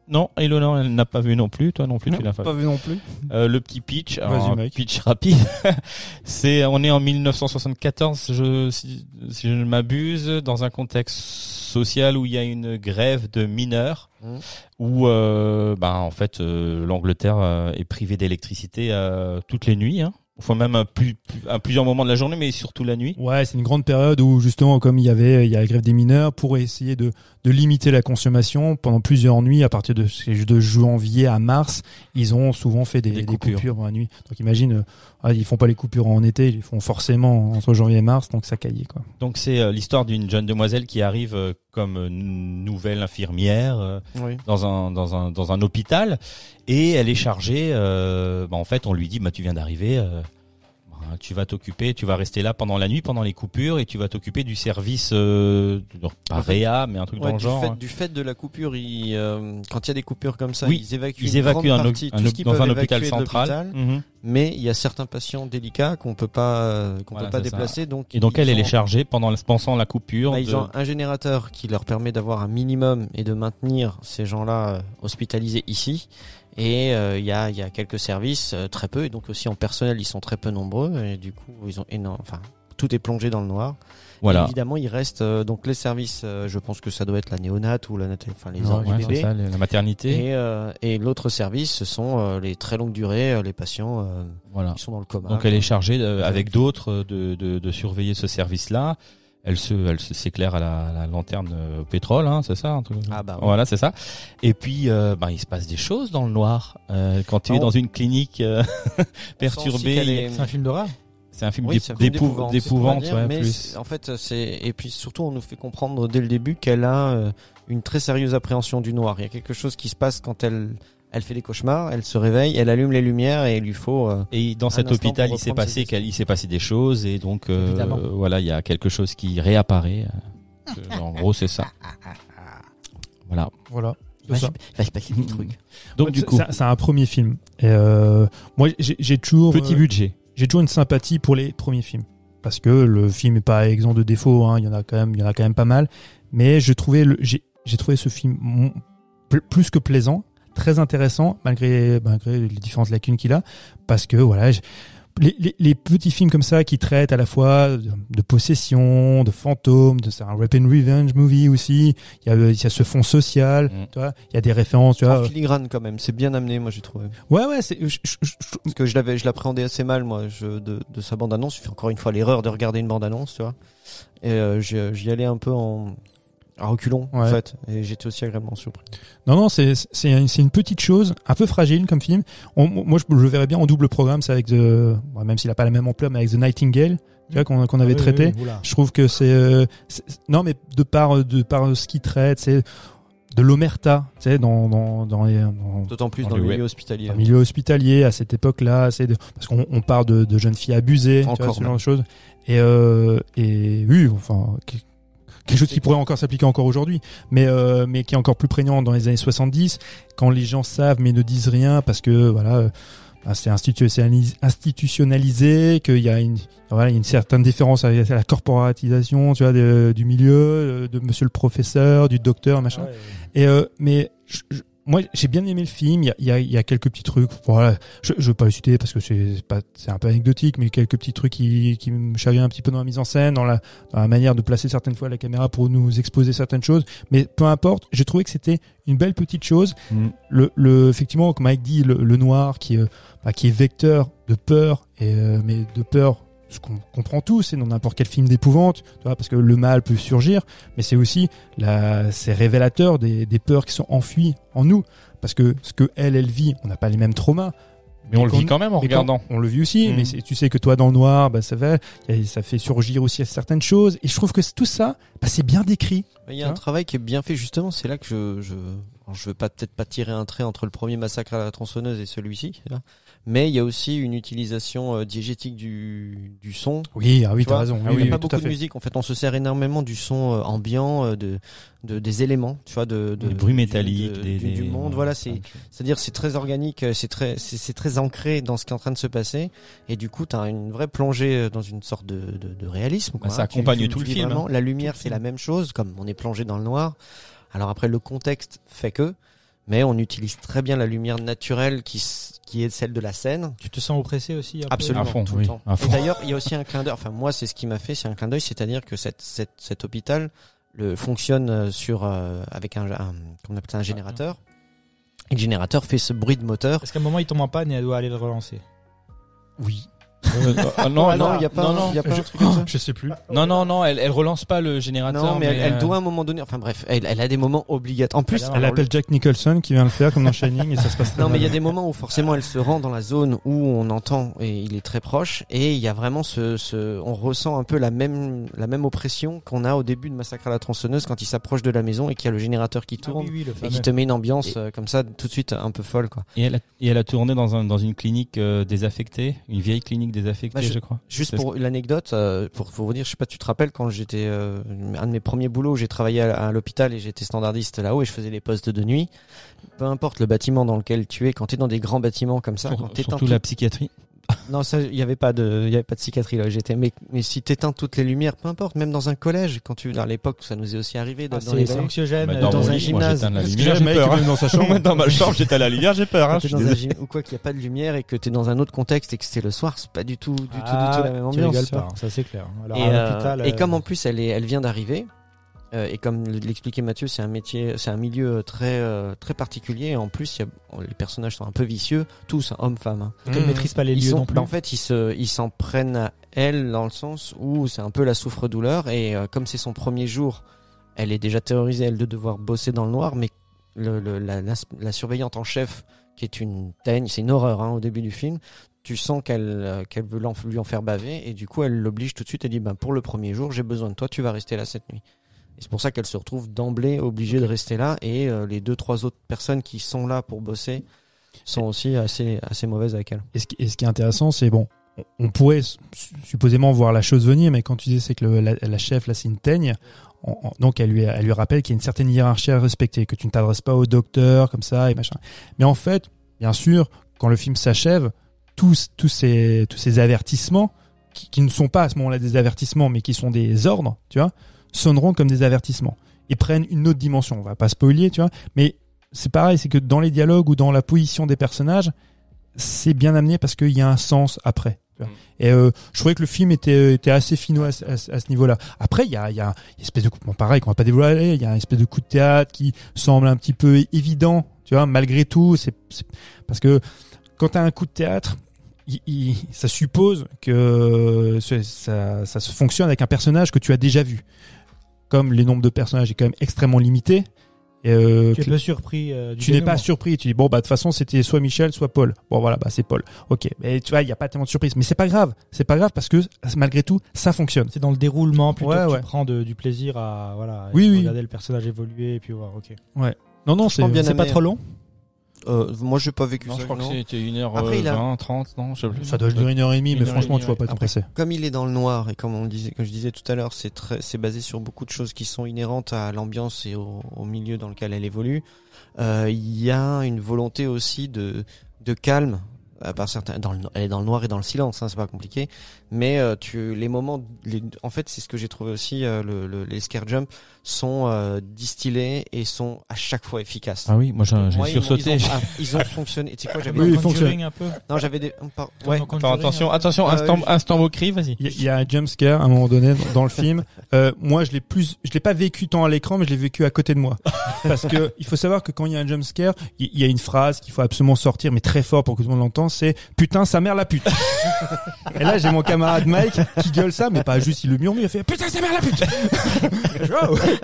Non, Ilona, elle n'a pas vu non plus. Toi non plus, tu l'as pas. vu. Pas vu non plus. Euh, le petit pitch, alors, mec. pitch rapide. c'est, on est en 1974, je, si, si je ne m'abuse, dans un contexte social où il y a une grève de mineurs, Mhm. où, euh, ben, en fait, euh, l'Angleterre euh, est privée d'électricité euh, toutes les nuits. Hein. Enfin, même à, plus, à plusieurs moments de la journée, mais surtout la nuit. Ouais, c'est une grande période où justement, comme il y avait, il y a la grève des mineurs, pour essayer de, de limiter la consommation pendant plusieurs nuits, à partir de, de janvier à mars, ils ont souvent fait des, Des des coupures. dans la nuit. Donc imagine, euh, ah, ils font pas les coupures en été, ils les font forcément entre janvier et mars, donc ça caillait quoi. Donc, c'est euh, l'histoire d'une jeune demoiselle qui arrive euh, comme euh, nouvelle infirmière. euh, Oui. dans un dans un dans un hôpital et elle est chargée euh, bah, en fait on lui dit bah tu viens d'arriver tu vas t'occuper tu vas rester là pendant la nuit pendant les coupures et tu vas t'occuper du service euh, pas réa mais un truc Ouais, dans le du, genre fait, du fait de la coupure, ils, euh, quand il y a des coupures comme ça, Oui, ils évacuent, ils une évacuent grande un, partie, un- tout ce qu'ils dans peuvent un hôpital central Mhm. mais il y a certains patients délicats qu'on peut pas euh, qu'on Voilà, peut pas ça. déplacer donc et donc elle est chargée pendant la- pensant la coupure bah, de- ils ont un générateur qui leur permet d'avoir un minimum et de maintenir ces gens-là euh, hospitalisés ici et euh, il y a il y a quelques services euh, très peu et donc aussi en personnel ils sont très peu nombreux et du coup ils ont énorme enfin tout est plongé dans le noir. voilà Et évidemment, il reste euh, donc les services. euh, je pense que ça doit être la néonate ou la nat- enfin les Ouais, ordres Ouais, du c'est bébé. ça, la maternité Et, euh, et l'autre service, ce sont euh, les très longues durées, euh, les patients euh, voilà qui sont dans le coma. Donc elle est chargée euh, avec d'autres euh, de, de, de surveiller ce service-là. Elle se, elle se s'éclaire à la, à la lanterne euh, au pétrole, hein, c'est ça un truc Ah bah ouais. Voilà, c'est ça. Et puis, euh, ben, il se passe des choses dans le noir. Euh, quand tu es dans une clinique euh, perturbée, est- C'est un film d'horreur c'est un film Oui, d'épouvante, ouais, mais plus. en fait, c'est et puis surtout, on nous fait comprendre dès le début qu'elle a euh, une très sérieuse appréhension du noir. Il y a quelque chose qui se passe quand elle elle fait des cauchemars, elle se réveille, elle allume les lumières et il lui faut. euh, Et dans cet hôpital, il s'est passé, il s'est passé des choses et donc euh, voilà, il y a quelque chose qui réapparaît. Euh, en gros, c'est ça. Voilà. Voilà. il va C'est ça. trucs. Donc Ouais, du c'est- coup, c'est un premier film. Et euh, moi, j'ai toujours petit euh, budget. j'ai toujours une sympathie pour les premiers films parce que le film est pas exempt de défauts. Hein, il y en a quand même, il y en a quand même pas mal. Mais je trouvais le, j'ai j'ai trouvé ce film plus que plaisant, très intéressant malgré malgré les différentes lacunes qu'il a, parce que voilà. les, les, les petits films comme ça qui traitent à la fois de, de possession, de fantômes, de c'est un rap and revenge movie aussi. Il y a, il y a ce fond social, Mm. tu vois. Il y a des références, tu vois. En filigrane quand même, c'est bien amené, moi j'ai trouvé. Ouais, ouais, c'est, je- je- je- Parce que je l'avais, je l'appréhendais assez mal, moi, je, de, de sa bande annonce. Je fais encore une fois l'erreur de regarder une bande annonce, tu vois. Et euh, j'y j'y allais un peu en à reculons, en fait. Et j'étais aussi agréablement surpris. Non, non, c'est c'est une, c'est une petite chose, un peu fragile comme film. On- moi, je, je le verrais bien en double programme, c'est avec The, bon, même s'il a pas la même ampleur, mais avec The Nightingale, tu vois, qu'on qu'on avait Oui, traité. oui, oui, oula. Je trouve que c'est, euh, c'est- non, mais de par de par ce qu'il traite, c'est de l'omerta, tu sais, dans dans dans, les, dans D'autant plus Dans dans, le web. milieu hospitalier. dans le milieu hospitalier à cette époque-là, c'est de, parce qu'on on parle de, de jeunes filles abusées, tu vois, Encore ce genre de choses. Et euh, et oui, enfin quelque chose qui pourrait encore s'appliquer encore aujourd'hui, mais euh, mais qui est encore plus prégnant dans les années 70 quand les gens savent mais ne disent rien parce que voilà. euh, bah, c'est institutionnalisé, qu'il y a une voilà il y a une certaine différence avec la corporatisation tu vois de- du milieu euh, de monsieur le professeur du docteur machin Ouais, et euh, mais je- je- moi j'ai bien aimé le film. Il y a, y a, il y a quelques petits trucs. Voilà, je, je veux pas le citer parce que c'est pas c'est un peu anecdotique, mais quelques petits trucs qui, qui me chagrinaient un petit peu dans la mise en scène, dans la, dans la manière de placer certaines fois la caméra pour nous exposer certaines choses. Mais peu importe, j'ai trouvé que c'était une belle petite chose. Mm. Le, le effectivement, comme Mike dit, le, le noir qui est, bah, qui est vecteur de peur et euh, mais de peur. Ce qu'on comprend tous, c'est dans n'importe quel film d'épouvante, tu vois, parce que le mal peut surgir, mais c'est aussi la, c'est révélateur des, des peurs qui sont enfuies en nous, parce que ce que elle, elle vit, on n'a pas les mêmes traumas. Mais on le vit quand même en regardant. On le vit aussi, Mhm. mais c'est- tu sais que toi dans le noir, bah ça fait, y a- ça fait surgir aussi certaines choses. Et je trouve que tout ça, bah, c'est bien décrit. Il y a un travail qui est bien fait justement. C'est là que je, je je veux pas peut-être pas tirer un trait entre le premier massacre à la tronçonneuse et celui-ci, vois, mais il y a aussi une utilisation euh, diégétique du, du son. Oui, ah oui, Tu t'as raison. il Oui, n'y a oui, pas beaucoup de fait. musique. En fait, on se sert énormément du son euh, ambiant, euh, de, de des éléments, tu vois, de, de Des bruits du- métalliques, de- des, du, du des- monde. Voilà, c'est c'est-à-dire c'est très organique, euh, c'est très c'est c'est très ancré dans ce qui est en train de se passer, et du coup, tu as une vraie plongée dans une sorte de, de, de réalisme. Quoi, Bah, ça hein. Tu- accompagne tu- tout tu le film, vraiment. hein. La lumière, c'est film. la même chose, comme on est plongé dans le noir. Alors après, le contexte fait que, mais on utilise très bien la lumière naturelle qui s- qui est celle de la scène. Tu te sens oppressé aussi un peu Absolument, À fond, tout oui, le temps. à Et d'ailleurs, il y a aussi un clin d'œil. Enfin, moi, c'est ce qui m'a fait, c'est un clin d'œil, c'est-à-dire que cette, cette, cet hôpital le fonctionne euh, sur euh, avec un, un on appelle ça, un générateur. Et le générateur fait ce bruit de moteur. Parce qu'à un moment, il tombe en panne et elle doit aller le relancer. Oui. Ah, non, Ah non, il y a pas, non, un- non, il y a pas je- un truc comme ça. Je sais plus. non, non, non, elle, elle relance pas le générateur. Non, mais, elle, elle euh, doit à un moment donné. Enfin bref, elle, elle a des moments obligatoires. En plus, Elle appelle Jack Nicholson qui vient le faire comme dans Shining et ça se passe très Non, mais il y a des moments où forcément elle se rend dans la zone où on entend et il est très proche et il y a vraiment ce, ce on ressent un peu la même la même oppression qu'on a au début de Massacre à la tronçonneuse quand il s'approche de la maison et qu'il y a le générateur qui Ah tourne oui, oui, le et qui te met une ambiance Et- euh, comme ça tout de suite un peu folle quoi. Et elle, a, et elle a tourné dans, un, dans une clinique euh, désaffectée, une vieille clinique Bah, je... je- crois. Juste pour l'anecdote, euh, pour, pour vous dire, je sais pas, tu te rappelles quand j'étais euh, un de mes premiers boulots, où j'ai travaillé à, à l'hôpital et j'étais standardiste là-haut et je faisais les postes de nuit. Peu importe le bâtiment dans lequel tu es, quand tu es dans des grands bâtiments comme ça, Sur- quand t'éteins surtout tout- la psychiatrie. Non, ça, il y avait pas de, il y avait pas de psychiatrie là où j'étais. Mais, mais si t'éteins toutes les lumières, peu importe, même dans un collège, quand tu, à l'époque, ça nous est aussi arrivé Ah, dans, dans c'est les c'est anxiogène. Bah, euh, dans un lit, moi, gymnase. j'éteins la lumière, j'ai peur. hein. dans sa chambre. dans ma chambre, j'étais à la lumière, j'ai peur. Hein, je dans un gym ou quoi qu'il n'y a pas de lumière et que t'es dans un autre contexte et que c'était le soir, c'est pas du tout, du tout, du Ah, tout la même ambiance. tu pas, ça c'est clair. Alors, et, à euh, et euh, comme en plus elle est, elle vient d'arriver, euh, et comme l'expliquait Mathieu, c'est un métier, c'est un milieu très euh, très particulier. Et en plus, il y a, les personnages sont un peu vicieux, tous, hein, hommes-femmes. hein. qu'elle maîtrise pas les Ils lieux sont, non plus. bah, en fait, ils se, ils s'en prennent à elle dans le sens où c'est un peu la souffre-douleur. Et euh, comme c'est son premier jour, elle est déjà terrorisée elle de devoir bosser dans le noir, mais le, le- la, la, la surveillante en chef, qui est une teigne, c'est une horreur hein, au début du film. Tu sens qu'elle euh, qu'elle veut l'en- lui en faire baver et du coup elle l'oblige tout de suite. Elle dit ben pour le premier jour j'ai besoin de toi, tu vas rester là cette nuit. Et c'est pour ça qu'elle se retrouve d'emblée obligée de rester là et euh, les deux trois autres personnes qui sont là pour bosser sont aussi assez assez mauvaises avec elle. Et ce qui, et ce qui est intéressant, c'est bon, on- pourrait supposément voir la chose venir, mais quand tu dis c'est que le- la, la chef là c'est donc elle lui, elle lui rappelle qu'il y a une certaine hiérarchie à respecter, que tu ne t'adresses pas au docteur comme ça et machin. Mais en fait, bien sûr, quand le film s'achève, tous, tous ces, tous ces avertissements qui, qui ne sont pas à ce moment-là des avertissements, mais qui sont des ordres, tu vois, sonneront comme des avertissements et prennent une autre dimension. On va pas spoiler, tu vois, mais c'est pareil, c'est que dans les dialogues ou dans la position des personnages, c'est bien amené parce qu'il y a un sens après. tu vois. Et euh, je trouvais que le film était, était assez finot à, ce- à ce- à ce niveau-là. Après, il y a, y a une espèce de coup, bon, pareil, qu'on va pas dévoiler, il y a une espèce de coup de théâtre qui semble un petit peu évident, tu vois, malgré tout. C'est parce que quand tu as un coup de théâtre, il- il- ça suppose que ce- ça, ça fonctionne avec un personnage que tu as déjà vu. Comme les nombres de personnages est quand même extrêmement limité. Et, euh, Tu es que- peu surpris. euh, du tu n'es pas surpris. Tu dis bon bah de toute façon c'était soit Michel soit Paul. Bon voilà bah c'est Paul. Ok. Mais tu vois il y a pas tellement de surprise. Mais c'est pas grave. C'est pas grave parce que malgré tout ça fonctionne. C'est dans le déroulement plutôt Ouais, que ouais. tu prends de- du plaisir à voilà Oui, oui. regarder le personnage évoluer et puis voir. Ok. Non non c'est Franchement, bien C'est pas trop long. Euh, moi j'ai pas vécu Non, ça. je crois que non. c'était 1h20, Après, il a- 30, non, je sais plus. ça doit durer une heure et demie. Une Mais heure franchement demie, tu vas pas ouais. t'empresser. Comme il est dans le noir et comme on le disait, comme je disais tout à l'heure, c'est très, c'est basé sur beaucoup de choses qui sont inhérentes à l'ambiance et au, au milieu dans lequel elle évolue. Euh, Il y a une volonté aussi de, de calme. À part certains, dans le, elle est dans le noir et dans le silence, hein, c'est pas compliqué. Mais euh, tu, les moments, les, en fait, c'est ce que j'ai trouvé aussi. euh, le, le- les scare jumps sont euh, distillés et sont à chaque fois efficaces. Ah oui, moi j'ai sursauté. Ils ont, ah, ils ont fonctionné. Tu sais quoi, j'avais Oui, fonctionne. un peu. non, j'avais des. par- Ouais. attention, un peu. attention, Ah, instant, oui. instant moquerie, vas-y. Il y, y a un jump scare à un moment donné dans le film. Euh, moi, je l'ai plus, je l'ai pas vécu tant à l'écran, mais je l'ai vécu à côté de moi. Parce que il faut savoir que quand il y a un jump scare, il il y, a une phrase qu'il faut absolument sortir, mais très fort pour que tout le monde l'entende, c'est putain sa mère la pute. Et là, j'ai mon camarade Mike qui gueule ça, mais pas juste il le murmure, il fait putain sa mère la pute.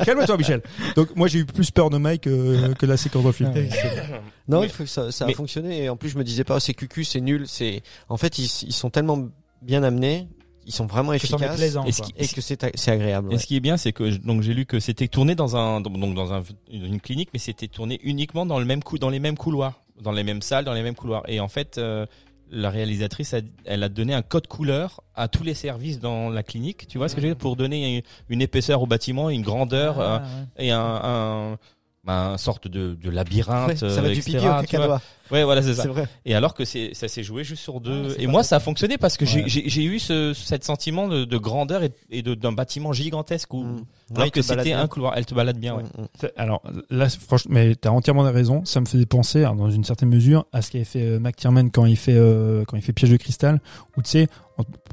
Calme-toi, Michel. Donc moi, j'ai eu plus peur de Mike euh, que la séquence le film. Non, Mais- il faut que ça, ça mais- a fonctionné et en plus je me disais pas oh, c'est cucu, c'est nul, c'est en fait ils, ils sont tellement bien amenés ils sont vraiment efficaces plaisant. Et ce quoi. qui- et que c'est c'est agréable. Et ouais. ce qui est bien, c'est que je- donc j'ai lu que c'était tourné dans un donc dans un, une clinique, mais c'était tourné uniquement dans le même cou dans les mêmes couloirs, dans les mêmes salles, dans les mêmes couloirs. Et en fait, euh, la réalisatrice, a, elle a donné un code couleur à tous les services dans la clinique. Tu vois ce que je veux dire? Pour donner une, une épaisseur au bâtiment, une grandeur Ah, euh, ouais. et un, un bah, un sorte de, de labyrinthe. Ouais, ça va euh, du etc., pipi au tu vois. cacadois. Ouais, voilà, c'est ça. C'est vrai. Et alors que c'est ça s'est joué juste sur deux. Ah, et moi, ça a fonctionné parce que j'ai- Ouais. j'ai j'ai eu ce cet sentiment de, de grandeur et, et de- d'un bâtiment gigantesque où Mm. alors que c'était un couloir. Elle te balade bien, ouais. Mm, mm. C'est- Alors là, franchement, mais t'as entièrement raison. Ça me faisait penser, alors, dans une certaine mesure, à ce qu'avait fait euh, McTiernan quand il fait euh, quand il fait Piège de cristal, où tu sais,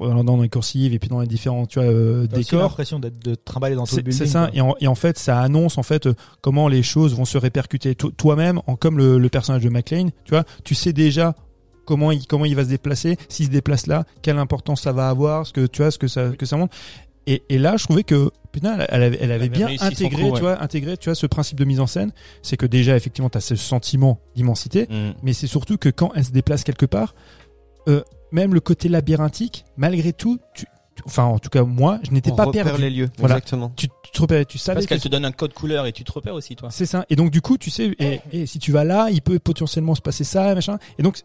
en dans les coursives et puis dans les différents tu vois euh, décors. l'impression d'être de trimballer dans tout le C'est building. c'est ça. Et en, et en fait, ça annonce en fait euh, comment les choses vont se répercuter. To- Toi-même, en comme le, le personnage de McLean, tu vois, tu sais déjà comment il comment il va se déplacer, s'il se déplace là, quelle importance ça va avoir, ce que tu vois, ce que ça que ça montre. Et, et là, je trouvais que putain, elle, elle avait, elle avait bien intégré, coup, ouais. tu vois, intégré, tu vois, ce principe de mise en scène. C'est que déjà, effectivement, tu as ce sentiment d'immensité, Mm. mais c'est surtout que quand elle se déplace quelque part, euh, même le côté labyrinthique, malgré tout, tu, tu- enfin, en tout cas, moi, je n'étais pas repère perdu. les lieux. Voilà. Exactement. Tu, tu te repérais, tu savais Parce qu'elle que- te donne un code couleur et tu te repères aussi, toi. c'est ça. Et donc du coup, tu sais, et, et si tu vas là, il peut potentiellement se passer ça, machin. Et donc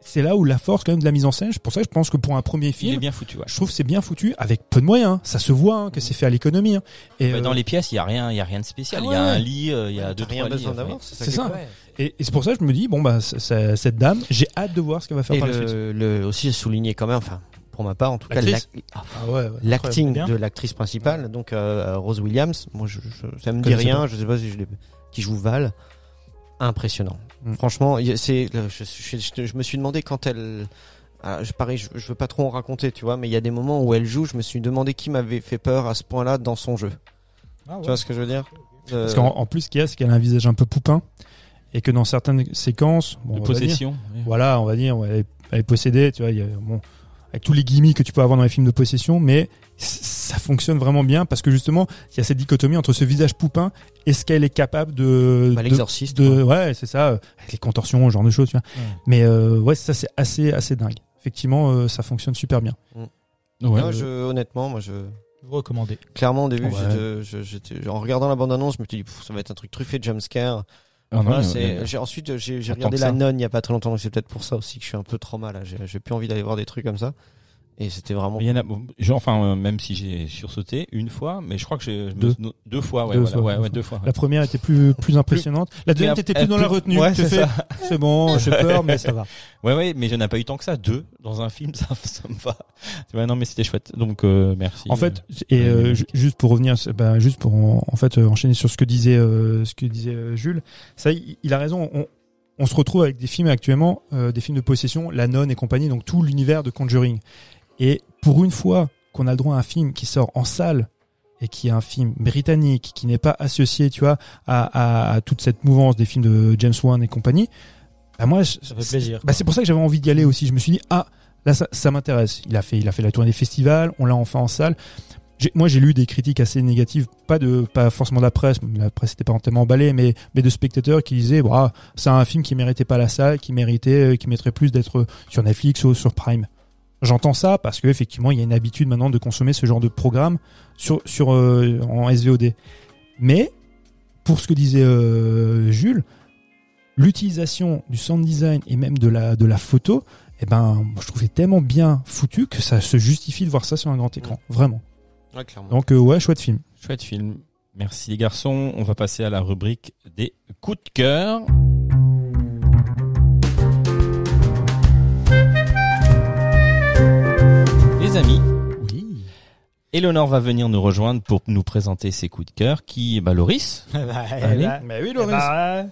c'est là où la force quand même de la mise en scène. C'est pour ça que je pense que pour un premier Il est film, bien foutu, ouais. je trouve que c'est bien foutu avec peu de moyens. Ça se voit hein, que c'est fait à l'économie. hein. Et, Bah, euh, dans les pièces, il y a rien, il y a rien de spécial. Ah Il y a un lit, euh, il y a deux rien trois lits. besoin enfin, d'avoir. C'est ça. Et, et c'est pour ça que je me dis bon bah c- c- cette dame, j'ai hâte de voir ce qu'elle va faire Et par la suite. le, le- aussi souligner quand même, enfin, pour ma part, en tout cas, L'actrice l'ac- ah, Ah ouais, ouais, l'acting de l'actrice principale, donc euh, Rose Williams, moi, je, je- ça me dit Connaissais rien. Je sais pas si je l'ai, qui joue Val, impressionnant. Mm. Franchement, y c'est, je, je- je- je me suis demandé quand elle, ah, je pareil, je, je veux pas trop en raconter, tu vois, mais il y a des moments où elle joue, je me suis demandé qui m'avait fait peur à ce point-là dans son jeu. Ah ouais. Tu vois ce que je veux dire? Euh, Parce qu'en en plus, ce qu'il y a, c'est qu'elle a un visage un peu poupin et que dans certaines séquences, bon, De dire- possession. voilà, on va dire, ouais, elle, est, elle est possédée, tu vois, il y a, bon, avec tous les gimmicks que tu peux avoir dans les films de possession, mais ça fonctionne vraiment bien parce que justement, il y a cette dichotomie entre ce visage poupin et ce qu'elle est capable de, bah, de- l'exorciste. de, ouais, c'est ça, avec les contorsions, ce genre de choses, tu vois. Ouais. Mais euh, ouais, ça c'est assez, assez dingue. Effectivement, euh, ça fonctionne super bien. Ouais. Moi, je, honnêtement, moi, je, Vous recommandez. clairement, au début, Ouais. j'étais- je- j'étais- en regardant la bande-annonce, je me suis dit, ça va être un truc truffé de jumpscare. Ah Voilà, ensuite, j'ai regardé La ça. Nonne il y a pas très longtemps, donc c'est peut-être pour ça aussi que je suis un peu trauma là. J'ai j'ai plus envie d'aller voir des trucs comme ça. Et c'était vraiment. Il y en a, bon, genre, enfin, euh, même si j'ai sursauté une fois, mais je crois que j'ai je me- Deux. deux fois, ouais, Deux voilà, fois, ouais, deux ouais, fois. deux fois. ouais. La première était plus, plus impressionnante. La deuxième, Mais t'étais plus dans la retenue. Ouais, c'est bon, j'ai peur, mais ça va. Ouais, ouais, mais j'en ai pas eu tant que ça. Deux dans un film, ça, ça me va. Ouais, non, mais c'était chouette. Donc, euh, merci. En fait, et euh, mais- ju- juste pour revenir, bah, juste pour en, en fait euh, enchaîner sur ce que disait euh, ce que disait euh, Jules, ça, il, il a raison. On, on se retrouve avec des films actuellement, euh, des films de possession, La Nonne et compagnie, donc tout l'univers de Conjuring. Et pour une fois qu'on a le droit à un film qui sort en salle et qui est un film britannique, qui n'est pas associé, tu vois, à, à, à toute cette mouvance des films de James Wan et compagnie, bah moi, je- Ça fait plaisir. bah, c'est pour ça que j'avais envie d'y aller aussi. Je me suis dit ah là ça, ça m'intéresse. Il a fait il a fait la tournée des festivals, on l'a enfin en salle. Moi j'ai lu des critiques assez négatives, pas de pas forcément de la presse, la presse n'était pas tellement emballée, mais mais de spectateurs qui disaient bah c'est un film qui méritait pas la salle, qui méritait euh, qui mériterait plus d'être sur Netflix ou sur Prime. J'entends ça parce que effectivement il y a une habitude maintenant de consommer ce genre de programme sur sur euh, en SVOD. Mais pour ce que disait euh, Jules, l'utilisation du sound design et même de la, de la photo, eh ben, moi, je trouvais tellement bien foutu que ça se justifie de voir ça sur un grand écran. Vraiment. Ouais, clairement. Donc, euh, ouais, chouette film. Chouette film. Merci les garçons. On va passer à la rubrique des coups de cœur. Les amis, Oui. Eleonore va venir nous rejoindre pour nous présenter ses coups de cœur. Qui, bah, Loris. Allez. Mais oui, Eh ben,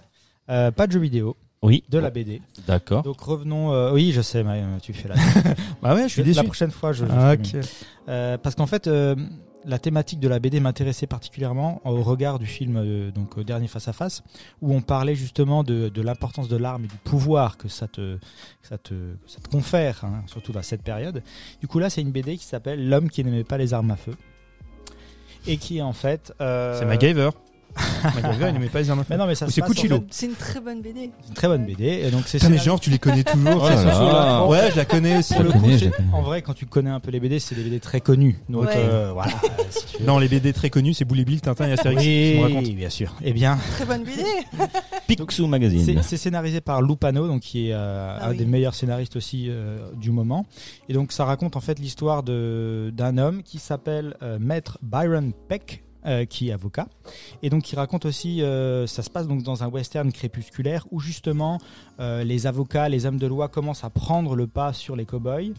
euh, pas de jeux vidéo, Oui. de la BD. D'accord. Donc revenons. euh, oui, je sais, euh, tu fais la. Bah ouais, je suis La déçu. prochaine fois, je. je Ah. Euh, parce qu'en fait, euh, la thématique de la BD m'intéressait particulièrement au regard du film euh, donc euh, Dernier face à face, où on parlait justement de, de l'importance de l'arme et du pouvoir que ça te, que ça te, que ça te confère, hein, surtout dans cette période. Du coup là, c'est une BD qui s'appelle L'homme qui n'aimait pas les armes à feu et qui en fait. euh, C'est MacGyver. McGregor, il n'aimait pas les armes à feu. Mais non, mais ça Ou se c'est passe, Cucillo. en fait, C'est une très bonne BD. c'est une très bonne BD. Et donc c'est Putain, mais genre, tu les connais toujours. Oh là c'est là. sûr, Ouais, je la connais aussi. Pour le Je coup, connais, c'est- je connais. en vrai, quand tu connais un peu les BD, c'est des BD très connus. Donc Ouais. euh, voilà. euh, si tu veux. Non, les BD très connus, c'est Boule et Bill, Tintin et Astérix. me. Oui, bien sûr. Eh bien, Très bonne BD. Picsou Magazine. c'est c'est scénarisé par Lupano, donc qui est euh, Ah un oui. des meilleurs scénaristes aussi euh, du moment. Et donc ça raconte en fait l'histoire de d'un homme qui s'appelle euh, Maître Byron Peck. Euh, qui est avocat. Et donc qui raconte aussi euh, ça se passe donc dans un western crépusculaire où justement euh, les avocats les hommes de loi commencent à prendre le pas sur les cow-boys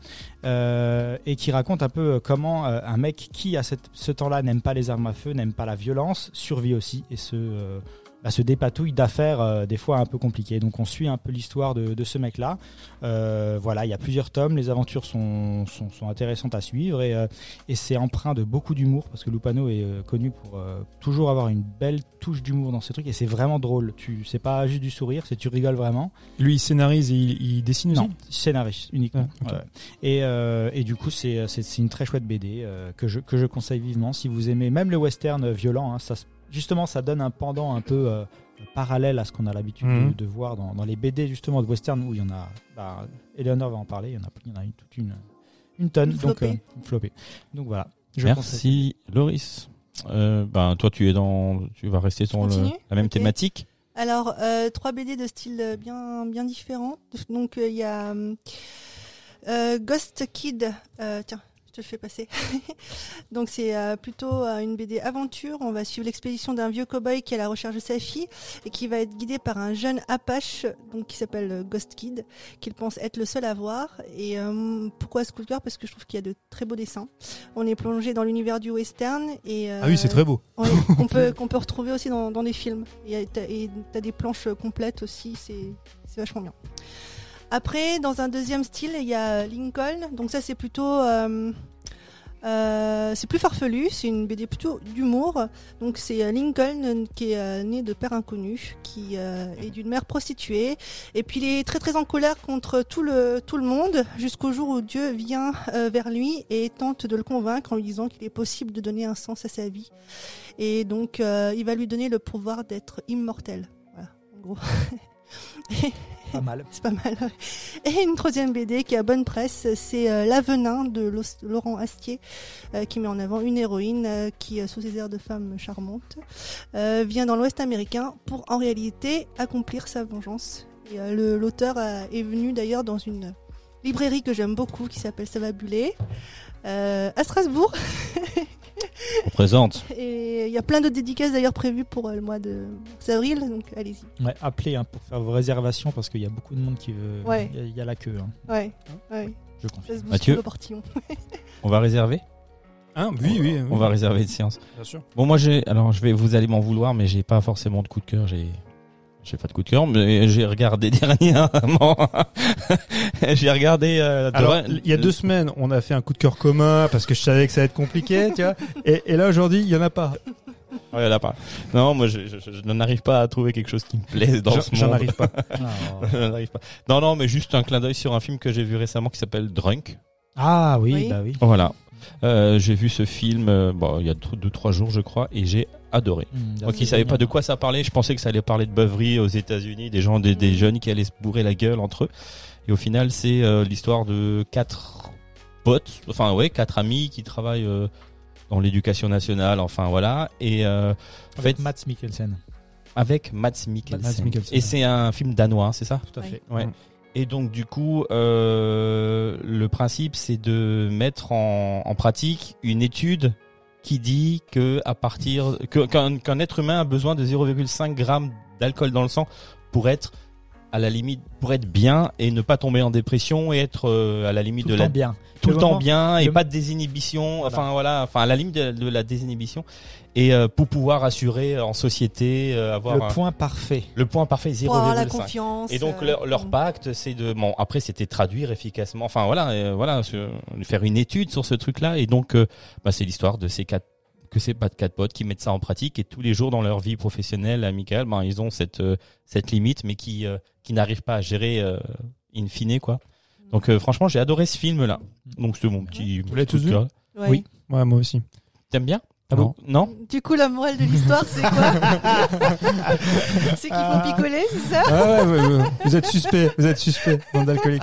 et qui raconte un peu comment un mec qui à cette- ce temps-là n'aime pas les armes à feu n'aime pas la violence survit aussi et se bah, se dépatouille d'affaires euh, des fois un peu compliquées. Donc on suit un peu l'histoire de, de ce mec-là. Euh, voilà, il y a plusieurs tomes, les aventures sont, sont, sont intéressantes à suivre et, euh, et c'est empreint de beaucoup d'humour parce que Lupano est connu pour toujours avoir une belle touche d'humour dans ses trucs et c'est vraiment drôle. Tu c'est pas juste du sourire, c'est tu rigoles vraiment. Lui, il scénarise et il, il dessine aussi. Non, scénariste uniquement. Ah. Et, et du coup, c'est une très chouette BD que, je, que je conseille vivement si vous aimez même le western violent. hein, ça, se- justement, ça donne un pendant un peu euh, parallèle à ce qu'on a l'habitude Mhm. de, de voir dans, dans les BD justement de western où il y en a. Bah, Eleanor va en parler. Il y en a, il y en a une, toute une, une tonne. Une donc, flopée. euh, une flopée. Donc voilà. Je conseille. Merci Loris. Euh, ben toi tu es dans, tu vas rester sur le- la même thématique. Alors, euh, trois BD de style bien, bien différents. Donc, euh, il y a Ghost Kid. Euh, tiens, te le fais passer. Donc, c'est euh, plutôt euh, une BD aventure. On va suivre l'expédition d'un vieux cow-boy qui est à la recherche de sa fille et qui va être guidé par un jeune Apache donc, qui s'appelle euh, Ghost Kid, qu'il pense être le seul à voir. Et euh, pourquoi ce coup de cœur? Parce que je trouve qu'il y a de très beaux dessins. On est plongé dans l'univers du western. Et, Ah oui, c'est très beau. Qu'on peut qu'on peut retrouver aussi dans, dans des films. Et t'as des planches complètes aussi, c'est vachement bien. Après, dans un deuxième style, il y a Lincoln. Donc ça, c'est plutôt euh, euh, c'est plus farfelu. C'est une BD plutôt d'humour. Donc c'est euh, Lincoln qui est né de père inconnu, qui est d'une mère prostituée. Et puis il est très très en colère contre tout le tout le monde jusqu'au jour où Dieu vient vers lui et tente de le convaincre en lui disant qu'il est possible de donner un sens à sa vie. Et donc, il va lui donner le pouvoir d'être immortel. Voilà, en gros. C'est pas mal. Et une troisième BD qui a bonne presse, c'est euh, L'Avenin de Laurent Astier, euh, qui met en avant une héroïne euh, qui, sous ses airs de femme charmante, vient dans l'Ouest américain pour en réalité accomplir sa vengeance. L'auteur est venu d'ailleurs dans une librairie que j'aime beaucoup qui s'appelle Savabulet. Euh, à Strasbourg On présente. et il y a plein de dédicaces d'ailleurs prévues pour euh, le mois de avril donc allez-y Ouais, appelez hein, pour faire vos réservations parce qu'il y a beaucoup de monde qui veut. Ouais. Il y y, a la queue. hein. ouais ouais Je confirme. Mathieu. On va réserver? Hein, oui, oui, oui. On va réserver une séance. Bien sûr. Bon moi j'ai, alors je vais, vous allez m'en vouloir, mais j'ai pas forcément de coup de cœur. J'ai, j'ai pas de coup de cœur, mais j'ai regardé dernièrement. j'ai regardé. Euh, Alors, il y a deux semaines, on a fait un coup de cœur commun parce que je savais que ça allait être compliqué, tu vois. Et, et là, aujourd'hui, il y en a pas. Ouais, là, pas. Non, moi, je, je, je n'arrive pas à trouver quelque chose qui me plaise dans J'en- ce J'en monde. arrive pas. Ah, pas. Non, non, mais juste un clin d'œil sur un film que j'ai vu récemment qui s'appelle Drunk. Ah oui, Oui. bah oui. Voilà. Euh, j'ai vu ce film, euh, bon, il y a deux, deux, trois jours, je crois, et j'ai adoré. Mmh, Moi qui savais pas de quoi ça parlait, je pensais que ça allait parler de beuverie aux États-Unis, des gens, des, des jeunes qui allaient se bourrer la gueule entre eux. Et au final, c'est euh, l'histoire de quatre potes, enfin ouais, quatre amis qui travaillent euh, dans l'éducation nationale, enfin voilà. Et euh, en Avec fait, Matt Mikkelsen. avec Mads Mikkelsen. Mads Mikkelsen. Et c'est un film danois, c'est ça? Tout à Oui. fait. Ouais. Mm. Et donc du coup, euh, le principe c'est de mettre en, en pratique une étude qui dit que à partir que- qu'un qu'un être humain a besoin de 0,5 grammes d'alcool dans le sang pour être à la limite pour être bien et ne pas tomber en dépression et être euh, à la limite Tout de le la temps bien. tout le, Le temps moment- bien et le- pas de désinhibition Voilà. enfin voilà enfin à la limite de, de la désinhibition et euh, pour pouvoir assurer en société euh, avoir Le un- point parfait. le point parfait pour avoir la 0,5 confiance et donc euh, leur, leur mm. pacte, c'est de bon après c'était traduire efficacement. Enfin voilà, euh, voilà, sur- faire une étude sur ce truc-là. Et donc euh, bah, c'est l'histoire de ces quatre que ces pas de quatre potes qui mettent ça en pratique et tous les jours dans leur vie professionnelle, amicale, ben ils ont cette cette limite, mais qui euh, qui n'arrivent pas à gérer euh, in fine quoi. Donc euh, franchement j'ai adoré ce film-là. Donc c'est mon petit. Vous l'avez tous vu? Oui. Ouais, moi aussi. T'aimes bien? Ah Non. bon Non Du coup, la morale de l'histoire, c'est quoi C'est qu'il faut picoler, c'est ça Ah ouais, ouais, ouais. Vous êtes suspect, vous êtes suspect, bande d'alcooliques.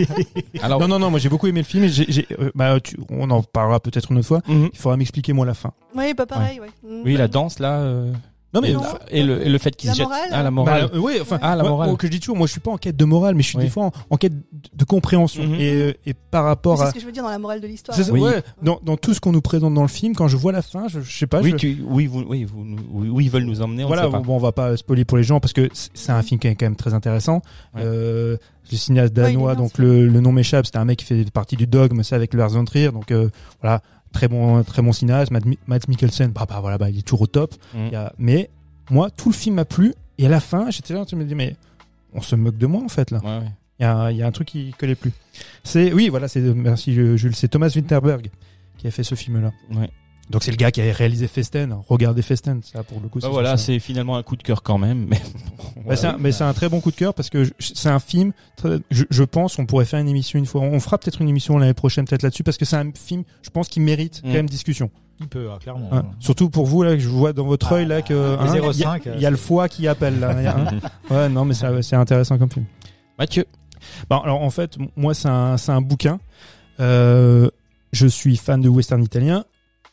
Alors, Non, non, non, moi j'ai beaucoup aimé le film. Et j'ai, j'ai- euh, bah, tu- on en parlera peut-être une autre fois. Mhm. Il faudra m'expliquer moi la fin. Oui, pas pareil, ouais. Mm. oui, la danse là. euh, Non mais et, Non. et le, et le fait qu'ils La se jettent. morale Ah, la morale. Bah, euh, ouais, enfin, Ah, la morale. moi, que je dis toujours, moi je suis pas en quête de morale, mais je suis Oui. des fois en, en quête de compréhension. Mhm. Et, euh, et par Oui, rapport C'est à ce que je veux dire dans la morale de l'histoire. C'est ça, Oui. ouais, dans, dans tout ce qu'on nous présente dans le film, quand je vois la fin, je, je sais pas. oui, je- tu, oui, vous, oui, vous, oui, ils veulent nous emmener, on voilà, sait pas. bon, on va pas spoiler pour les gens parce que c'est c'est un film qui est quand même très intéressant. Ouais. Euh, le cinéaste danois, donc le, le nom m'échappe, c'était un mec qui fait partie du Dogme, c'est avec Lars von Trier, donc euh, voilà, très bon, très bon cinéaste. Matt, Mi- Matt Mikkelsen, bah, bah voilà, bah il est toujours au top. Mm. Il y a- mais moi, tout le film m'a plu et à la fin, j'étais là, je me dis mais on se moque de moi en fait là. Ouais, ouais. Il y a, il y a un truc qui collait plus. C'est oui, voilà, c'est merci Jules, c'est Thomas Winterberg qui a fait ce film-là. Ouais. Donc c'est le gars qui a réalisé Festen. Regardez Festen, ça pour le coup. Bah voilà, c'est finalement un coup de cœur quand même. Mais Bah, c'est un, mais c'est un très bon coup de cœur parce que c'est un film. très- je, je pense on pourrait faire une émission une fois. On fera peut-être une émission l'année prochaine peut-être là-dessus parce que c'est un film. Je pense qui mérite Mm. quand même discussion. Il peut, ah, clairement. Hein. Surtout pour vous là, que je vois dans votre œil là que hein, il y a- 05, il y, a le foie qui appelle là. hein. Ouais, non, mais c'est intéressant comme film. Mathieu. Bon, alors en fait, moi c'est un, c'est un bouquin. Euh, je suis fan de western italien,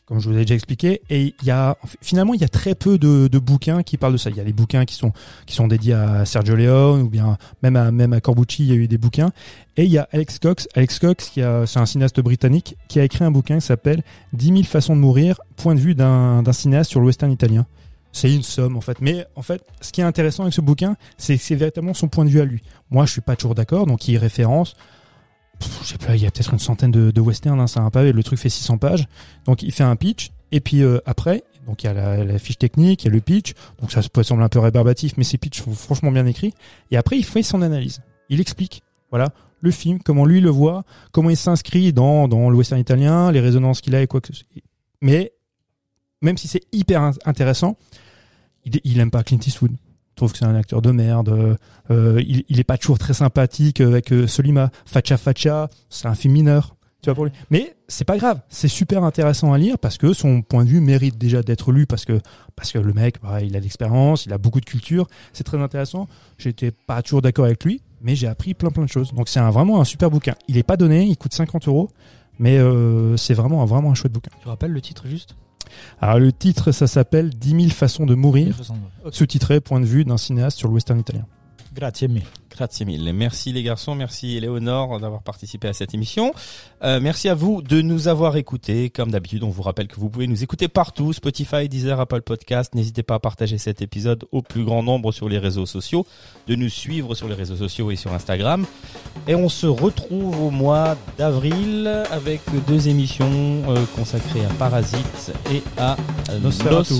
comme je vous ai déjà expliqué, et il y a finalement il y a très peu de, de bouquins qui parlent de ça. Il y a les bouquins qui sont qui sont dédiés à Sergio Leone ou bien même à même à Corbucci, il y a eu des bouquins. Et il y a Alex Cox, Alex Cox qui c'est un cinéaste britannique qui a écrit un bouquin qui s'appelle 10 000 façons de mourir, point de vue d'un d'un cinéaste sur le western italien. C'est une somme en fait, mais en fait, ce qui est intéressant avec ce bouquin, c'est que c'est véritablement son point de vue à lui. Moi, je suis pas toujours d'accord, donc il référence. Je sais pas, il y a peut-être une centaine de, westerns, hein, c'est un pavé. Le truc fait 600 pages, donc il fait un pitch, et puis euh, après, donc il y a la, la fiche technique, il y a le pitch, donc ça peut sembler un peu rébarbatif, mais ces pitchs sont franchement bien écrits. Et après, il fait son analyse. Il explique, voilà, le film, comment lui le voit, comment il s'inscrit dans dans le western italien, les résonances qu'il a et quoi que ce soit. Mais même si c'est hyper in- intéressant, il, il aime pas Clint Eastwood. Il trouve que c'est un acteur de merde. euh, euh, il, il est pas toujours très sympathique avec euh, Solima. Facha Facha, c'est un film mineur. Tu vois pour lui. Mais c'est pas grave. C'est super intéressant à lire parce que son point de vue mérite déjà d'être lu parce que parce que le mec, bah, il a l'expérience, il a beaucoup de culture. C'est très intéressant. J'étais pas toujours d'accord avec lui, mais j'ai appris plein plein de choses. Donc c'est un, vraiment un super bouquin. Il est pas donné, il coûte 50 euros, mais c'est vraiment vraiment un chouette bouquin. Tu rappelles le titre juste? Alors le titre, ça s'appelle 10 000 façons de mourir, 62. Ok. sous-titré point de vue d'un cinéaste sur le western italien. Grazie mille. Grazie mille. Merci les garçons, merci Léonore d'avoir participé à cette émission. Euh, merci à vous de nous avoir écoutés. Comme d'habitude, on vous rappelle que vous pouvez nous écouter partout, Spotify, Deezer, Apple Podcast. N'hésitez pas à partager cet épisode au plus grand nombre sur les réseaux sociaux, de nous suivre sur les réseaux sociaux et sur Instagram. Et on se retrouve au mois d'avril avec deux émissions euh, consacrées à Parasite et à. Nosferatu.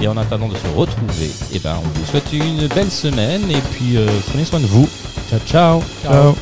Et en attendant de se retrouver, eh ben, on vous souhaite une belle semaine et puis euh, prenez soin de vous. Ciao, ciao. Ciao.